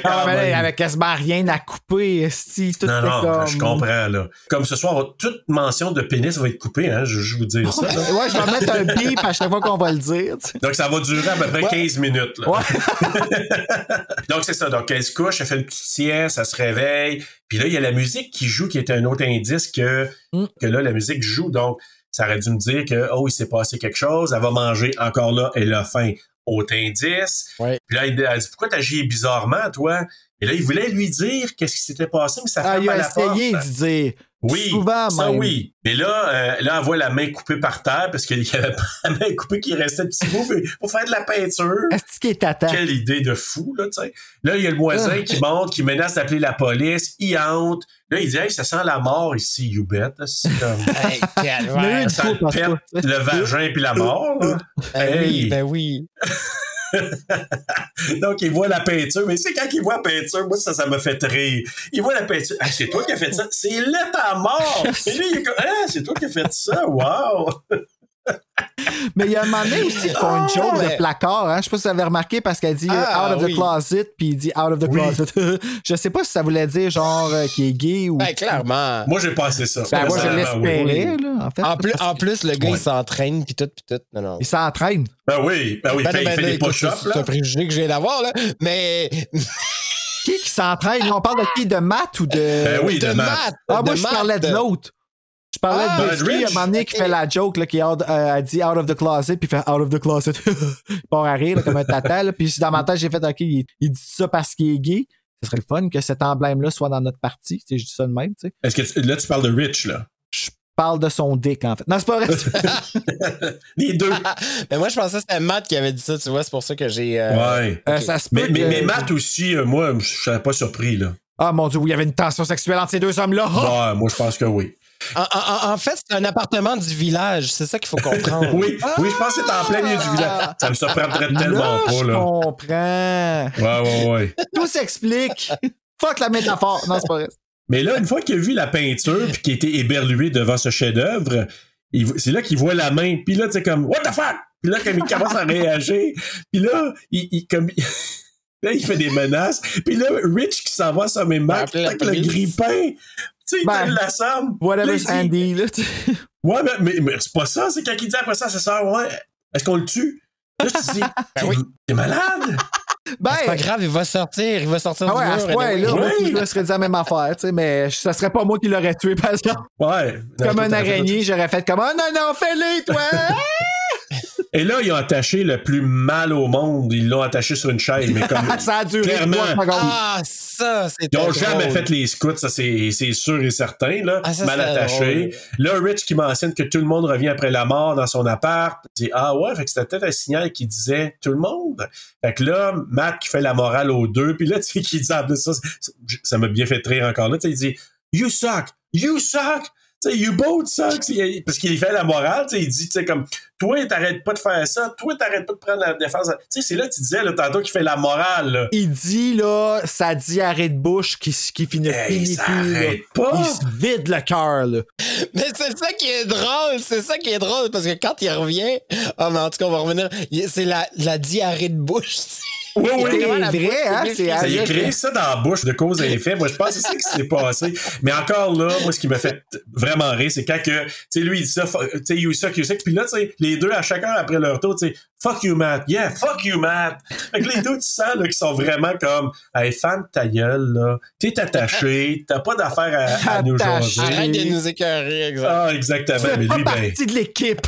Ah, mais là, il avait quasiment rien à couper, esti. Tout Non, non, comme... je comprends, là. Comme ce soir, toute mention de pénis va être coupée, hein, je je vous dire ça. là. Ouais, je vais mettre un bip à chaque fois qu'on va le dire. Donc, ça va durer à peu près 15 minutes, là. Donc, c'est ça. Donc, elle se couche, elle fait une petite sieste, elle se réveille. Puis là, il y a la musique qui joue, qui est un autre indice que, Mm. que là, la musique joue. Donc, ça aurait dû me dire que, oh, il s'est passé quelque chose. Elle va manger encore là, elle a faim. Autre indice. Ouais. Puis là, elle elle dit, pourquoi t'agis bizarrement, toi? Et là, il voulait lui dire qu'est-ce qui s'était passé, mais ça Ah, fait il à a la porte. essayé de dire. Oui, Souvent, ça même. oui. Mais là, euh, là, on voit la main coupée par terre parce qu'il y avait pas la main coupée qui restait un petit bout pour faire de la peinture. Est-ce qu'il est tata? Quelle idée de fou, là, tu sais. Là, il y a le voisin Ah. qui monte, qui menace d'appeler la police, il hante. Là, il dit, hey, ça sent la mort ici, you bet. C'est comme, Hey. Il eu une ça tout pète le vagin puis la mort, là. Ben oui, Hey. ben oui. Donc, il voit la peinture. Mais c'est quand il voit la peinture, moi, ça, ça me fait rire. Il voit la peinture. Ah, c'est toi qui as fait ça? C'est là ta mort. Et lui, il est comme, ah, c'est toi qui as fait ça? Wow. Mais il y a un moment donné aussi qui font une joke Ah, mais- de placard. Hein? Je sais pas si vous avez remarqué parce qu'elle dit Ah, out of the closet, puis il dit out of the Oui. closet. je sais pas si ça voulait dire genre euh, qu'il est gay ou. Ben, clairement. Moi, j'ai passé ça. Ben, moi, je Personnellement, oui. l'espérais, là, en fait. En plus, en plus, le gars, Ouais. il s'entraîne, puis tout, puis tout. Non, non. Il s'entraîne. Ben oui, ben oui, Ben, il fait, ben, il fait des push-ups, C'est un préjugé que je viens d'avoir, là. Mais. Qui qui s'entraîne? On parle de qui? De Matt ou de. Ben oui, de, de Matt. maths. ah, moi, je parlais de l'autre. Je parlais Ah, de Rich? à un moment donné, qui fait la joke, là, qui out- euh, a dit out of the closet, puis il fait out of the closet. il part à rire, là, comme un tata, là. Puis dans ma tête, j'ai fait, OK, il, il dit ça parce qu'il est gay. Ce serait le fun que cet emblème-là soit dans notre partie. Tu sais, je dis ça de même, tu sais. Est-ce que tu- là, tu parles de Rich, là? Je parle de son dick, en fait. Non, c'est pas vrai. Les deux. Mais moi, je pensais que c'était Matt qui avait dit ça, tu vois, c'est pour ça que j'ai. euh, ouais. Euh, ça se Mais, peut mais, que- mais Matt aussi, euh, moi, je serais pas surpris, là. Ah, mon Dieu, oui, il y avait une tension sexuelle entre ces deux hommes-là. Ah! Ouais, moi, je pense que oui. En, en- en fait, c'est un appartement du village, c'est ça qu'il faut comprendre. Oui, oui, je pense que c'est en plein milieu du village. Ça me surprendrait tellement Là, pas, je là. comprends. Ouais, ouais, ouais. Tout s'explique. Fuck la métaphore. Non, c'est pas vrai. Mais là, une fois qu'il a vu la peinture puis qu'il a été éberlué devant ce chef-d'œuvre, c'est là qu'il voit la main. Puis là, tu sais, comme, What the fuck? Puis là, comme il commence à réagir. Puis là, il, il- comme, là, il fait des menaces. Puis là, Rich qui s'en va à sa même main, appeler la avec le grippin. Tu sais, il Ben, donne la somme. Là, Whatever il dit- Sandy, là. tu- Ouais, mais, mais, mais c'est pas ça. C'est quand il dit après ça à sa soeur, ouais, est-ce qu'on le tue? Là, tu dis, t'es t'es malade? Ben, C'est pas grave, il va sortir, il va sortir ah du ouais, à mur. ce point-là, anyway. moi, Oui. je me serais dit la même affaire, tu sais, mais ça serait pas moi qui l'aurais tué, parce que Ouais. Non, comme un araignée, j'aurais fait comme, oh non, non, fais-le, toi! Et là, ils ont attaché le plus mal au monde. Ils l'ont attaché sur une chaise, mais comme. ça a duré Clairement. Ah, ça, c'est Ils n'ont jamais fait les scouts, ça c'est sûr et certain, là, Ah, ça, mal attaché. Là, Rich qui mentionne que tout le monde revient après la mort dans son appart. Il dit Ah ouais, fait que c'était peut-être un signal qui disait tout le monde. Fait que là, Matt qui fait la morale aux deux, puis là, tu sais, qui dit ça, ça m'a bien fait rire encore là, tu sais, il dit You suck! You suck! Tu sais, you both suck! Parce qu'il fait la morale, tu sais, il dit, tu sais, comme, toi, t'arrêtes pas de faire ça, toi, t'arrêtes pas de prendre la défense. Tu sais, c'est là, tu disais, là, tantôt, qu'il fait la morale, là. Il dit, là, sa diarrhée de bouche qui, qui finit, Hey, ça plus, pas! Il se vide le cœur, là. Mais c'est ça qui est drôle, c'est ça qui est drôle, parce que quand il revient, ah, mais en tout cas, on va revenir, c'est la, la diarrhée de bouche. Oui, oui, C'est vrai, hein, c'est Ça y a créé ça dans la bouche de cause et effet. Moi, je pense que c'est ça qui s'est passé. Mais encore là, moi, ce qui m'a fait vraiment rire, c'est quand que, tu sais, lui, il dit ça, tu sais, you suck, you suck. Puis là, tu sais, les deux, à chacun après leur tour, tu sais, fuck you, Matt. Yeah, fuck you, Matt. Fait que les deux, tu sens, là, qu'ils sont vraiment comme, hey, fan de ta gueule, là. T'es attaché, t'as pas d'affaire à, à nous jaser. Arrête de nous écœurer, exemple. Ah, exactement. Tu Mais pas lui, ben. partie de l'équipe.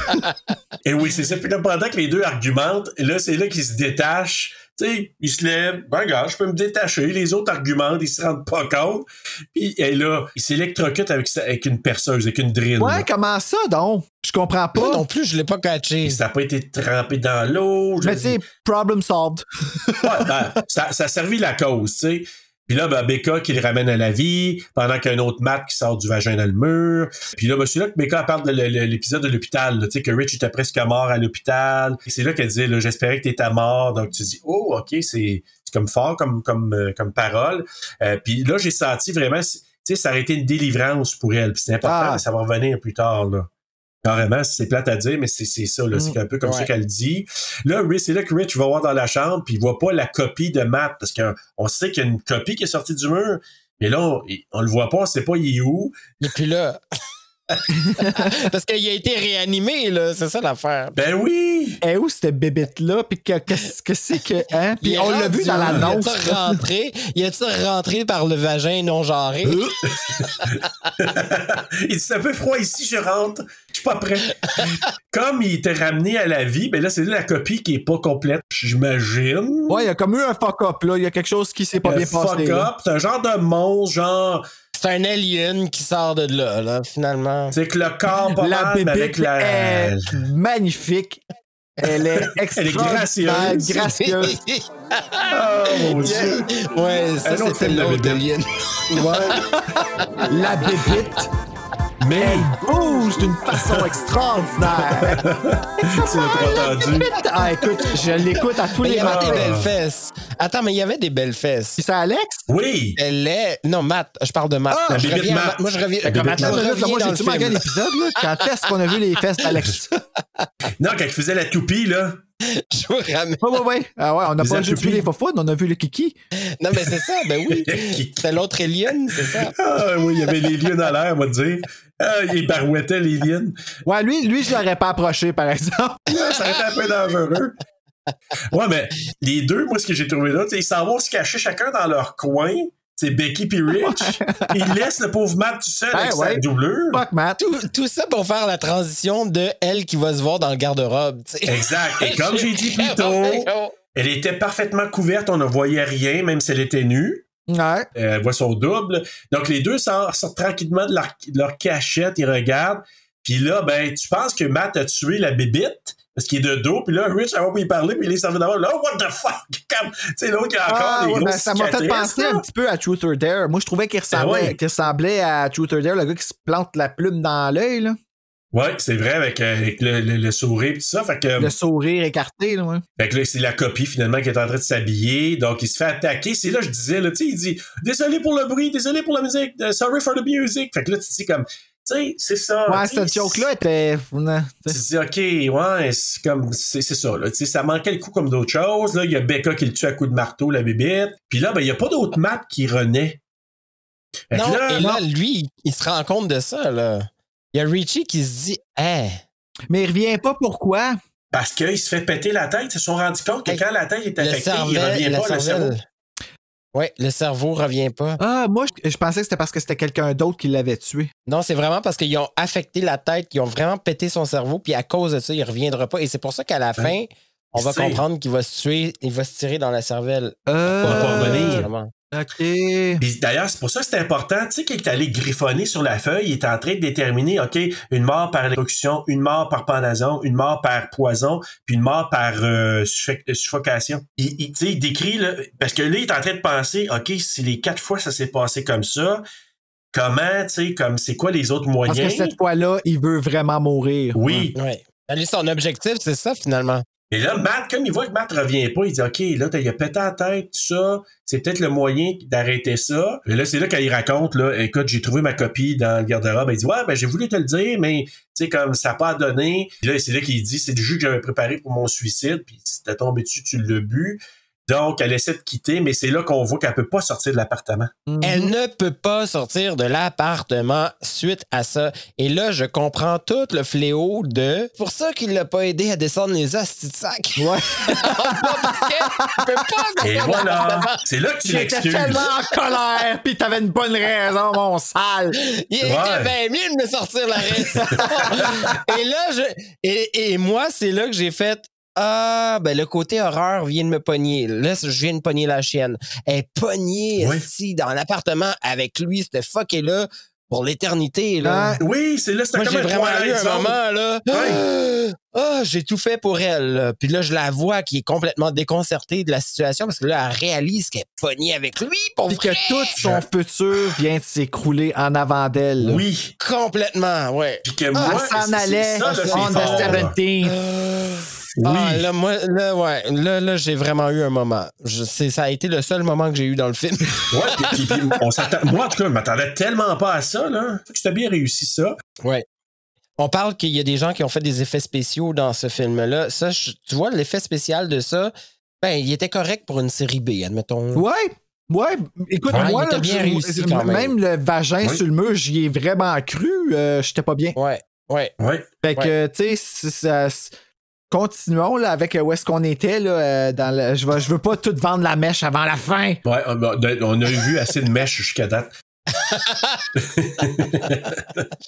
Et oui, c'est ça. Puis là, pendant que les deux argumentent, là, c'est là qu'ils se détachent. Tu sais, ils se lèvent. Ben, regarde, je peux me détacher. Les autres argumentent, ils se rendent pas compte. Puis et là, ils s'électrocutent avec, sa- avec une perceuse, avec une drill. Ouais, là. comment ça, donc? Je comprends Moi pas. non plus, je l'ai pas catché. Puis ça n'a pas été trempé dans l'eau. Mais tu sais, problem solved. Ouais, ben, ça, ça a servi la cause, tu sais. Puis là, ben, Becca qui le ramène à la vie, pendant qu'il y a un autre Matt qui sort du vagin dans le mur. Puis là, ben, c'est là que Becca parle de l'épisode de l'hôpital, tu sais, que Rich était presque mort à l'hôpital. C'est là qu'elle dit, j'espérais que t'étais mort. Donc, tu dis, oh, OK, c'est comme fort comme, comme, euh, comme parole. Euh, puis là, j'ai senti vraiment, tu sais, ça aurait été une délivrance pour elle. C'est important, Ah. ça va revenir plus tard, là. Carrément, c'est plate à dire, mais c'est c'est ça, là. C'est un peu comme ça qu'elle dit. Là, c'est là que Rich va voir dans la chambre, puis il voit pas la copie de Matt, parce qu'on sait qu'il y a une copie qui est sortie du mur, mais là, on, on le voit pas, on sait pas il est où. Et puis là. Parce qu'il a été réanimé, là, c'est ça l'affaire. Ben oui! Et où cette bébête-là? Puis que- qu'est-ce que c'est que. Hein? Puis Il on l'a vu dans l'annonce. Il rentré? Il a-tu rentré par le vagin non genré? il dit, c'est un peu froid ici, je rentre, je suis pas prêt. Comme il était ramené à la vie, ben là, c'est la copie qui est pas complète, j'imagine. Ouais, il y a comme eu un fuck-up, là. Il y a quelque chose qui s'est pas bien passé. fuck là. up, c'est un genre de monstre, genre, C'est un alien qui sort de là, là, finalement. c'est que le corps pas La mal, mais avec bébête la... est magnifique. Elle est extraordinaire, gracieuse. gracieuse. Oh, mon Dieu. Ouais, ça, c'était l'autre alien. La bébête, Mais, elle bouge d'une façon extraordinaire. tu l'as trop entendu. Ah, écoute, je l'écoute à tous Mais il les y avait matins. des belles fesses. Attends, mais il y avait des belles fesses. C'est ça, Alex? Oui! Elle est. Non, Matt, je parle de Matt. Ah, je Bébé reviens Matt. Matt. Moi, je reviens. Je Matt. Là, reviens moi, dans j'ai le tout manqué l'épisode, là? Quand est-ce qu'on a vu les fesses d'Alex? Non, quand il faisait la toupie, là. Je vous ramène. Ouais, ouais, ouais. Ah ouais, on n'a pas vu les fofounes, on a vu le kiki. Non, mais c'est ça, ben oui. C'était l'autre alien, c'est ça. Ah oui, il y avait les lions à l'air, on va te dire. Ah, il barouettait les. Ouais, lui, lui, je l'aurais pas approché, par exemple. Ça aurait été un peu dangereux. Ouais, mais les deux, moi, ce que j'ai trouvé là, ils s'en vont se cacher chacun dans leur coin. C'est Becky puis Rich. il laisse le pauvre Matt tout seul Ben avec sa doublure. Fuck, Matt. Tout, tout ça pour faire la transition de elle qui va se voir dans le garde-robe. Exact. Et comme j'ai dit plus tôt, elle était parfaitement couverte, on ne voyait rien, même si elle était nue. Ouais. Euh, elle voit son double. Donc, les deux sortent, sortent tranquillement de leur, de leur cachette, ils regardent. Puis là, ben, tu penses que Matt a tué la bébite? Parce qu'il est de dos. Puis là, Rich, avant pour y parler, puis il est servi d'abord. Là, oh, what the fuck? Comme, tu sais, l'autre qui a encore Ah, des ouais, grosses ben, ça m'a fait penser là. un petit peu à Truth or Dare. Moi, je trouvais qu'il ressemblait, Ah ouais. qu'il ressemblait à Truth or Dare, le gars qui se plante la plume dans l'œil, là. Ouais, c'est vrai, avec, euh, avec le, le, le sourire et tout ça. Fait que, Le sourire écarté, là, ouais. fait que là, c'est la copie finalement qui est en train de s'habiller. Donc, il se fait attaquer. C'est là, je disais, là, tu sais, il dit Désolé pour le bruit, désolé pour la musique, euh, sorry for the music. Fait que là, tu dis comme, sais, c'est ça. Ouais, cette joke-là était. non, Tu te dis, OK, ouais, c'est comme, c'est c'est ça, là. Tu sais, ça manquait le coup comme d'autres choses. Là, il y a Becca qui le tue à coup de marteau, la bébête. Puis là, ben, il n'y a pas d'autre Matt qui renaît. Fait Non, là, et là, lui, il se rend compte de ça, là. Il y a Richie qui se dit, hey, Mais il revient pas pourquoi? parce qu'il se fait péter la tête, ils se sont rendus compte que Hey, quand la tête est affectée, il cerveau, revient pas, le cerveau. Ouais, le cerveau revient pas. Ah, moi, je, je pensais que c'était parce que c'était quelqu'un d'autre qui l'avait tué. Non, c'est vraiment parce qu'ils ont affecté la tête, qu'ils ont vraiment pété son cerveau, puis à cause de ça, il reviendra pas. Et c'est pour ça qu'à la fin, on va comprendre qu'il va se tuer, il va se tirer dans la cervelle. Euh, Pour pas revenir. OK. Puis d'ailleurs, c'est pour ça que c'est important. Tu sais, qu'il est allé griffonner sur la feuille, il est en train de déterminer, OK, une mort par électrocution, une mort par pendaison, une mort par poison, puis une mort par euh, euh, suffocation. Il, il, tu sais, il décrit, là, parce que là, il est en train de penser, OK, si les quatre fois ça s'est passé comme ça, comment, tu sais, comme c'est quoi les autres Parce moyens? que cette fois-là, il veut vraiment mourir. Oui. Ouais. Son objectif, c'est ça, finalement. Et là, Matt, comme il voit que Matt revient pas, il dit OK, là, il a pété la tête, tout ça. C'est peut-être le moyen d'arrêter ça. Et là, c'est là qu'il raconte, là, écoute, j'ai trouvé ma copie dans le garde-robe. Il dit Ouais, ben j'ai voulu te le dire, mais tu sais, comme ça n'a pas donné. Puis là, c'est là qu'il dit c'est du jus que j'avais préparé pour mon suicide, puis si t'es tombé dessus, tu l'as bu. Donc, elle essaie de quitter, mais c'est là qu'on voit qu'elle peut pas sortir de l'appartement. Mhm. Elle ne peut pas sortir de l'appartement suite à ça. Et là, je comprends tout le fléau de. Pour ça qu'il l'a pas aidé à descendre les astis de sac. Ouais. Peut pas Et voilà. C'est là que tu J'étais l'excuses. tellement en colère, pis t'avais une bonne raison, mon sale. Il était Ouais. bien mieux de me sortir la raison. et là, je. Et, et moi, c'est là que j'ai fait. Ah, ben le côté horreur vient de me pogner. Là, je viens de pogner la chienne. Elle est pognée Oui. ici dans l'appartement avec lui, cette fucké-là, pour l'éternité. Là. Hein? Oui, c'est là, c'était comme j'ai un vraiment eu un moment, là. Ah, j'ai tout fait pour elle. là. Puis là, je la vois qui est complètement déconcertée de la situation parce que là, elle réalise qu'elle est pognée avec lui pour Pis que tout son futur vient de s'écrouler en avant d'elle. là. Oui. Complètement, ouais. Puis que Elle moi, s'en c'est- c'est allait ça, là, on là. the 17th. Oui. Ah, là, moi, là, ouais, là, là, j'ai vraiment eu un moment. Je, ça a été le seul moment que j'ai eu dans le film. Ouais, puis, puis- puis on s'attend. Moi, en tout cas, je m'attendais tellement pas à ça, là. Fait que c'était bien réussi, ça. ouais. On parle qu'il y a des gens qui ont fait des effets spéciaux dans ce film-là. Ça, je- tu vois, l'effet spécial de ça, ben, il était correct pour une série B, admettons. Ouais. Ouais, écoute, Ouais, moi, là, bien réussi quand même. le vagin Oui. sur le mur, j'y ai vraiment cru. euh, J'étais pas bien. Ouais, ouais. Ouais. Fait que, tu sais, ça- continuons là, avec euh, où est-ce qu'on était. Là, euh, dans le- je, veux, je veux pas tout vendre la mèche avant la fin. Ouais, on a, on a vu assez de mèches jusqu'à date. C'est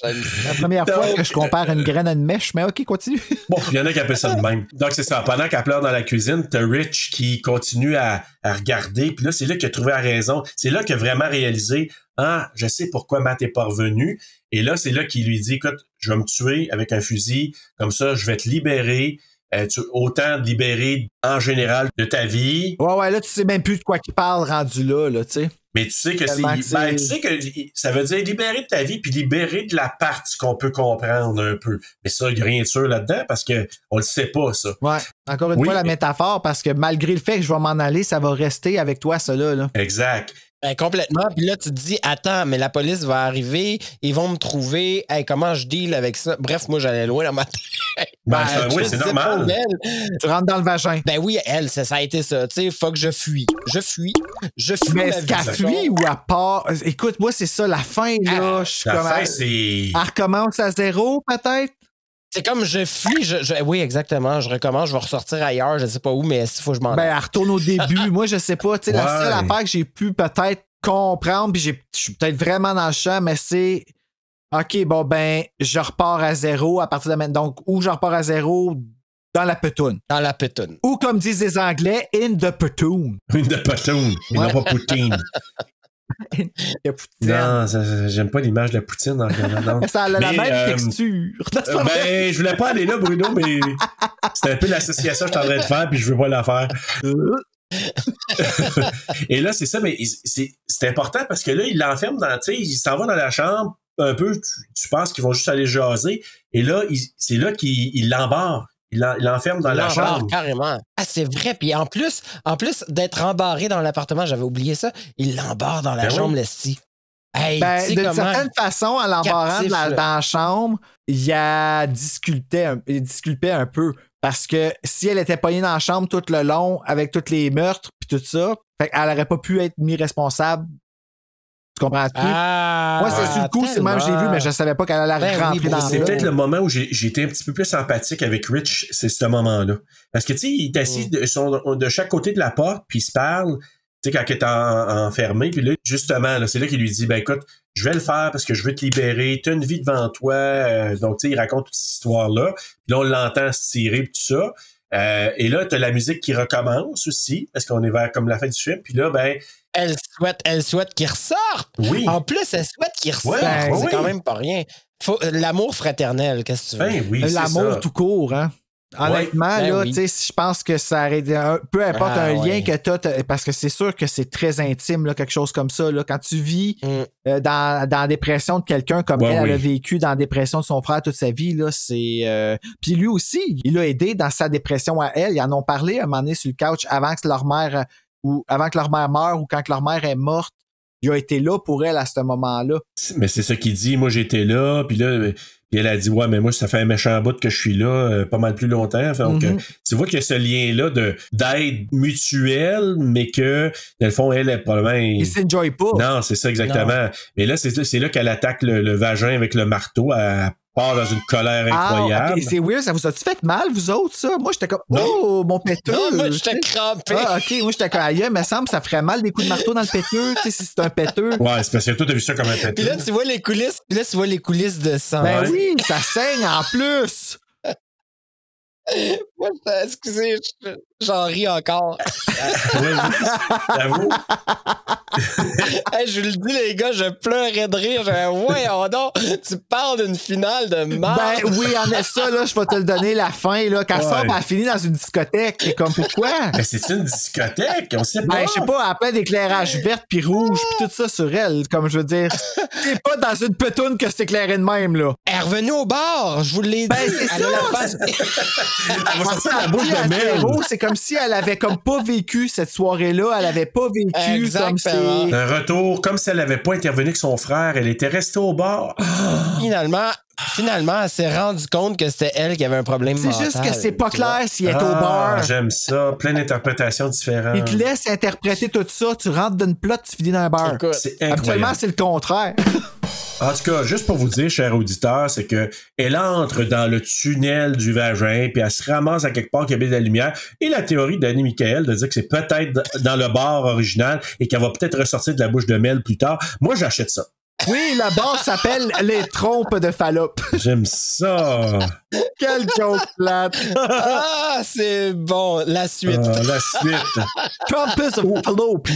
la première fois que je compare une graine à une mèche, mais ok, continue. Bon, il y en a qui appellent ça de même. Donc, c'est ça. Pendant qu'elle pleure dans la cuisine, t'as Rich qui continue à, à regarder. Puis là, c'est là qu'il a trouvé la raison. C'est là qu'il a vraiment réalisé Ah, je sais pourquoi Matt est pas revenu. Et là, c'est là qu'il lui dit Écoute, je vais me tuer avec un fusil. Comme ça, je vais te libérer. Euh, tu, autant libérer en général de ta vie. Ouais, ouais, là, tu sais même plus de quoi qu'il parle rendu là, là, tu sais. Mais tu sais que c'est. Ben, tu sais que ça veut dire libérer de ta vie puis libérer de la partie qu'on peut comprendre un peu. Mais ça, il n'y a rien de sûr là-dedans parce que on le sait pas, ça. Ouais. Encore une Oui, fois, la mais- métaphore, parce que malgré le fait que je vais m'en aller, ça va rester avec toi, là. là. Exact. Ben, complètement. Puis là, tu te dis, attends, mais la police va arriver, ils vont me trouver. Hey, comment je deal avec ça? Bref, moi, j'allais loin dans ma tête. Ben, ça- oui, je c'est normal. Tu rentres dans le vagin. Ben oui, elle, ça, ça a été ça. Tu sais, faut que je fuis. Je fuis. Je fuis. Mais ma est-ce qu'elle fuit ou à part? Écoute, moi, c'est ça, la fin, là. Je suis La comme. fin, c'est. Elle recommence à zéro, peut-être? C'est comme je fuis. Je, je- oui, exactement. Je recommence, je vais ressortir ailleurs, je sais pas où, mais il faut que je m'en Ben, elle retourne au début. Moi, je sais pas. Tu sais, la Ouais. seule affaire que j'ai pu peut-être comprendre, puis j'ai- je suis peut-être vraiment dans le champ, mais c'est OK, bon, ben, je repars à zéro à partir de maintenant. Donc, ou je repars à zéro dans la petoune. Dans la pétoune. Ou comme disent les Anglais, in the petoune. Une de Poutine, et non pas Poutine. Le poutine. Non, j'aime pas l'image de la Poutine en regardant. Ça a la Mais, même euh, texture. Euh, ben, je voulais pas aller là, Bruno, mais c'était un peu l'association que je suis en train de faire, puis je veux pas la faire. Et là, c'est ça, mais c'est important parce que là, il l'enferme dans, tu sais, il s'en va dans la chambre, un peu, tu, tu penses qu'ils vont juste aller jaser, et là, c'est là qu'il il l'embarre. Il l'en- il l'enferme dans la L'embarre, chambre. carrément. Ah, c'est vrai. Puis en plus, en plus d'être embarré dans l'appartement, j'avais oublié ça, il l'embarre dans la Ben oui. chambre, Lestie. Hey, Ben, d'une comment- certaine façon, en l'embarrant la- dans la chambre, il a disculpé un, il disculpait un peu. Parce que si elle était pognée dans la chambre tout le long avec tous les meurtres puis tout ça, fait elle aurait pas pu être mise responsable. Tu comprends-tu? Ah, Moi, c'est sur le coup, c'est même je l'ai vu, mais je savais pas qu'elle allait Ben rentrer ben dans C'est peut-être le moment où j'ai j'ai été un petit peu plus sympathique avec Rich, c'est ce moment-là. Parce que, tu sais, il est assis Mm. de, son- de chaque côté de la porte, puis il se parle, tu sais, quand il est en- enfermé, puis là, justement, là, c'est là qu'il lui dit, ben écoute, je vais le faire parce que je veux te libérer, tu as une vie devant toi, euh, donc, tu sais, il raconte toute cette histoire-là, puis là, on l'entend se tirer, puis tout ça. Euh, et là, t'as la musique qui recommence aussi, parce qu'on est vers comme la fin du film, puis là, ben, Elle souhaite, elle souhaite qu'il ressorte. oui, En plus, elle souhaite qu'il ressorte. Ouais, c'est quand même pas rien. Faut- L'amour fraternel, qu'est-ce que tu veux? ben oui, c'est L'amour ça. tout court, hein. Honnêtement, ben là, oui. tu sais, je pense que ça peu importe Ah, un lien ouais. que tu as, parce que c'est sûr que c'est très intime, là, quelque chose comme ça. Là, quand tu vis Mm. euh, dans, dans la dépression de quelqu'un comme Ouais, elle, elle a vécu dans la dépression de son frère toute sa vie, là, c'est. euh, Puis lui aussi, il l'a aidé dans sa dépression à elle. Ils en ont parlé à un moment donné sur le couch avant que leur mère euh, ou avant que leur mère meure ou quand que leur mère est morte. Il a été là pour elle à ce moment-là. Mais c'est ça qu'il dit. Moi, j'étais là, puis là, euh, puis elle a dit, ouais, mais moi, ça fait un méchant bout que je suis là, euh, pas mal plus longtemps. Donc, Mhm. euh, tu vois qu'il y a ce lien-là de d'aide mutuelle, mais que, dans le fond, elle, elle probablement... Il s'enjoy pas. Non, c'est ça exactement. Mais là, c'est c'est là qu'elle attaque le, le vagin avec le marteau. Elle part dans une colère Ah, incroyable. c'est weird, ça vous a-tu fait mal, vous autres, ça? Moi, j'étais comme, Non. oh, mon péteux! Non, moi, j'étais crampé. Ah, ok, moi, j'étais comme, aïe, me semble, ça ferait mal des coups de marteau dans le péteux, tu sais, si c'est un péteux. Ouais, c'est parce que toi, t'as vu ça comme un péteux. Puis là, tu vois les coulisses, puis là, tu vois les coulisses de sang. Ben Ouais. oui, ça saigne en plus! Moi, je- excusez, je- j'en ris encore. J'avoue. Hey, je vous le dis, les gars, je pleurais de rire. J'avais, voyons donc, tu parles d'une finale de merde. Ben oui, en est ça, là, je vais te le donner la fin, là. Quand Ouais. ça, ben, elle finit dans une discothèque. T'es comme, pourquoi? Mais c'est une discothèque, on sait pas. Ben, je sais pas, a plein d'éclairage vert puis rouge puis tout ça sur elle. Comme je veux dire, t'es pas dans une petoune que c'est éclairé de même, là. Elle est revenue au bar, je vous l'ai dit. Ben, c'est ça. Elle va sortir la bouche à de zéro, C'est comme si elle avait comme pas vécu cette soirée-là. Elle avait pas vécu comme Exactement. si. Un retour, comme si elle n'avait pas intervenu avec son frère, elle était restée au bar. Finalement, finalement, elle s'est rendue compte que c'était elle qui avait un problème C'est juste que c'est pas clair s'il est au Ah, bar. J'aime ça. Plein d'interprétations différentes. Il te laisse interpréter tout ça. Tu rentres d'une plot, tu finis dans un bar. C'est incroyable. c'est le contraire. En tout cas, juste pour vous dire, cher auditeur, c'est que elle entre dans le tunnel du vagin, puis elle se ramasse à quelque part qui y avait de la lumière. Et la théorie d'Annie Michael de dire que c'est peut-être dans le bar original et qu'elle va peut-être ressortir de la bouche de Mel plus tard. Moi, j'achète ça. Oui, le bar s'appelle Les Trompes de Fallope. J'aime ça. Quel joke plate. Ah, c'est bon. La suite. Ah, la suite. Trumpus of Fallope.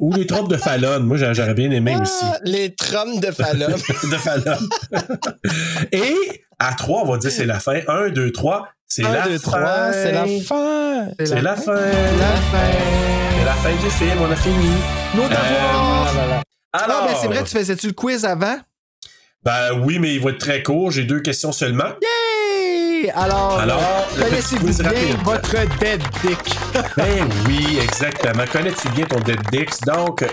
Ou les trompes de Fallon. Moi, j'a- j'aurais bien aimé aussi. Ah, les trommes de Fallon. de Fallon. Et à trois, on va dire c'est la fin. Un, deux, trois. C'est 1, la 2, fin. 3, c'est la fin. C'est la fin. La fin. C'est la fin du film. On a fini. Nos devoirs. Alors, Ah, ben c'est vrai, tu faisais-tu le quiz avant? Ben oui, mais il va être très court. J'ai deux questions seulement. Yay! Alors, Alors, euh, connaissez-vous bien rapide. votre dead dick? Ben oui, exactement. Connais-tu bien ton Dead Dix? Donc,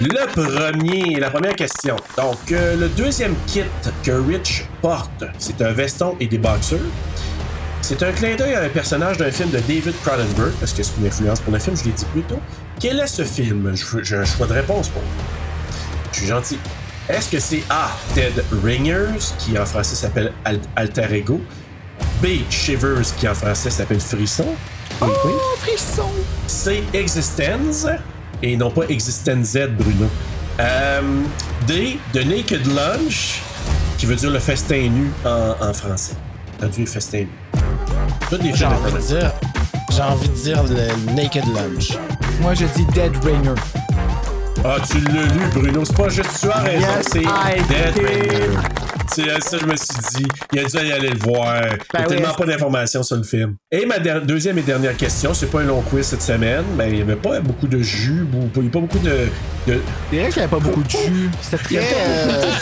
le premier, la première question. Donc, euh, le deuxième kit que Rich porte, c'est un veston et des boxers. C'est un clin d'œil à un personnage d'un film de David Cronenberg, parce que c'est une influence pour le film, je l'ai dit plus tôt. Quel est ce film? Je- J'ai un choix de réponse pour vous. Je suis gentil. Est-ce que c'est A. Dead Ringers, qui en français s'appelle Al- Alter Ego? B. Shivers, qui en français s'appelle Frisson? Oui. Oh, frisson! C. Existence. et non pas Existence Z, Bruno. Euh, D, The Naked Lunch, qui veut dire le festin nu en, en français. Traduit festin nu. Toutes des J'ai films envie de d'internet. dire. J'ai envie de dire le Naked Lunch. Moi, je dis Dead Ringer. Ah, tu l'as lu, Bruno? C'est pas juste tu as raison, Yes, c'est. C'est euh, ça, je me suis dit. Il a dû y aller le voir. Il y a Ben oui, tellement pas d'informations sur le film. Et ma deuxième et dernière question, c'est pas un long quiz cette semaine, mais il y avait pas beaucoup de jus, il y a pas beaucoup de. de- C'est vrai qu'il n'y avait pas beaucoup de jus. C'était très. euh,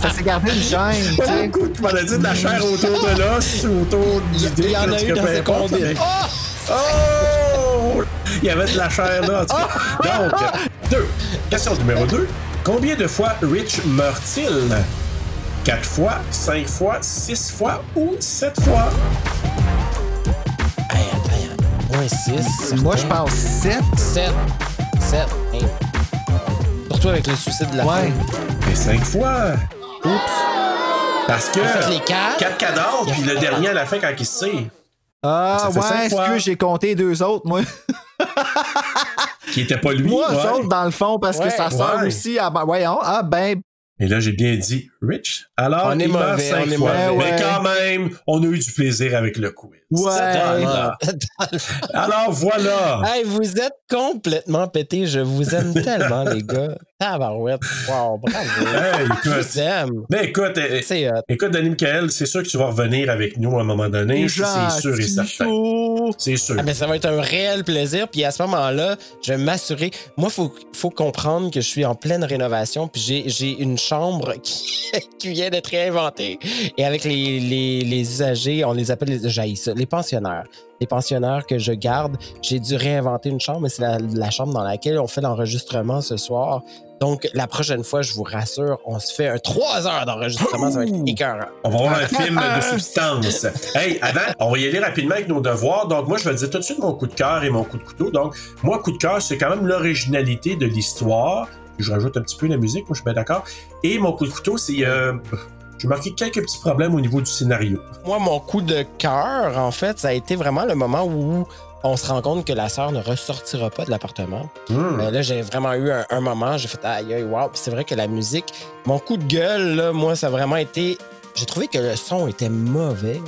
ça s'est gardé une gêne, pas beaucoup, tu m'en as dit de la chair autour de l'os, autour du Il y en a eu dans. Oh! Il y avait de la chair là, en tout cas. Donc, deux. Question numéro 2. Combien de fois Rich meurt-il? 4 fois, 5 fois, 6 fois ou 7 fois? Hey, attends, moins 6. Moi, je pense 7. 7. 7. Surtout avec le suicide de la Ouais. Mais 5 fois. Oups. Parce que. Il a fait les quatre. 4 cadavres, puis le dernier à la fin quand il se tire. Ah, ouais, est-ce que j'ai compté deux autres, moi? Qui était pas lui. Moi, ouais. autres, dans le fond, parce que ça sort ouais. aussi à. ben, Voyons, ah, ben. Et là, j'ai bien dit Rich. Alors, On est mauvais, cinq on est fois. mauvais. Mais quand même, on a eu du plaisir avec le quiz. Ouais. Voilà. Alors, voilà. Hey, vous êtes complètement pétés. Je vous aime tellement, les gars. Tabarouette. Wow, bravo. Hey, écoute. Mais écoute, euh, C'est hot. écoute, Danny Michael, c'est sûr que tu vas revenir avec nous à un moment donné. C'est sûr et certain. C'est sûr. Ah, ben, ça va être un réel plaisir. Puis à ce moment-là, je vais m'assurer. Moi, il faut, faut comprendre que je suis en pleine rénovation. Puis j'ai, une chambre qui, qui vient d'être réinventée. Et avec les, les, les usagers, on les appelle les, ça, les pensionnaires. Les pensionnaires que je garde, j'ai dû réinventer une chambre, mais c'est la, la chambre dans laquelle on fait l'enregistrement ce soir. Donc, la prochaine fois, je vous rassure, on se fait un 3 heures d'enregistrement. Ça va être écœurant. On va voir un film de substance. Hey, avant, on va y aller rapidement avec nos devoirs. Donc, moi, je vais dire tout de suite mon coup de cœur et mon coup de couteau. Donc, moi, coup de cœur, c'est quand même l'originalité de l'histoire. Je rajoute un petit peu la musique, moi, je suis bien d'accord. Et mon coup de couteau, c'est. Euh, j'ai marqué quelques petits problèmes au niveau du scénario. Moi, mon coup de cœur, en fait, ça a été vraiment le moment où on se rend compte que la sœur ne ressortira pas de l'appartement. Mais là, j'ai vraiment eu un, un moment, j'ai fait aïe aïe, wow. C'est vrai que la musique, mon coup de gueule, là, moi, ça a vraiment été. J'ai trouvé que le son était mauvais.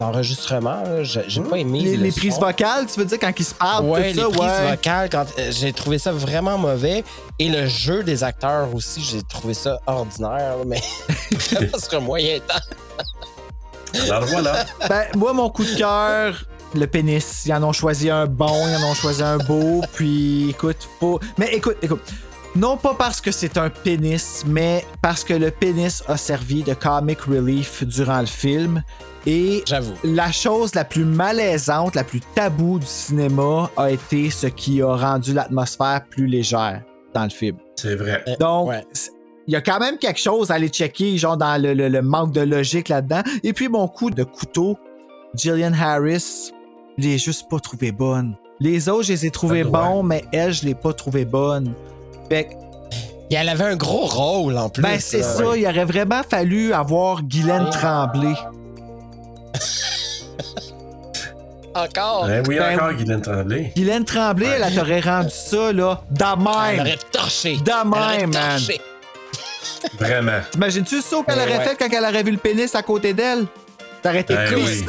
L'enregistrement, j'ai pas aimé. Les, le les prises vocales, tu veux dire, quand ils se parlent, Ouais, tout les ça, prises ouais. vocales, quand euh, j'ai trouvé ça vraiment mauvais. Et le jeu des acteurs aussi, j'ai trouvé ça ordinaire, là, mais sur un moyen temps. Alors voilà. Ben, moi, mon coup de cœur, le pénis. Ils en ont choisi un bon, ils en ont choisi un beau, puis écoute, faut. Mais écoute, écoute. Non pas parce que c'est un pénis, mais parce que le pénis a servi de comic relief durant le film. Et J'avoue. la chose la plus malaisante, la plus taboue du cinéma a été ce qui a rendu l'atmosphère plus légère dans le film. C'est vrai. Donc, Ouais. c- il y a quand même quelque chose à aller checker, genre dans le, le- le manque de logique là-dedans. Et puis, mon coup de couteau, Gillian Harris, je l'ai juste pas trouvé bonne. Les autres, je les ai trouvés bons, mais elle, je l'ai pas trouvé bonne. Fait que, Et elle avait un gros rôle en plus. ben, c'est ça, il aurait vraiment fallu avoir Guylaine. Tremblay. Encore? Hein, oui, Ben, encore Guylaine Tremblay. Guylaine Tremblay, elle t'aurait rendu ça, là, de Elle même. aurait torché. De Elle même, man. torché. Vraiment. T'imagines-tu le saut qu'elle Ouais, aurait ouais. fait quand elle aurait vu le pénis à côté d'elle? Ça aurait été Ben oui.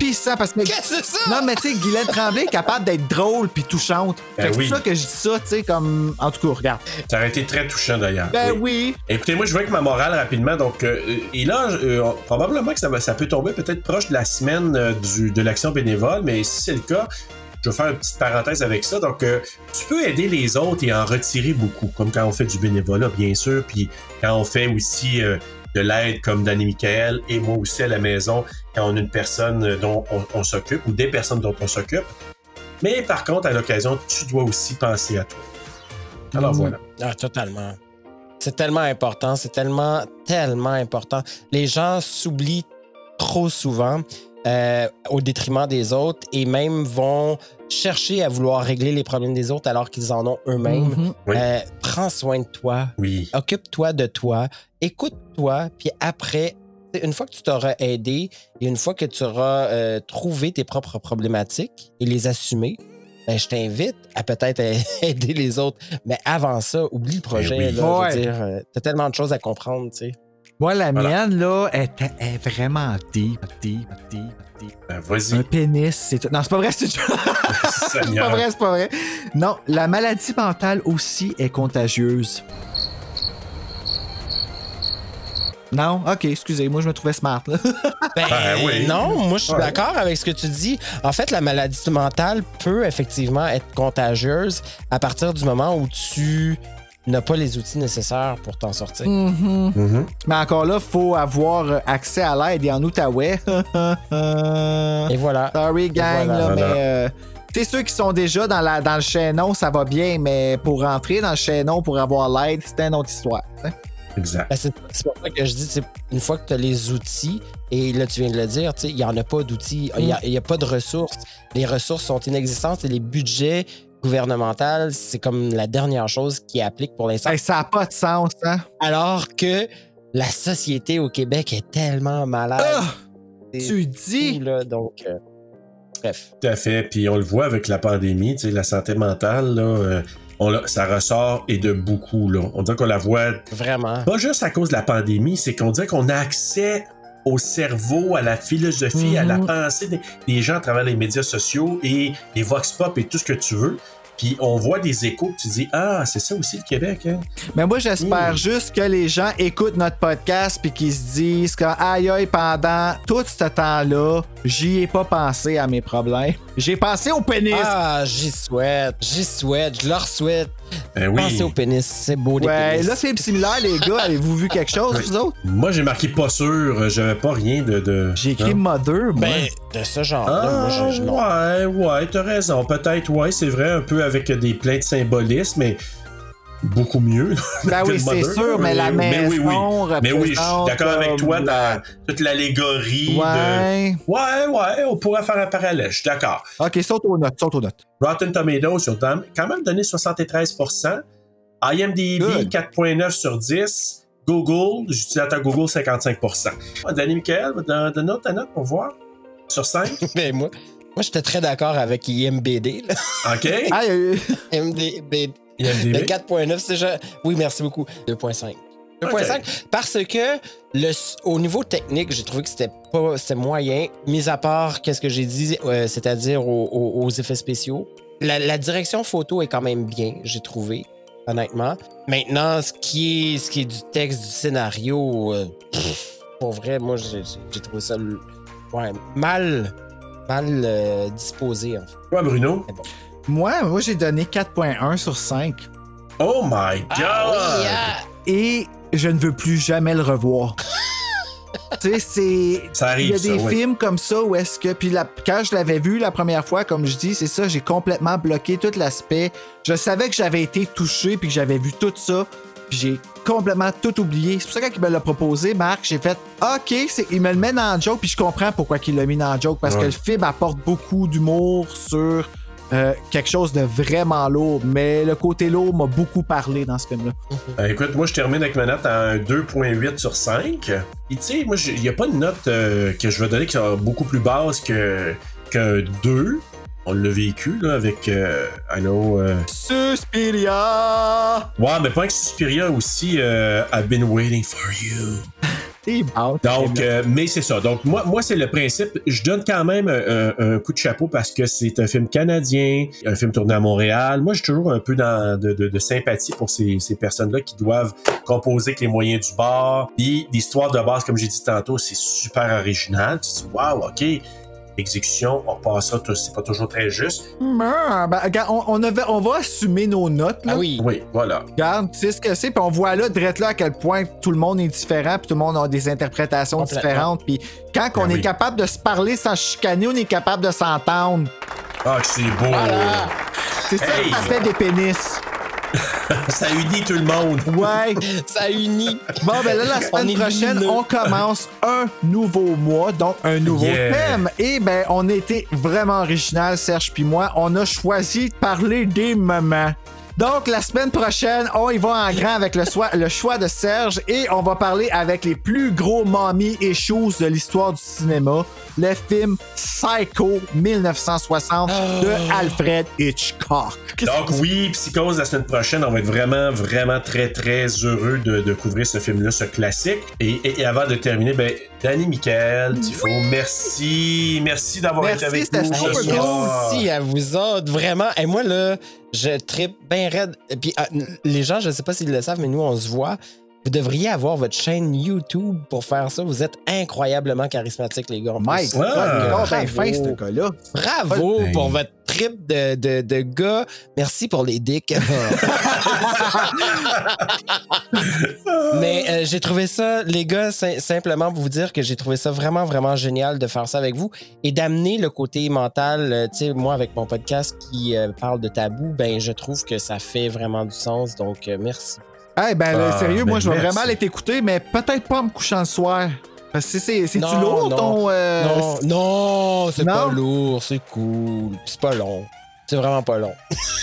Pissant. Pissant parce que. Qu'est-ce que c'est ça? Non, mais tu sais, Guylaine Tremblay est capable d'être drôle puis touchante. Ben Fait que oui. C'est pour ça que je dis ça, tu sais, comme. En tout cas, regarde. Ça aurait été très touchant d'ailleurs. Ben Oui. oui. Écoutez, moi, je veux que ma morale rapidement. Donc, euh, et là, euh, probablement que ça, va, ça peut tomber peut-être proche de la semaine euh, du, de l'action bénévole, mais si c'est le cas, je vais faire une petite parenthèse avec ça. Donc, euh, tu peux aider les autres et en retirer beaucoup, comme quand on fait du bénévolat, bien sûr, puis quand on fait aussi euh, de l'aide comme Danny Michael et moi aussi à la maison, quand on a une personne dont on, on s'occupe ou des personnes dont on s'occupe. Mais par contre, à l'occasion, tu dois aussi penser à toi. Alors Mhm. voilà. Ah, totalement. C'est tellement important, c'est tellement, tellement important. Les gens s'oublient trop souvent euh, au détriment des autres et même vont chercher à vouloir régler les problèmes des autres alors qu'ils en ont eux-mêmes. Mhm. Oui. Euh, prends soin de toi, Oui. occupe-toi de toi, écoute-toi, puis après, une fois que tu t'auras aidé et une fois que tu auras euh, trouvé tes propres problématiques et les assumer, ben, je t'invite à peut-être aider les autres. Mais avant ça, oublie le projet. Ben oui. là, je Ouais. veux dire, euh, t'as tellement de choses à comprendre, tu sais. Moi, la Voilà. mienne, là, est, est vraiment deep, deep, deep, deep. Ben, Un pénis, c'est tout. Non, c'est pas vrai, c'est c'est pas vrai, c'est pas vrai. Non, la maladie mentale aussi est contagieuse. Non? Ok, excusez, moi je me trouvais smart. Là. Ben, Ben oui. Non, moi je suis Ouais. d'accord avec ce que tu dis. En fait, la maladie mentale peut effectivement être contagieuse à partir du moment où tu n'as pas les outils nécessaires pour t'en sortir. Mhm. Mhm. Mais encore là, faut avoir euh, accès à l'aide et en Outaouais. Et voilà. Sorry, gang, voilà. là, Voilà. mais. euh, tu sais, ceux qui sont déjà dans, la, dans le chaînon, ça va bien, mais pour rentrer dans le chaînon, pour avoir l'aide, c'est une autre histoire. Exact. Ben, c'est pour ça que je dis, une fois que tu as les outils, et là tu viens de le dire, il n'y en a pas d'outils, il n'y a, il y a pas de ressources. Les ressources sont inexistantes et les budgets gouvernementaux, c'est comme la dernière chose qui applique pour l'instant. Hey, ça n'a pas de sens, hein? Alors que la société au Québec est tellement malade. Ah! Tu dis? fou, là, donc, euh, bref. Tout à fait. Puis on le voit avec la pandémie, tu sais, la santé mentale, là, euh, on l'a- ça ressort et de beaucoup. Là. On dirait qu'on la voit Vraiment. pas juste à cause de la pandémie, c'est qu'on dirait qu'on a accès au cerveau, à la philosophie, à la Mhm. pensée des, des gens à travers les médias sociaux et les vox pop et tout ce que tu veux. Puis on voit des échos, tu dis ah c'est ça aussi le Québec. Hein? Mais moi, j'espère Mm. juste que les gens écoutent notre podcast puis qu'ils se disent que, aïe, aïe, pendant tout ce temps-là, j'y ai pas pensé à mes problèmes. J'ai pensé au pénis. Ah, j'y souhaite, j'y souhaite, je leur souhaite. Ben oui. Pensez au pénis, c'est beau des ouais, pénis. là, film similaire, les gars, avez-vous vu quelque chose, vous autres? Moi j'ai marqué pas sûr, j'avais pas rien de. de J'ai écrit Non. Mother, moi. Ben, de ce genre-là, Ah, moi, je, ouais, ouais, t'as raison. Peut-être, ouais, c'est vrai, un peu avec des pleins de symbolisme, mais beaucoup mieux. Ben oui, c'est sûr, mais la mais oui, oui. maison Mais oui, je suis d'accord avec toi la- dans toute l'allégorie de. Ouais. Ouais, ouais, on pourrait faire un parallèle, je suis d'accord. Ok, saute aux notes, saute aux notes. Rotten Tomatoes sur Dam, quand même donné 73%. IMDb, Good. 4.9 sur 10. Google, j'utilisateur Google, 55%. Ah, Danny Michael, donne donne ta note pour voir. Sur 5. Mais moi, moi j'étais très d'accord avec IMBD. Là. OK. Ah, euh, IMDB. Le IMDb. 4.9, c'est déjà. Oui, merci beaucoup. 2.5. 2.5 parce que le, au niveau technique, j'ai trouvé que c'était pas c'était moyen, mis à part qu'est-ce que j'ai dit, euh, c'est-à-dire aux, aux- aux effets spéciaux. La, la direction photo est quand même bien, j'ai trouvé, honnêtement. Maintenant, ce qui est, ce qui est du texte, du scénario, euh, pff, pour vrai, moi, j'ai trouvé ça ouais, mal, mal euh, disposé. En fait. Toi, Bruno. Moi, moi j'ai donné 4.1 sur 5. Oh my God! Ah, Et je ne veux plus jamais le revoir. tu sais, c'est. Ça Il y arrive, a ça, des oui. films comme ça où est-ce que. Puis la- quand je l'avais vu la première fois, comme je dis, c'est ça, j'ai complètement bloqué tout l'aspect. Je savais que j'avais été touché puis que j'avais vu tout ça. Puis j'ai complètement tout oublié. C'est pour ça que quand il me l'a proposé, Marc, j'ai fait OK, c'est- il me le met dans le joke, puis je comprends pourquoi il l'a mis dans le joke. Parce Ouais. que le film apporte beaucoup d'humour sur euh, quelque chose de vraiment lourd. Mais le côté lourd m'a beaucoup parlé dans ce film-là. Euh, écoute, moi, je termine avec ma note à un 2.8 sur 5. Et tu sais, moi, il n'y a pas de note euh, que je vais donner qui sera beaucoup plus basse que, qu'un 2. On l'a vécu, là, avec, euh, I know... Suspiria! Ouais, mais pas avec Suspiria aussi, I've been waiting for you. Donc, euh, mais c'est ça. Donc, moi, moi c'est le principe. Je donne quand même un, un- un coup de chapeau parce que c'est un film canadien, un film tourné à Montréal. Moi, j'ai toujours un peu dans, de, de- de sympathie pour ces, ces personnes-là qui doivent composer avec les moyens du bord. Puis, l'histoire de base, comme j'ai dit tantôt, c'est super original. Tu te dis, waouh, OK. Exécution, on passera, tout- c'est pas toujours très juste. Ah, ben, regarde, on, on avait- on va assumer nos notes. Là. Ah oui. Oui, voilà. Regarde, tu sais ce que c'est, puis on voit là, direct là, à quel point tout le monde est différent, puis tout le monde a des interprétations différentes. Puis quand on Ben est capable de se parler sans chicaner, on est capable de s'entendre. Ah, que c'est beau. C'est ça Hey! qui fait des pénis. Ça unit tout le monde. Ouais. Ça unit. Bon, ben là, la semaine prochaine, on commence un nouveau mois, donc un nouveau Yeah. thème. Et ben, on été vraiment original, Serge puis moi. On a choisi de parler des moments. Donc, la semaine prochaine, on y va en grand avec le, soi- le choix de Serge et on va parler avec les plus gros mommy issues de l'histoire du cinéma, le film Psycho 1960 de Alfred Hitchcock. Donc oui, Psychose la semaine prochaine, on va être vraiment, vraiment très, très heureux de, de couvrir ce film-là, ce classique. Et, et- et avant de terminer, ben, Danny Michael, Tifo, merci. Merci d'avoir Merci, été avec c'était nous cool. soir. Merci à vous autres, vraiment. Et moi, là, je tripe bien raide. Et puis, ah, les gens, je ne sais pas s'ils le savent, mais nous, on se voit. Vous devriez avoir votre chaîne YouTube pour faire ça. Vous êtes incroyablement charismatiques, les gars. Mike. Ouais. Bravo. fin, ce gars-là. Bravo Ben. pour votre trip de, de, de gars. Merci pour les dicks. Mais euh, j'ai trouvé ça, les gars, sim- simplement pour vous dire que j'ai trouvé ça vraiment, vraiment génial de faire ça avec vous et d'amener le côté mental. euh, tu sais, moi, avec mon podcast qui euh, parle de tabou, ben, je trouve que ça fait vraiment du sens. Donc, euh, merci. Eh ben, là, Ah, sérieux, ben, moi, je vais vraiment aller t'écouter, mais peut-être pas en me couchant le soir. Parce que c'est- c'est-tu lourd, non. ton... euh, non, non, c'est non? pas lourd, c'est cool, puis c'est pas long. C'est vraiment pas long.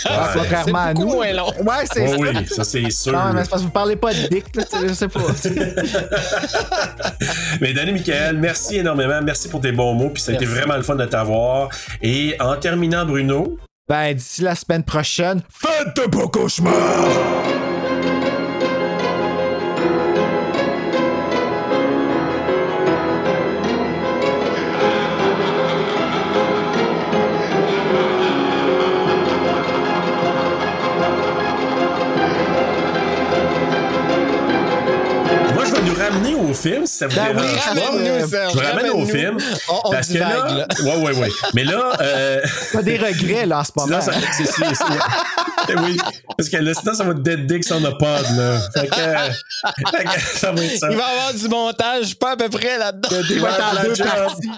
ah, Ouais. contrairement à beaucoup nous. moins long. Ouais, c'est Oh oui, ça c'est sûr. Non, mais c'est parce que vous parlez pas de dick, là, je sais pas. Mais Danny Michael, merci énormément. Merci pour tes bons mots. Puis ça a été vraiment le fun de t'avoir. Et en terminant, Bruno, ben, d'ici la semaine prochaine, faites de beaux cauchemars! Ramener au film si ça vous Ben oui, dérange pas. Ramène-nous, Serge, Je vous ramène au film. On, on Parce que là, là. ouais, ouais, ouais. Mais là, euh, T'as des regrets, là, en ce moment. sinon, ça, c'est, c'est- c'est- oui, parce que là, sinon, ça va être dead dicks on the pod, là. Fait que, fait que ça va être ça. Il va y avoir du montage, pas à peu près là-dedans. Il va être en deux parties.